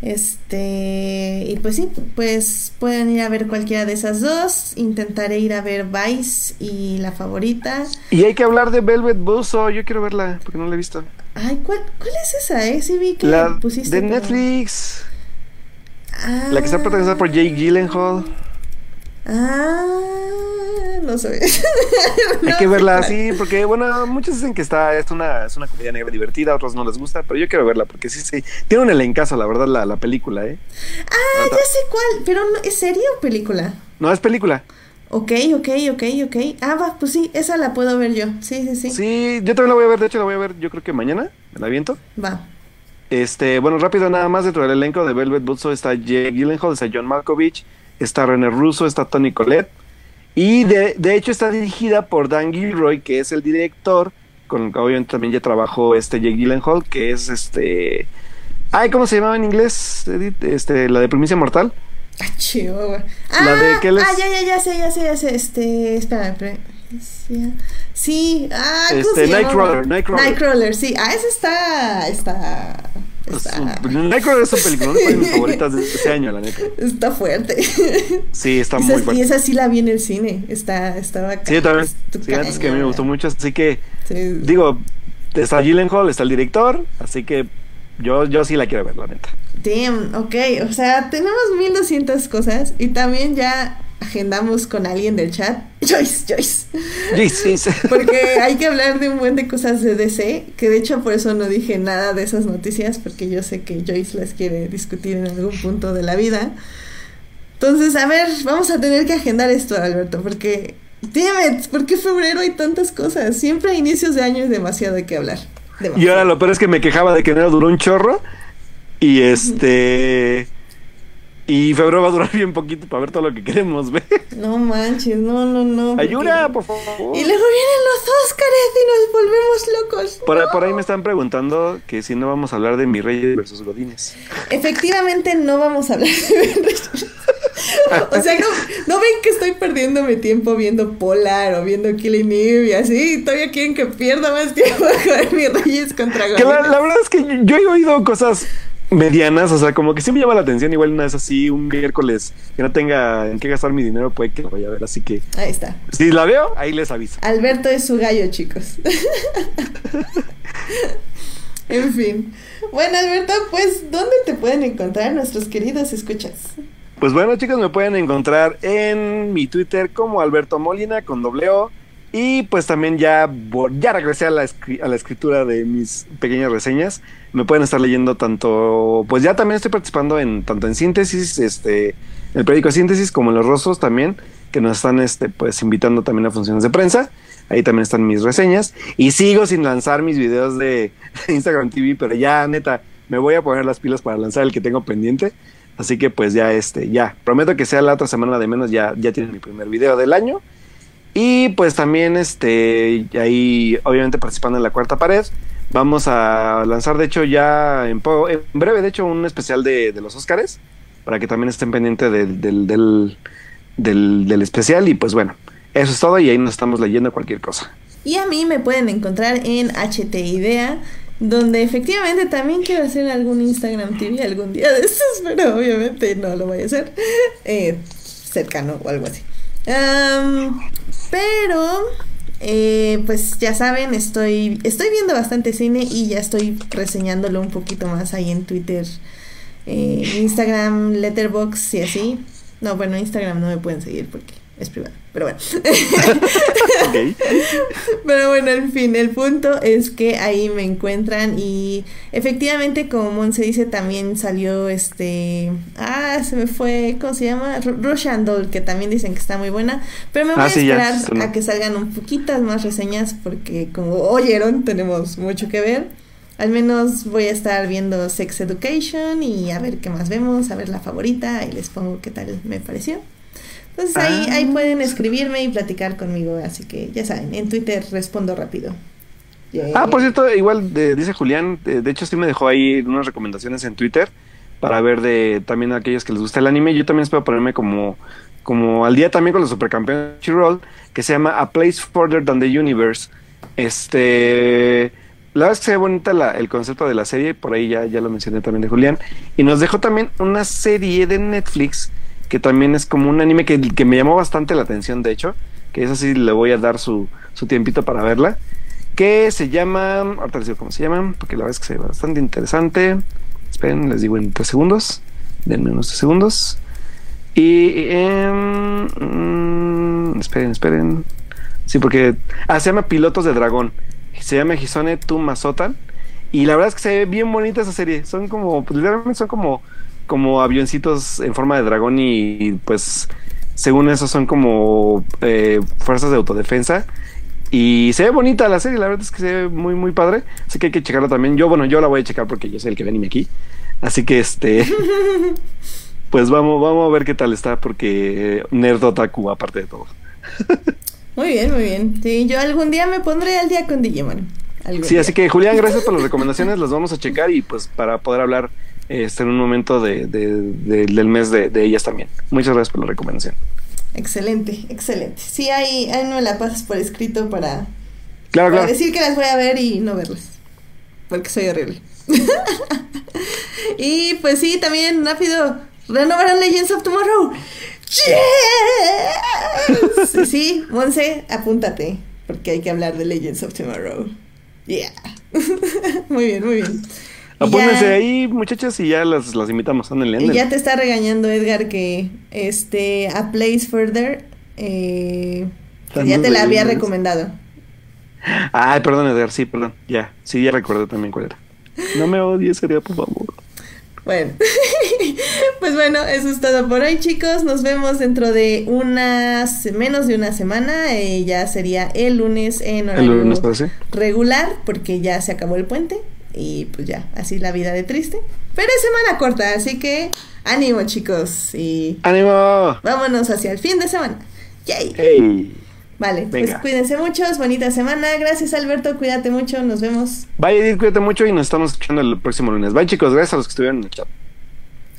Este, y pues sí, pues pueden ir a ver cualquiera de esas dos. Intentaré ir a ver Vice y la favorita. Y hay que hablar de Velvet Buzzsaw, yo quiero verla porque no la he visto. Ay, ¿cuál, cuál es esa, eh? Sí vi que la pusiste. De Netflix. La que está protagonizada por Jake Gyllenhaal. Ah, no sé. Hay que verla así, porque bueno, muchos dicen que está, es una, es una comedia negra divertida, otros no les gusta, pero yo quiero verla, porque sí, sí, tiene un elencazo, la verdad, la, la película, ¿eh? Ah, ya sé cuál, pero no, ¿es serie o película? No, es película. Ok, ok, ok, ok. Ah, va, pues sí, esa la puedo ver yo. Sí, sí, sí. Sí, yo también la voy a ver, de hecho la voy a ver yo creo que mañana, me la viento. Va. Este, bueno, rápido nada más, dentro del elenco de Velvet Buzzsaw está Jay Gyllenhaal, está John Malkovich, está René Russo, está Tony Collette. Y de, de, hecho está dirigida por Dan Gilroy, que es el director, con obviamente también ya trabajó este Jake Gyllenhaal, que es este... Ay, ¿cómo se llamaba en inglés, Edith? Este, la de Primicia Mortal. Ah, chihuahua. Ah, ah, ya, ya, ya sé, ya sé, ya sé. Este, espera, Sí, ah, ¿cómo este, Nightcrawler, Nightcrawler. Nightcrawler, sí. Ah, esa está, está Nightcrawler es un película, una de mis favoritas de este año, la neta. Está fuerte. Sí, está muy fuerte. Y esa sí la vi en el cine. Está, estaba Sí, también. Sí, antes que a mí me gustó mucho. Así que, digo, está Gyllenhaal, está el director. Así que yo, yo sí la quiero ver, la neta. Damn, ok. O sea, tenemos 1200 cosas. Y también ya agendamos con alguien del chat. Joyce, Joyce. Joyce, Porque hay que hablar de un buen de cosas de DC, que de hecho por eso no dije nada de esas noticias, porque yo sé que Joyce las quiere discutir en algún punto de la vida. Entonces, a ver, vamos a tener que agendar esto, Alberto, porque, damn it, ¿por qué febrero hay tantas cosas? Siempre a inicios de año es demasiado de qué hablar. Y ahora lo peor es que me quejaba de que no duró un chorro. Y este. Y febrero va a durar bien poquito para ver todo lo que queremos ver. No manches, no, no, no. Ayuda, por favor. Y luego vienen los Óscares y nos volvemos locos. Por, por, ahí me están preguntando que si no vamos a hablar de Mi Rey versus Godines. Efectivamente, no vamos a hablar de Mi Reyes. o sea, no, no, ven que estoy perdiendo mi tiempo viendo Polar o viendo Killing Eve y así. Todavía quieren que pierda más tiempo con Mi Reyes contra Godines. La, la verdad es que yo he oído cosas medianas, o sea, como que siempre llama la atención, igual una vez así, un miércoles que no tenga en qué gastar mi dinero, puede que lo vaya a ver, así que... Ahí está. Si la veo, ahí les aviso. Alberto es su gallo, chicos. en fin. Bueno, Alberto, pues, ¿dónde te pueden encontrar nuestros queridos escuchas? Pues bueno, chicos, me pueden encontrar en mi Twitter como Alberto Molina con doble O Y pues también ya, ya regresé a la, a la escritura de mis pequeñas reseñas. Me pueden estar leyendo tanto, pues ya también estoy participando en tanto en síntesis, este, el periódico Síntesis, como en los rostros también, que nos están este, pues invitando también a funciones de prensa. Ahí también están mis reseñas. Y sigo sin lanzar mis videos de Instagram TV, pero ya neta, me voy a poner las pilas para lanzar el que tengo pendiente. Así que pues ya este, ya, prometo que sea la otra semana de menos, ya, ya tienen mi primer video del año. Y pues también este, ahí obviamente participando en la cuarta pared. Vamos a lanzar de hecho ya en, en breve, de hecho, un especial de, los Óscares, para que también estén pendientes del, del, del, especial. Y pues bueno, eso es todo y ahí nos estamos leyendo cualquier cosa. Y a mí me pueden encontrar en HT Idea donde efectivamente también quiero hacer algún Instagram TV algún día de estos, pero obviamente no lo voy a hacer eh, cercano o algo así. Pero, eh, pues ya saben, estoy, estoy viendo bastante cine y ya estoy reseñándolo un poquito más ahí en Twitter, eh, Instagram, Letterbox y así. No, bueno, Instagram no me pueden seguir porque es privado. Pero bueno. Pero bueno, en fin, el punto es que ahí me encuentran y efectivamente, como Monse dice, también salió este... Ah, se me fue, ¿cómo se llama? Rush Doll, que también dicen que está muy buena. Pero me voy ah, a esperar a que salgan un poquitas más reseñas porque como oyeron, tenemos mucho que ver. Al menos voy a estar viendo Sex Education y a ver qué más vemos, a ver la favorita y les pongo qué tal me pareció. Entonces ahí, ahí ah. pueden escribirme y platicar conmigo, así que ya saben, en Twitter respondo rápido. Ah, por cierto, igual dice Julián, de, hecho sí me dejó ahí unas recomendaciones en Twitter para ver de también a aquellos que les gusta el anime. Yo también espero ponerme como, como al día también con los supercampeones de que se llama A Place Further Than the Universe. Este, la verdad es que se ve bonita la, el concepto de la serie, por ahí ya, ya lo mencioné también de Julián. Y nos dejó también una serie de Netflix que también es como un anime que, que, me llamó bastante la atención, de hecho, que es así, le voy a dar su, su tiempito para verla, que se llama, ahorita les digo cómo se llama, porque la verdad es que se ve bastante interesante. Esperen, les digo en tres segundos, denme unos tres segundos. Y, eh, esperen, esperen. Sí, porque, ah, se llama Pilotos de Dragón. Se llama Hisone Tu Masotan. Y la verdad es que se ve bien bonita esa serie. Son como, pues, literalmente son como como avioncitos en forma de dragón y pues según eso son como eh, fuerzas de autodefensa. Y se ve bonita la serie, la verdad es que se ve muy, muy padre. Así que hay que checarla también. Yo, bueno, yo la voy a checar porque yo soy el que anime aquí. Así que este. pues vamos, vamos a ver qué tal está, porque Nerd Otaku, aparte de todo. muy bien, muy bien. Sí, yo algún día me pondré al día con Digimon. Sí, así que Julián, gracias por las recomendaciones. Las vamos a checar y pues para poder hablar este, en un momento de, del mes de, ellas también. Muchas gracias por la recomendación. Excelente, excelente. Sí, ahí, ahí no la pasas por escrito para, claro, para decir que las voy a ver y no verlas. Porque soy horrible. y pues sí, también rápido, renovaron Legends of Tomorrow. Yes. Sí, Monse, apúntate, porque hay que hablar de Legends of Tomorrow. Yeah. muy bien, muy bien. Apónganse ahí, muchachas, y ya las, las invitamos. Ándenle, Y ya te está regañando Edgar que este A Place Further eh, ya te la había recomendado. Ay, perdón, Edgar, sí, perdón. Ya, sí, ya recuerdo también cuál era. No me odies, sería por favor. Bueno, pues bueno, eso es todo por hoy, chicos. Nos vemos dentro de unas menos de una semana. Eh, ya sería el lunes en horario el lunes, pues, regular, porque ya se acabó el puente. Y pues ya, así la vida de triste. Pero es semana corta, así que ánimo chicos y... ¡Ánimo! Vámonos hacia el fin de semana. ¡Yay! Vale, pues cuídense muchos, bonita semana. Gracias Alberto, cuídate mucho, nos vemos. Bye Edith, cuídate mucho y nos estamos escuchando el próximo lunes. Bye chicos, gracias a los que estuvieron en el chat.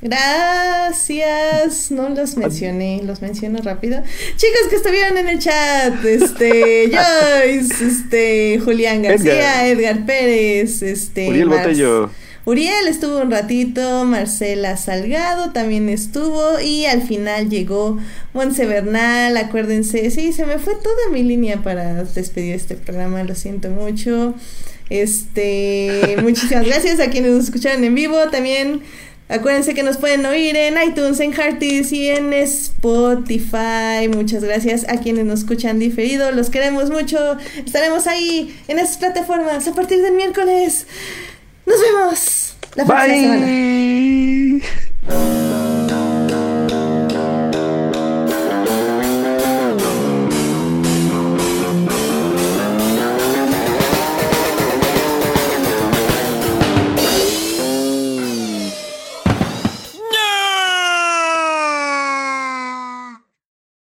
Gracias, no los mencioné, los menciono rápido. Chicos que estuvieron en el chat, este, Joyce, este, Julián García, Edgar, Pérez, este, Uriel Botello. Uriel estuvo un ratito, Marcela Salgado también estuvo y al final llegó Monse Bernal, acuérdense, sí, se me fue toda mi línea para despedir este programa, lo siento mucho. Este, muchísimas gracias a quienes nos escucharon en vivo, también Acuérdense que nos pueden oír en iTunes, en Hearties y en Spotify. Muchas gracias a quienes nos escuchan diferido. Los queremos mucho. Estaremos ahí en esas plataformas a partir del miércoles. Nos vemos la próxima semana.